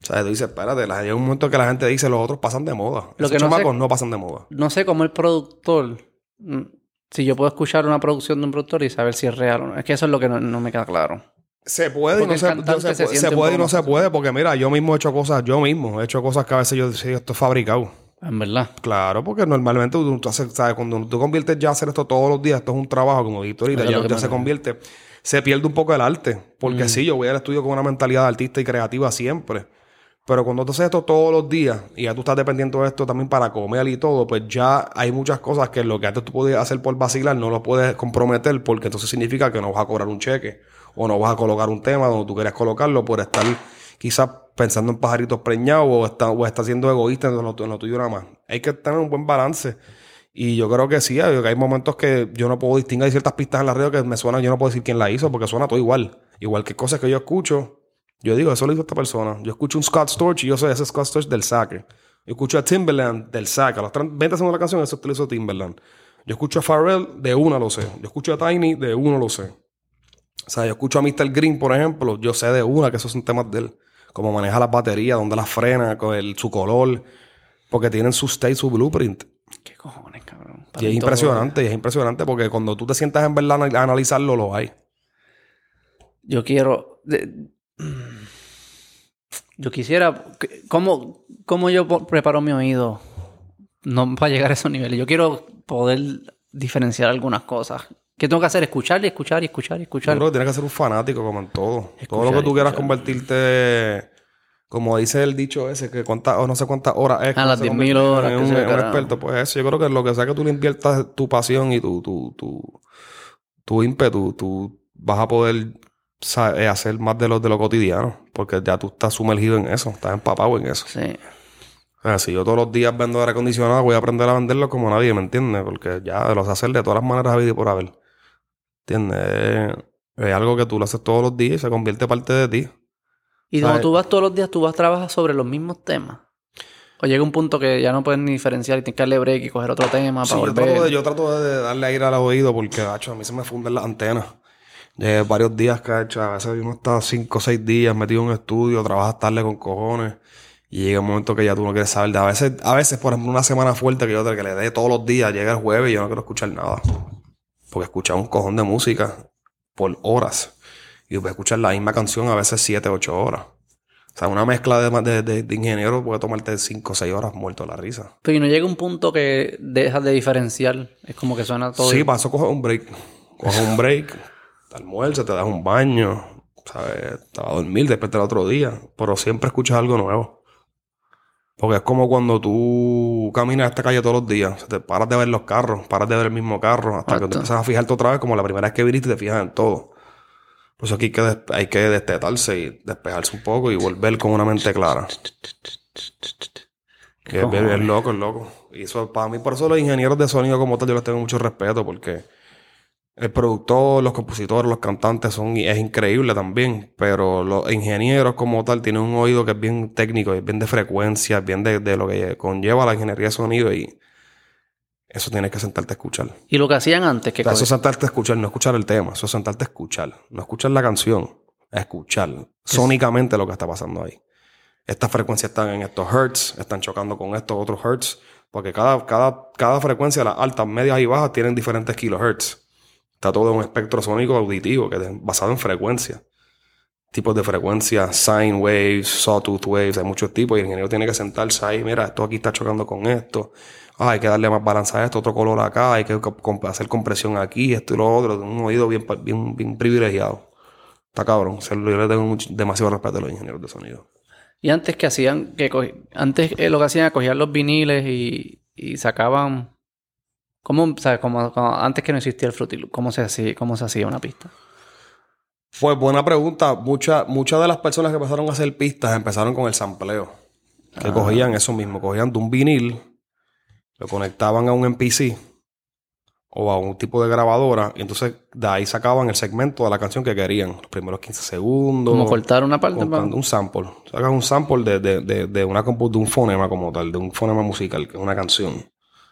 O sea, tú dices, espérate, la- llega un momento que la gente dice los otros pasan de moda. Lo Esos que no sé- chamacos no pasan de moda. No sé cómo el productor... mm, Si yo puedo escuchar una producción de un productor y saber si es real o no. Es que eso es lo que no, no me queda claro. Se puede y no se, se se puede, se y no se puede, porque mira, yo mismo he hecho cosas, yo mismo he hecho cosas que a veces yo decía, esto es fabricado. En verdad. Claro, porque normalmente tú, tú haces, ¿sabes? cuando tú conviertes ya a hacer esto todos los días, esto es un trabajo, como dijiste ahorita, ya, ya se convierte, se pierde un poco el arte. Mm. Porque sí, yo voy al estudio con una mentalidad de artista y creativa siempre. Pero cuando tú haces esto todos los días y ya tú estás dependiendo de esto también para comer y todo, pues ya hay muchas cosas que lo que antes tú podías hacer por vacilar no lo puedes comprometer porque entonces significa que no vas a cobrar un cheque o no vas a colocar un tema donde tú querías colocarlo por estar quizás pensando en pajaritos preñados o está, o está siendo egoísta en lo, en lo tuyo nada más. Hay que tener un buen balance. Y yo creo que sí, hay, momentos que yo no puedo distinguir ciertas pistas en la radio que me suenan, yo no puedo decir quién la hizo porque suena todo igual. Igual que cosas que yo escucho, yo digo, eso lo hizo esta persona. Yo escucho un Scott Storch y yo sé ese Scott Storch del saque. Yo escucho a Timberland del saque. A los 30 20 segundos de la canción, eso lo hizo Timberland. Yo escucho a Pharrell, de una lo sé. Yo escucho a Tiny, de uno lo sé. O sea, yo escucho a Mr. Green, por ejemplo, yo sé de una que esos son temas de él. cómo maneja las baterías, dónde las frena, con el, su color, porque tienen su state, su blueprint. ¿Qué cojones, cabrón? Y es impresionante, y es impresionante porque cuando tú te sientas en verdad a analizarlo, lo hay. Yo quiero. Yo quisiera. ¿Cómo, cómo yo preparo mi oído? No para llegar a esos niveles. Yo quiero poder diferenciar algunas cosas. ¿Qué tengo que hacer? Escuchar y escuchar y escuchar y escuchar. Yo creo que tienes que ser un fanático como en todo. todo lo que tú quieras convertirte, como dice el dicho ese, que cuántas, o no sé cuántas horas es. A las 10.000 horas. un, un experto. Pues eso, yo creo que lo que sea que tú le inviertas tu pasión y tu, tu, tu, tu ímpetu, tú vas a poder eh, hacer más de lo, de lo cotidiano. Porque ya tú estás sumergido en eso, estás empapado en eso. Sí. O sea, si yo todos los días vendo aire acondicionado, voy a aprender a venderlo como nadie, ¿me entiendes? Porque ya los hacer de todas las maneras y por haber. ¿Entiendes? Es algo que tú lo haces todos los días y se convierte parte de ti. Y cuando tú vas todos los días, tú vas a trabajar sobre los mismos temas. O llega un punto que ya no puedes ni diferenciar y tienes que darle break y coger otro tema para volver. Yo trato, de, yo trato de darle aire al oído porque, a mí se me funden las antenas. De varios días que hecho, a veces uno está cinco o seis días metido en un estudio, trabajas tarde con cojones. Y llega un momento que ya tú no quieres saber de a veces, a veces, por ejemplo, una semana fuerte que yo que le dé todos los días, llega el jueves y yo no quiero escuchar nada. Porque escuchar un cojón de música por horas. Y voy a escuchar la misma canción a veces 7, 8 horas. O sea, una mezcla de, de, de, ingeniero puede tomarte 5 o 6 horas muerto la risa. Pero y no llega un punto que dejas de diferenciar. Es como que suena todo. Sí, paso coger un break. Coges un break, te almuerzas, te das un baño, ¿sabes? Te vas a dormir, después el otro día. Pero siempre escuchas algo nuevo. Porque es como cuando tú caminas esta calle todos los días, te paras de ver los carros, paras de ver el mismo carro, hasta que te empiezas a fijarte otra vez, como la primera vez que viniste te fijas en todo. Por eso aquí hay que, hay que destetarse y despejarse un poco y volver con una mente clara. Que es, es loco, es loco. Y eso, para mí, por eso los ingenieros de sonido como tal, yo les tengo mucho respeto porque el productor, los compositores, los cantantes son es increíble también, pero los ingenieros como tal tienen un oído que es bien técnico, es bien de frecuencia, es bien de, lo que conlleva la ingeniería de sonido y eso tienes que sentarte a escuchar. ¿Y lo que hacían antes? que Eso es sentarte a escuchar, no escuchar el tema, eso es sentarte a escuchar, no escuchar la canción, a escuchar sónicamente lo que está pasando ahí. Estas frecuencias están en estos hertz, están chocando con estos otros hertz, porque cada, cada, cada frecuencia, las altas, medias y bajas, tienen diferentes kilohertz. Está todo un espectro sónico auditivo que es basado en frecuencia. Tipos de frecuencia, sine waves, sawtooth waves, hay muchos tipos y el ingeniero tiene que sentarse ahí, mira, esto aquí está chocando con esto. Ah, hay que darle más balance a esto, otro color acá, hay que hacer compresión aquí, esto y lo otro, un oído bien, bien, privilegiado. Está cabrón. Yo le tengo demasiado respeto a los ingenieros de sonido. Y antes que hacían, que antes eh, lo que hacían era coger los viniles y, y sacaban ¿Cómo, como, antes que no existía el Fruity ¿cómo se hacía, cómo se hacía una pista? Pues buena pregunta. Muchas muchas de las personas que empezaron a hacer pistas empezaron con el sampleo. Que ah. cogían eso mismo, cogían de un vinil, lo conectaban a un MPC o a un tipo de grabadora y entonces de ahí sacaban el segmento de la canción que querían, los primeros 15 segundos. Como cortar una parte. Un sample. Sacan un sample de, de, de, de, una, de un fonema como tal, de un fonema musical, que es una canción.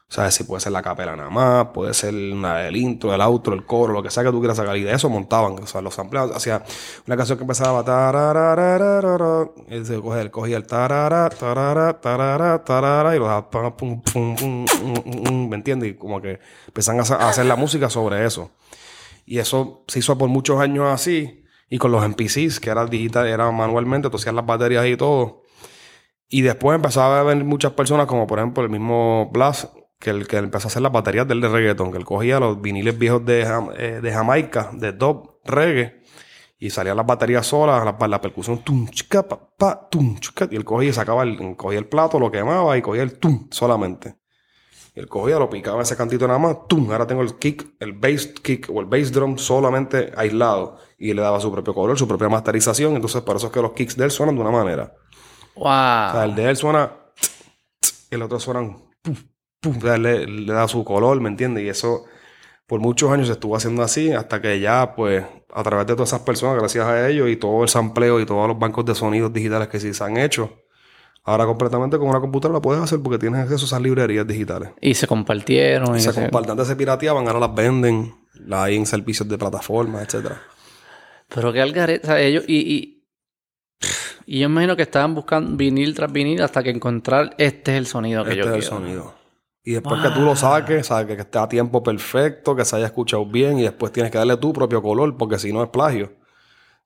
O sea, si puede ser la capela nada más, puede ser una, el intro, el outro, el coro, lo que sea que tú quieras sacar. Y de eso montaban. O sea, los ampliados. Hacía una canción que empezaba. Y se cogía el, cogía el tarara, tarara, tarara, tarara, y lo daba pum, pum, pum, pum, ¿Me entiendes? Y como que empezaban a, hacer la música sobre eso. Y eso se hizo por muchos años así. Y con los NPCs, que era digital, era manualmente, tú hacías las baterías y todo. Y después empezaba a ver muchas personas, como por ejemplo el mismo Blas, que el que empezó a hacer las baterías del de reggaeton, que él cogía los viniles viejos de, eh, de Jamaica, de dub, reggae, y salían las baterías solas, la, la percusión, tum, chica, pa, pa, tum, chica, y él cogía y sacaba el, cogía el plato, lo quemaba y cogía el tum solamente. Y él cogía, lo picaba ese cantito nada más, tum, ahora tengo el kick, el bass kick o el bass drum solamente aislado. Y le daba su propio color, su propia masterización, entonces por eso es que los kicks de él suenan de una manera. Wow. O sea, el de él suena, y el otro suena le, da su color, ¿me entiendes? Y eso por muchos años se estuvo haciendo así hasta que ya, pues, a través de todas esas personas, gracias a ellos y todo el sampleo y todos los bancos de sonidos digitales que sí se han hecho, ahora completamente con una computadora lo puedes hacer porque tienes acceso a esas librerías digitales. Y se compartieron. Y se, compartían, antes se pirateaban, ahora las venden, las hay en servicios de plataformas, etcétera. Pero que algareta, ellos, y, y, Y yo imagino que estaban buscando vinil tras vinil hasta que encontrar este es el sonido que este yo es el sonido. Y después que tú lo saques, sabes que esté a tiempo perfecto, que se haya escuchado bien y después tienes que darle tu propio color porque si no es plagio.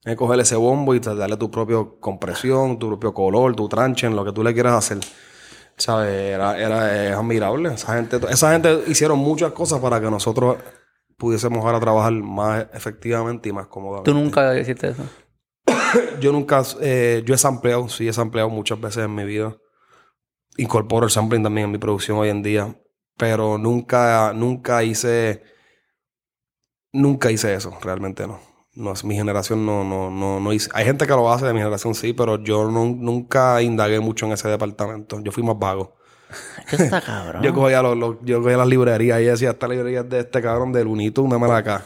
Tienes que coger ese bombo y darle tu propio compresión, tu propio color, tu tranchen, lo que tú le quieras hacer. ¿Sabes? Era, era es admirable. Esa gente, esa gente hicieron muchas cosas para que nosotros pudiésemos ahora trabajar más efectivamente y más cómodamente. Tú nunca hiciste eso. <coughs> Yo nunca, eh, yo he sampleado, sí he sampleado muchas veces en mi vida. Incorporo el sampling también en mi producción hoy en día. Pero nunca, nunca hice, nunca hice eso, realmente no. No mi generación, no, no, no, no hice. Hay gente que lo hace de mi generación, sí, pero yo no- nunca indagué mucho en ese departamento. Yo fui más vago. <laughs> Eso está cabrón. Yo cogía, los, los- yo cogía las librerías y decía, esta librería es de este cabrón de Lunito, una acá.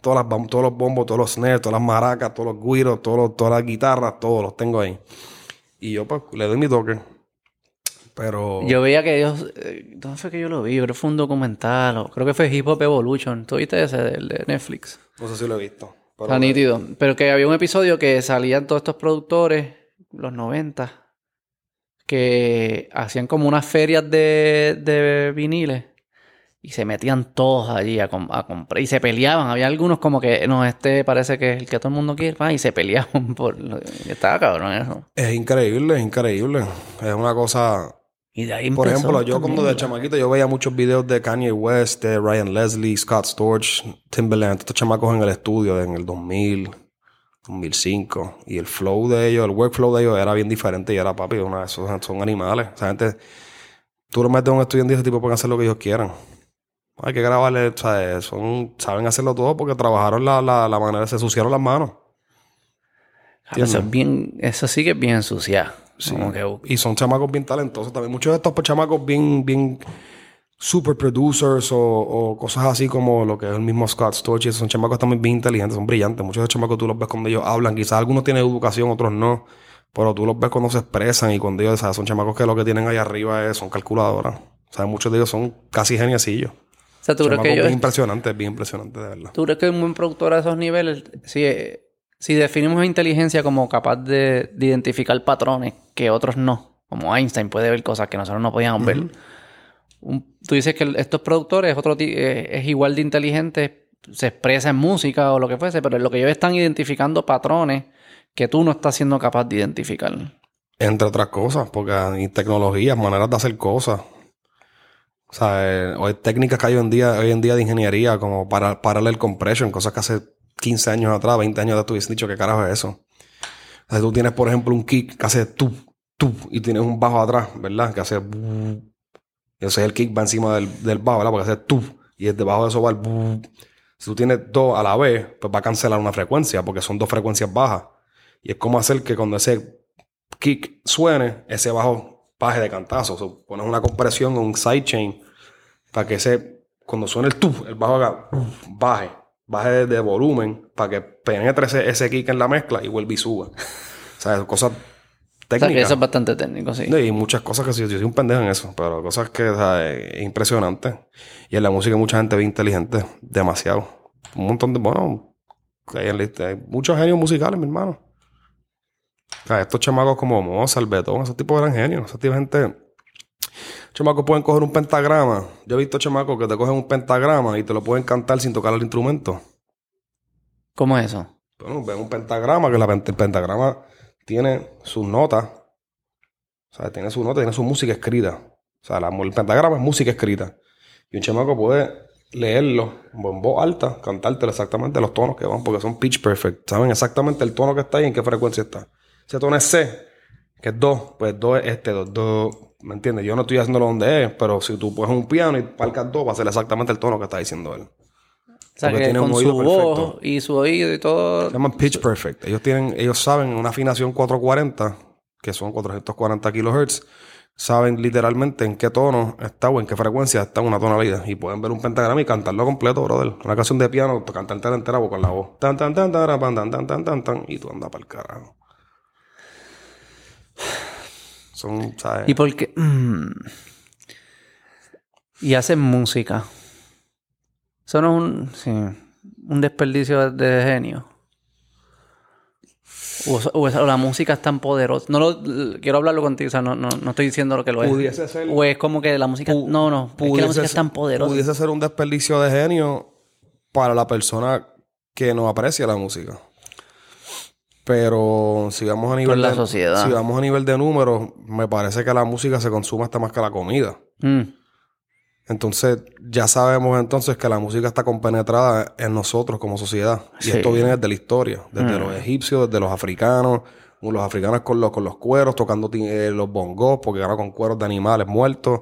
Todas las, todos los bombos, todos los snares, todas las maracas, todos los guiros, todos los- todas las guitarras, todos los tengo ahí. Y yo pues le doy mi toque. Pero... Yo veía que ellos... eh, ¿Dónde fue que yo lo vi? Creo que fue un documental. o creo que fue Hip Hop Evolution. ¿Tú viste ese del de Netflix? No sé si lo he visto. Pero, Está nítido. Pero que había un episodio que salían todos estos productores, los 90, que hacían como unas ferias de, de viniles y se metían todos allí a, com- a comprar y se peleaban. Había algunos como que, no, este parece que es el que todo el mundo quiere, y se peleaban <laughs> por... Estaba cabrón eso. Es increíble, es increíble. Es una cosa... Y de ahí Por ejemplo, yo cuando de chamaquito yo veía muchos videos de Kanye West, de Ryan Leslie, Scott Storch, Timberland, estos chamacos en el estudio en el 2000, 2005. Y el flow de ellos, el workflow de ellos era bien diferente y era papi, una, esos son animales. Esa gente, tú lo metes a un estudiante y ese tipo pueden hacer lo que ellos quieran. Hay que grabarle, o sea, son, saben hacerlo todo porque trabajaron la, la, la manera, se suciaron las manos. Eso, es bien, eso sí que es bien ensuciado. Sí. Que, Y son chamacos bien talentosos también. Muchos de estos pues, chamacos bien, bien super producers o, o cosas así como lo que es el mismo Scott Storch. Son chamacos también bien inteligentes, son brillantes. Muchos de estos chamacos tú los ves cuando ellos hablan. Quizás algunos tienen educación, otros no. Pero tú los ves cuando se expresan y cuando ellos, o sea, son chamacos que lo que tienen ahí arriba es, son calculadoras. O sea, muchos de ellos son casi geniecillos. o sea, ¿tú crees que ellos bien impresionantes, bien impresionantes, de verdad. ¿Tú crees que un buen productor a esos niveles, si, eh, si definimos inteligencia como capaz de, de identificar patrones que otros no, como Einstein puede ver cosas que nosotros no podíamos ver, un- tú dices que estos productores otro eh, es igual de inteligente, se expresa en música o lo que fuese, pero lo que ellos están identificando patrones que tú no estás siendo capaz de identificar. Entre otras cosas, porque hay tecnologías, maneras de hacer cosas. O sea, eh, o hay técnicas que hay hoy en día, hoy en día de ingeniería, como para parallel compression, cosas que hace 15 años atrás, 20 años atrás tú hubiesen dicho qué carajo es eso. O tú tienes, por ejemplo, un kick que hace tu, tu, y tienes un bajo atrás, ¿verdad? Que hace. Y ese es el kick va encima del, del bajo, ¿verdad? Porque hace tu, y el debajo de eso va el. Si tú tienes dos a la vez, pues va a cancelar una frecuencia, porque son dos frecuencias bajas. Y es como hacer que cuando ese kick suene, ese bajo baje de cantazo. O sea, pones una compresión, un sidechain, para que ese, cuando suene el tu, el bajo haga baje, baje de, volumen, para que penetre ese, ese kick en la mezcla y vuelva y suba. O sea, cosas O sea, que técnicas. eso es bastante técnico, sí. Y muchas cosas que sí, yo soy un pendejo en eso, pero cosas que o sea, es impresionante. Y en la música mucha gente bien inteligente, demasiado. Un montón de, bueno, hay, hay muchos genios musicales, mi hermano. O sea, estos chamacos como Mozart, Beethoven, esos tipos eran genios. Esos tipos de gente, chamacos pueden coger un pentagrama. Yo he visto chamacos que te cogen un pentagrama y te lo pueden cantar sin tocar el instrumento. ¿Cómo es eso? Bueno, ven un pentagrama, que la el pentagrama tiene sus notas. O sea, tiene su nota, tiene su música escrita. O sea, la- el pentagrama es música escrita. Y un chamaco puede leerlo en voz alta, cantártelo exactamente los tonos que van, porque son pitch perfect. Saben exactamente el tono que está y en qué frecuencia está. Ese tono es C, que es do, pues do es este, do, do. ¿Me entiendes? Yo no estoy haciéndolo donde es, pero si tú pones un piano y palcas do, va a ser exactamente el tono que está diciendo él. O sea, Porque que tiene un con oído su perfecto. voz y su oído y todo. Se llaman pitch perfect. Ellos tienen, ellos saben una afinación 440, que son 440 kilohertz, saben literalmente en qué tono está o en qué frecuencia está una tonalidad. Y pueden ver un pentagrama y cantarlo completo, brother. Una canción de piano, cantarte entera con la voz. Tan, tan, tan, tan, tan, tan, tan, tan, tan, tan, y tú andas para el carajo. Son, ¿sabes? ¿Y por qué? Mm. Y hacen música. Eso no es un, sí, un desperdicio de genio. O, o la música es tan poderosa. No lo, quiero hablarlo contigo, o sea, no, no, no estoy diciendo lo que lo es. Pudiese ser- O es como que la música. No, no. Es que la música es tan poderosa. Pudiese ser un desperdicio de genio para la persona que no aprecia la música. Pero si vamos a nivel la de sociedad. si vamos a nivel de números, me parece que la música se consume hasta más que la comida. Mm. Entonces, ya sabemos entonces que la música está compenetrada en nosotros como sociedad. Y esto viene desde la historia, desde Mm. los egipcios, desde los africanos, los africanos con los, con los cueros, tocando eh, los bongos, porque eran con cueros de animales muertos.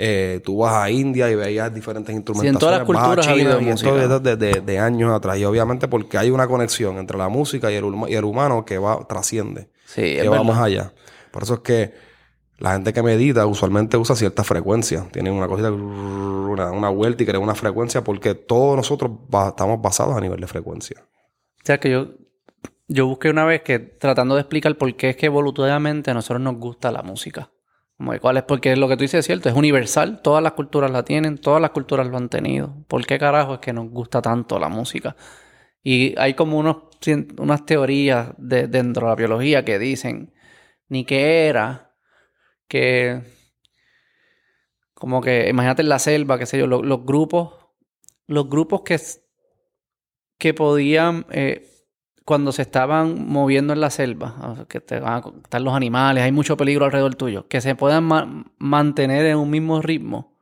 Eh, tú vas a India y veías diferentes instrumentaciones. todas las vas a culturas ha habido y esto música. es de, de- de años atrás. Y obviamente porque hay una conexión entre la música y el, y el humano que va, trasciende Sí, es que va verdad. más allá. Por eso es que la gente que medita usualmente usa cierta frecuencia. Tienen una cosita, una, una vuelta y crea una frecuencia porque todos nosotros ba- estamos basados a nivel de frecuencia. O sea, que yo, yo busqué una vez que tratando de explicar por qué es que evolutivamente a nosotros nos gusta la música. Como cuál es, porque lo que tú dices es cierto, es universal, todas las culturas la tienen, todas las culturas lo han tenido. ¿Por qué carajo es que nos gusta tanto la música? Y hay como unos, unas teorías de- dentro de la biología que dicen ni que era que como que imagínate en la selva, qué sé yo, lo- los, grupos, los grupos que, que podían, eh, cuando se estaban moviendo en la selva, que te van a, están los animales, hay mucho peligro alrededor tuyo, que se puedan ma- mantener en un mismo ritmo,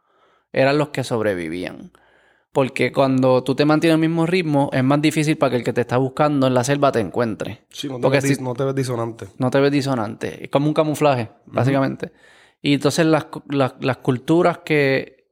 eran los que sobrevivían. Porque cuando tú te mantienes en el mismo ritmo, es más difícil para que el que te está buscando en la selva te encuentre. Sí, no te, Porque ves, si- no te ves disonante. No te ves disonante. Es como un camuflaje, básicamente. Y entonces las, las, las culturas que,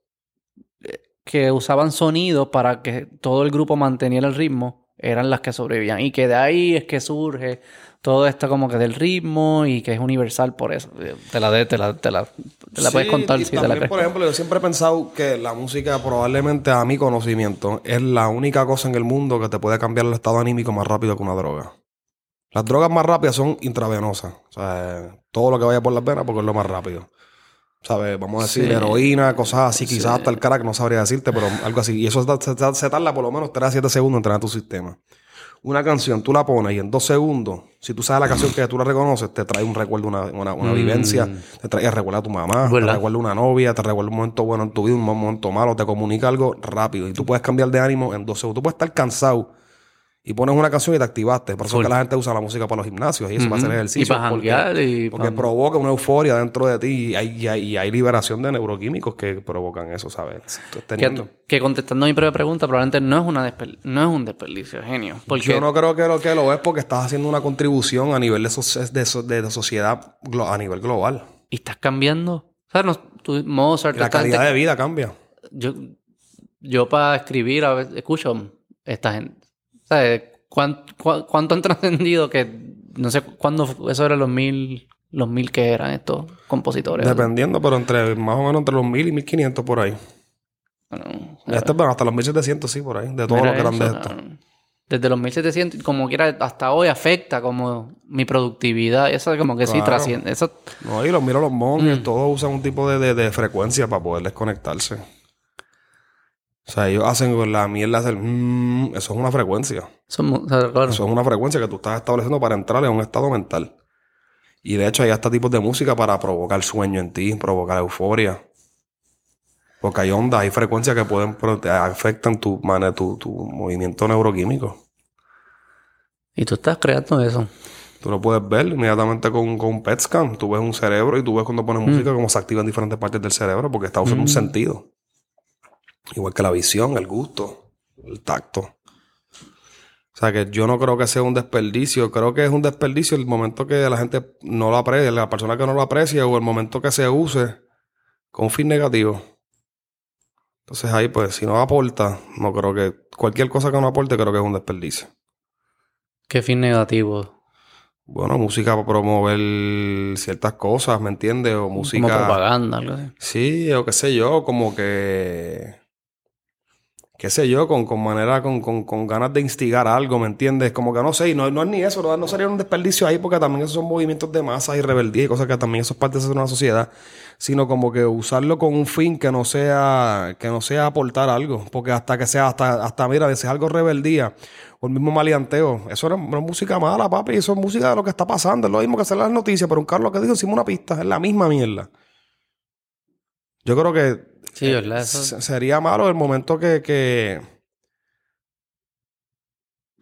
que usaban sonido para que todo el grupo manteniera el ritmo eran las que sobrevivían. Y que de ahí es que surge todo esto como que del ritmo y que es universal por eso. Te la, de- te la, te la, te la puedes contar si te la también, crees. por ejemplo, yo siempre he pensado que la música probablemente a mi conocimiento es la única cosa en el mundo que te puede cambiar el estado anímico más rápido que una droga. Las drogas más rápidas son intravenosas. O sea, todo lo que vaya por las venas porque es lo más rápido. ¿Sabes? Vamos a decir Sí. heroína, cosas así. Quizás hasta el crack no sabría decirte, pero algo así. Y eso se, se- se tarda por lo menos 3 a 7 segundos en entrar a tu sistema. Una canción, tú la pones y en dos segundos, si tú sabes la canción que tú la reconoces, te trae un recuerdo, una, una, una Mm. vivencia, te trae recuerda a tu mamá, te recuerda una novia, te recuerda un momento bueno en tu vida, un momento malo, te comunica algo rápido y tú puedes cambiar de ánimo en dos segundos. Tú puedes estar cansado y pones una canción y te activaste. Por eso es que la gente usa la música para los gimnasios y eso, para hacer ejercicio. Y para porque- janguear y Porque provoca una euforia dentro de ti y hay, y hay, y hay liberación de neuroquímicos que provocan eso, ¿sabes? Que, contestando mi propia pregunta, probablemente no es, una no es un desperdicio, genio. Porque Yo no creo que lo que lo es porque estás haciendo una contribución a nivel de, soci- de, so- de- sociedad a nivel global. y estás cambiando. O sea, no, tú, Mozart, La calidad de vida cambia. yo, yo para escribir a veces escucho esta gente. ¿Sabes? ¿Cuán- cua- ¿Cuánto han <laughs> trascendido que no sé cuándo eso era los mil los mil que eran estos compositores? Dependiendo, pero entre más o menos entre los 1000 y 1500 por ahí. Bueno, Este, bueno, hasta los 1700 sí, por ahí. De todo lo que eran de esto. cabrón. Desde los 1700, como quiera, hasta hoy afecta como mi productividad. Eso como que sí trasciende. Eso, No, y los miro los monjes, Mm. todos usan un tipo de, de- de frecuencia para poder desconectarse. O sea, ellos hacen con la mierda del mm, eso es una frecuencia. eso es mu- o sea, claro. Eso es una frecuencia que tú estás estableciendo para entrar en un estado mental. Y de hecho hay hasta tipos de música para provocar sueño en ti, provocar euforia. Porque hay ondas, hay frecuencias que pueden afectan tu, tu, tu movimiento neuroquímico. Y tú estás creando eso. Tú lo puedes ver inmediatamente con, con un PET scan. Tú ves un cerebro y tú ves cuando pones música cómo se activan diferentes partes del cerebro porque está usando un sentido. Igual que la visión, el gusto, el tacto. O sea que yo no creo que sea un desperdicio. Creo que es un desperdicio el momento que la gente no lo aprecia, la persona que no lo aprecia o el momento que se use con un fin negativo. Entonces ahí pues si no aporta, no creo que... Cualquier cosa que no aporte creo que es un desperdicio. Qué fin negativo. Bueno, música para promover ciertas cosas, ¿me entiendes? O música. Como propaganda, algo así. Sí, o qué sé yo, como que. Qué sé yo, con, con manera, con, con, con ganas de instigar algo, ¿me entiendes? Como que no sé, y no, es ni eso, no sería un desperdicio ahí porque también esos son movimientos de masa y rebeldía y cosas que también eso es parte de una sociedad, sino como que usarlo con un fin que no sea, que no sea aportar algo, porque hasta que sea, hasta, hasta mira, es algo rebeldía o el mismo maleanteo, eso no es música mala, papi, eso es música de lo que está pasando, es lo mismo que hacer las noticias, pero un Carlos que dijo encima una pista, es la misma mierda. Yo creo que. Eso... sería malo el momento que, que,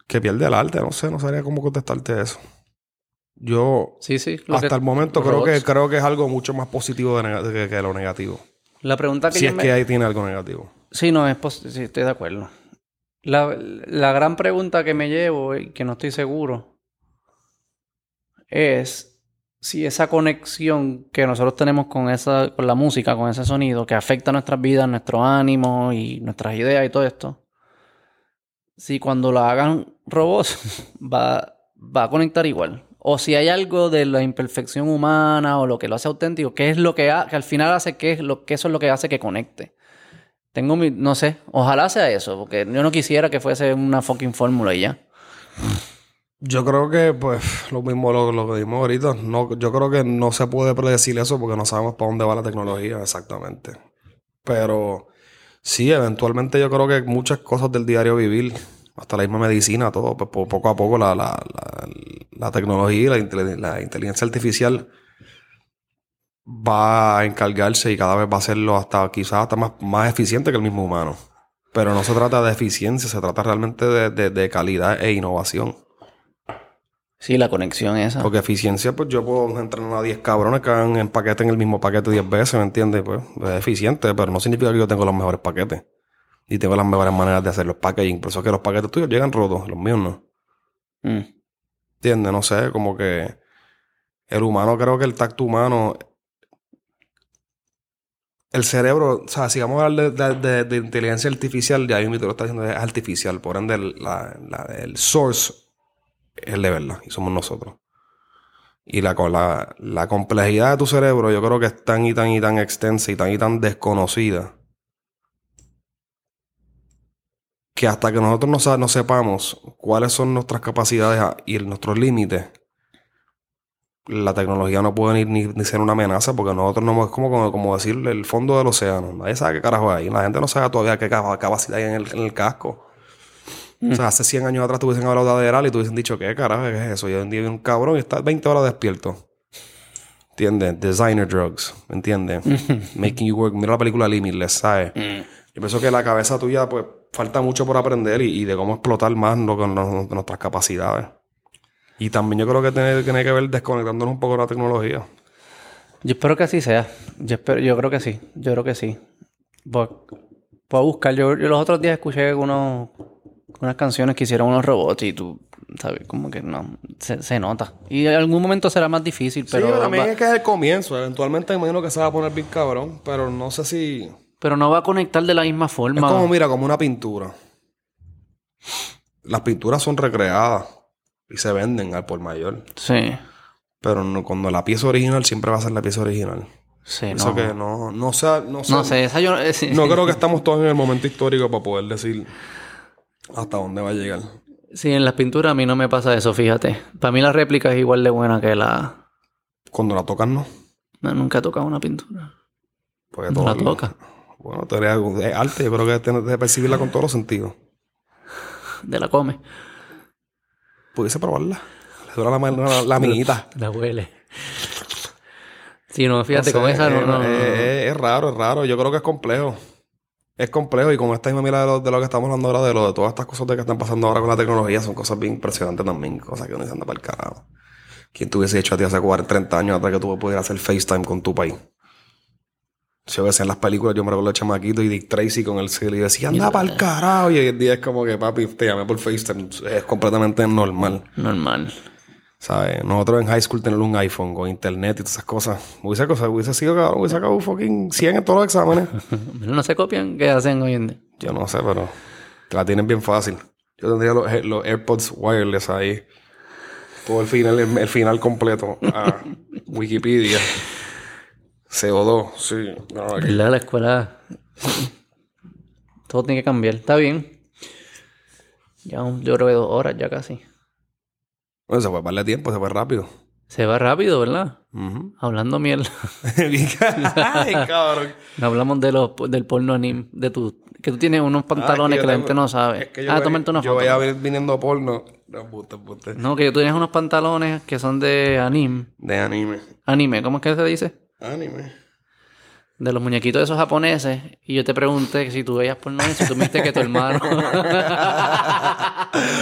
que pierde el arte. No sé, no sabría cómo contestarte eso. Yo, sí, sí, hasta el momento, creo que, creo que es algo mucho más positivo de que, lo negativo. La pregunta que si es que ahí tiene algo negativo. Sí, no, es sí, estoy de acuerdo. La, la gran pregunta que me llevo y que no estoy seguro es si esa conexión que nosotros tenemos con esa, con la música, con ese sonido, que afecta nuestras vidas, nuestro ánimo y nuestras ideas y todo esto, si cuando lo hagan robots <laughs> va, va a conectar igual. O si hay algo de la imperfección humana o lo que lo hace auténtico, ¿qué es lo que, que al final hace que, es lo, que eso es lo que hace que conecte? Tengo mi, no sé, ojalá sea eso, porque yo no quisiera que fuese una fucking fórmula y ya. Yo creo que, pues, lo mismo lo, lo que dimos ahorita. No, yo creo que no se puede predecir eso porque no sabemos para dónde va la tecnología exactamente. Pero sí, eventualmente yo creo que muchas cosas del diario vivir, hasta la misma medicina, todo, pues, poco a poco la, la, la, tecnología y la, inteligencia artificial va a encargarse y cada vez va a hacerlo hasta quizás hasta más, más eficiente que el mismo humano. Pero no se trata de eficiencia, se trata realmente de, de calidad e innovación. Sí, la conexión esa. Porque eficiencia, pues yo puedo entrenar a 10 cabrones que hagan en paquete en el mismo paquete 10 veces, ¿me entiendes? Pues es eficiente, pero no significa que yo tengo los mejores paquetes. Y tengo las mejores maneras de hacer los packaging. Por eso es que los paquetes tuyos llegan rotos, los míos no. Mm. ¿Entiendes? No sé, como que el humano, creo que el tacto humano el cerebro, o sea, si vamos a hablar de, inteligencia artificial, ya mismo te lo está diciendo, es artificial. Por ende, la, el source es de verdad y somos nosotros. Y la, la, la complejidad de tu cerebro yo creo que es tan y tan y tan extensa y tan y tan desconocida que hasta que nosotros no, sepamos cuáles son nuestras capacidades y nuestros límites, la tecnología no puede ni, ni, ser una amenaza porque nosotros no es como, como, el fondo del océano. Nadie sabe qué carajo hay. La gente no sabe todavía qué capacidad hay en el, en el casco. O sea, hace 100 años atrás tuviesen hablado de Aderal y tuviesen dicho, ¿qué carajo es eso? Y hoy en día un cabrón y está 20 horas despierto. ¿Entiendes? Designer drugs, ¿me entiendes? Making you work. Mira la película Limitless, ¿sabes? Mm. Yo pienso que la cabeza tuya, pues, falta mucho por aprender y, de cómo explotar más con nuestras capacidades. Y también yo creo que tiene, tiene que ver desconectándonos un poco de la tecnología. Yo espero que así sea. Yo, espero, yo creo que sí. Yo creo que sí. Puedo, puedo buscar. Yo, yo los otros días escuché unos unas canciones que hicieron unos robots y tú, ¿sabes? Como que no, se, nota. Y en algún momento será más difícil, pero... Sí, también es que es el comienzo. Eventualmente imagino que se va a poner bien cabrón, pero no sé si... Pero no va a conectar de la misma forma. Es como, mira, como una pintura. Las pinturas son recreadas y se venden al por mayor. Sí. Pero cuando la pieza original siempre va a ser la pieza original. Sí, Eso no. que no, no sé, no sé. No sé, esa yo... no <laughs> creo que estamos todos en el momento histórico para poder decir hasta dónde va a llegar. Sí, en las pinturas a mí no me pasa eso, fíjate. Para mí la réplica es igual de buena que la... Cuando la tocan, ¿no? No, nunca he tocado una pintura. Pues no la toca. Bueno, te es arte. Yo creo que tienes que percibirla con todos los sentidos. De la come. Pudiese probarla. Le dura la, la, la minita. <laughs> La huele. Sí, no, fíjate, con esa no, no, es, raro, es raro. Yo creo que es complejo es complejo y con esta misma mirada de lo, que estamos hablando ahora, de lo de todas estas cosas de que están pasando ahora con la tecnología, son cosas bien impresionantes también, cosas que uno se anda para el carajo. ¿Quién te hubiese hecho a ti hace 40, 30 años atrás que tú pudieras hacer FaceTime con tu país? Si yo en las películas, yo me recuerdo el chamaquito y Dick Tracy con el cielo y decía, anda para el carajo. Y hoy en día es como que, papi, te llamé por FaceTime. Es completamente normal. Normal. ¿Sabes? Nosotros en high school tener un iPhone con internet y todas esas cosas. Hubiese, cosas, hubiese sido cabrón, hubiese sacado fucking 100 en todos los exámenes. <laughs> no se copian, ¿qué hacen hoy en día? Yo no sé, pero te la tienen bien fácil. Yo tendría los, los AirPods wireless ahí. Todo el final, el, final completo. a <laughs> Wikipedia. CO2, sí. No, La escuela Todo tiene que cambiar. Está bien. Ya un- yo creo que dos horas ya casi. Bueno, se fue darle tiempo, se fue rápido. Se va rápido, ¿verdad? Hablando mierda. <laughs> Bien Ay, cabrón. No hablamos de los, del porno anime. De tu, que tú tienes unos pantalones Ah, que, yo la tengo- gente no sabe. Es que yo ah, tómate una Yo foto. voy a ver viniendo porno. No. No, que tú tienes unos pantalones que son de anime. De anime. Anime, ¿cómo es que se dice? Anime. De los muñequitos de esos japoneses. Y yo te pregunté que si tú veías porno y si tú viste que tu hermano. <laughs> tu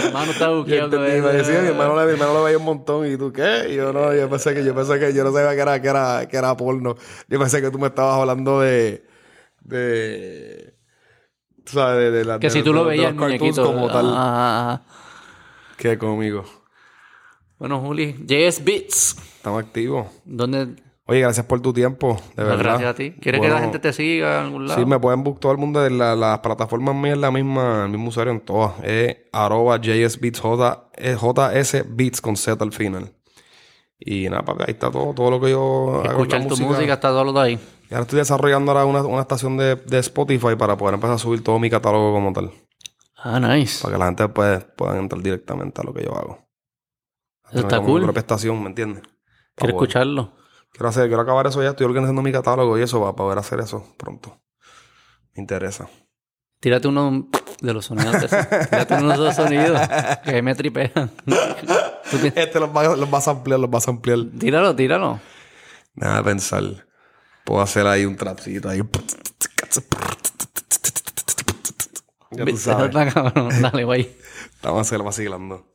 hermano está Yo buqueando entendí, me decía, mi hermano, le- mi hermano lo veía un montón. ¿Y tú qué? Y yo no, yo pensé que, yo pensé que, yo no sabía que era, que era, que era porno. Yo pensé que tú me estabas hablando de, de, tú sabes, de, de la, Que de- si tú lo veías el muñequito. como tal. Ah, Qué conmigo. Bueno, Juli. JS Beats. Estamos activos. ¿Dónde? Oye, gracias por tu tiempo, de verdad. Gracias a ti. ¿Quieres que la gente te siga en algún lado? Sí, me pueden buscar todo el mundo de la- las plataformas mías, la misma, el mismo usuario en todas. Es arroba JSBeats, eh, con Z al final. Y nada, papi, ahí está todo, todo lo que yo hago. Escuchar tu música está todo lo de ahí. Y ahora estoy desarrollando ahora una, una estación de, de Spotify para poder empezar a subir todo mi catálogo como tal. Ah, nice. Para que la gente pues, pueda entrar directamente a lo que yo hago. Eso está Como mi cool. propia estación, ¿me entiendes? Quiero escucharlo. Quiero hacer, quiero acabar eso ya. Estoy organizando mi catálogo y eso para poder hacer eso pronto. Me interesa. Tírate uno de los sonidos. de. <laughs> Tírate uno de esos sonidos que me tripean. Este los vas, los vas a ampliar, los vas a ampliar. Tíralo, tíralo. Nada de pensar. Puedo hacer ahí un trapcito ahí. Ya tú <laughs> sabes. Dale, güey. Estamos vacilando.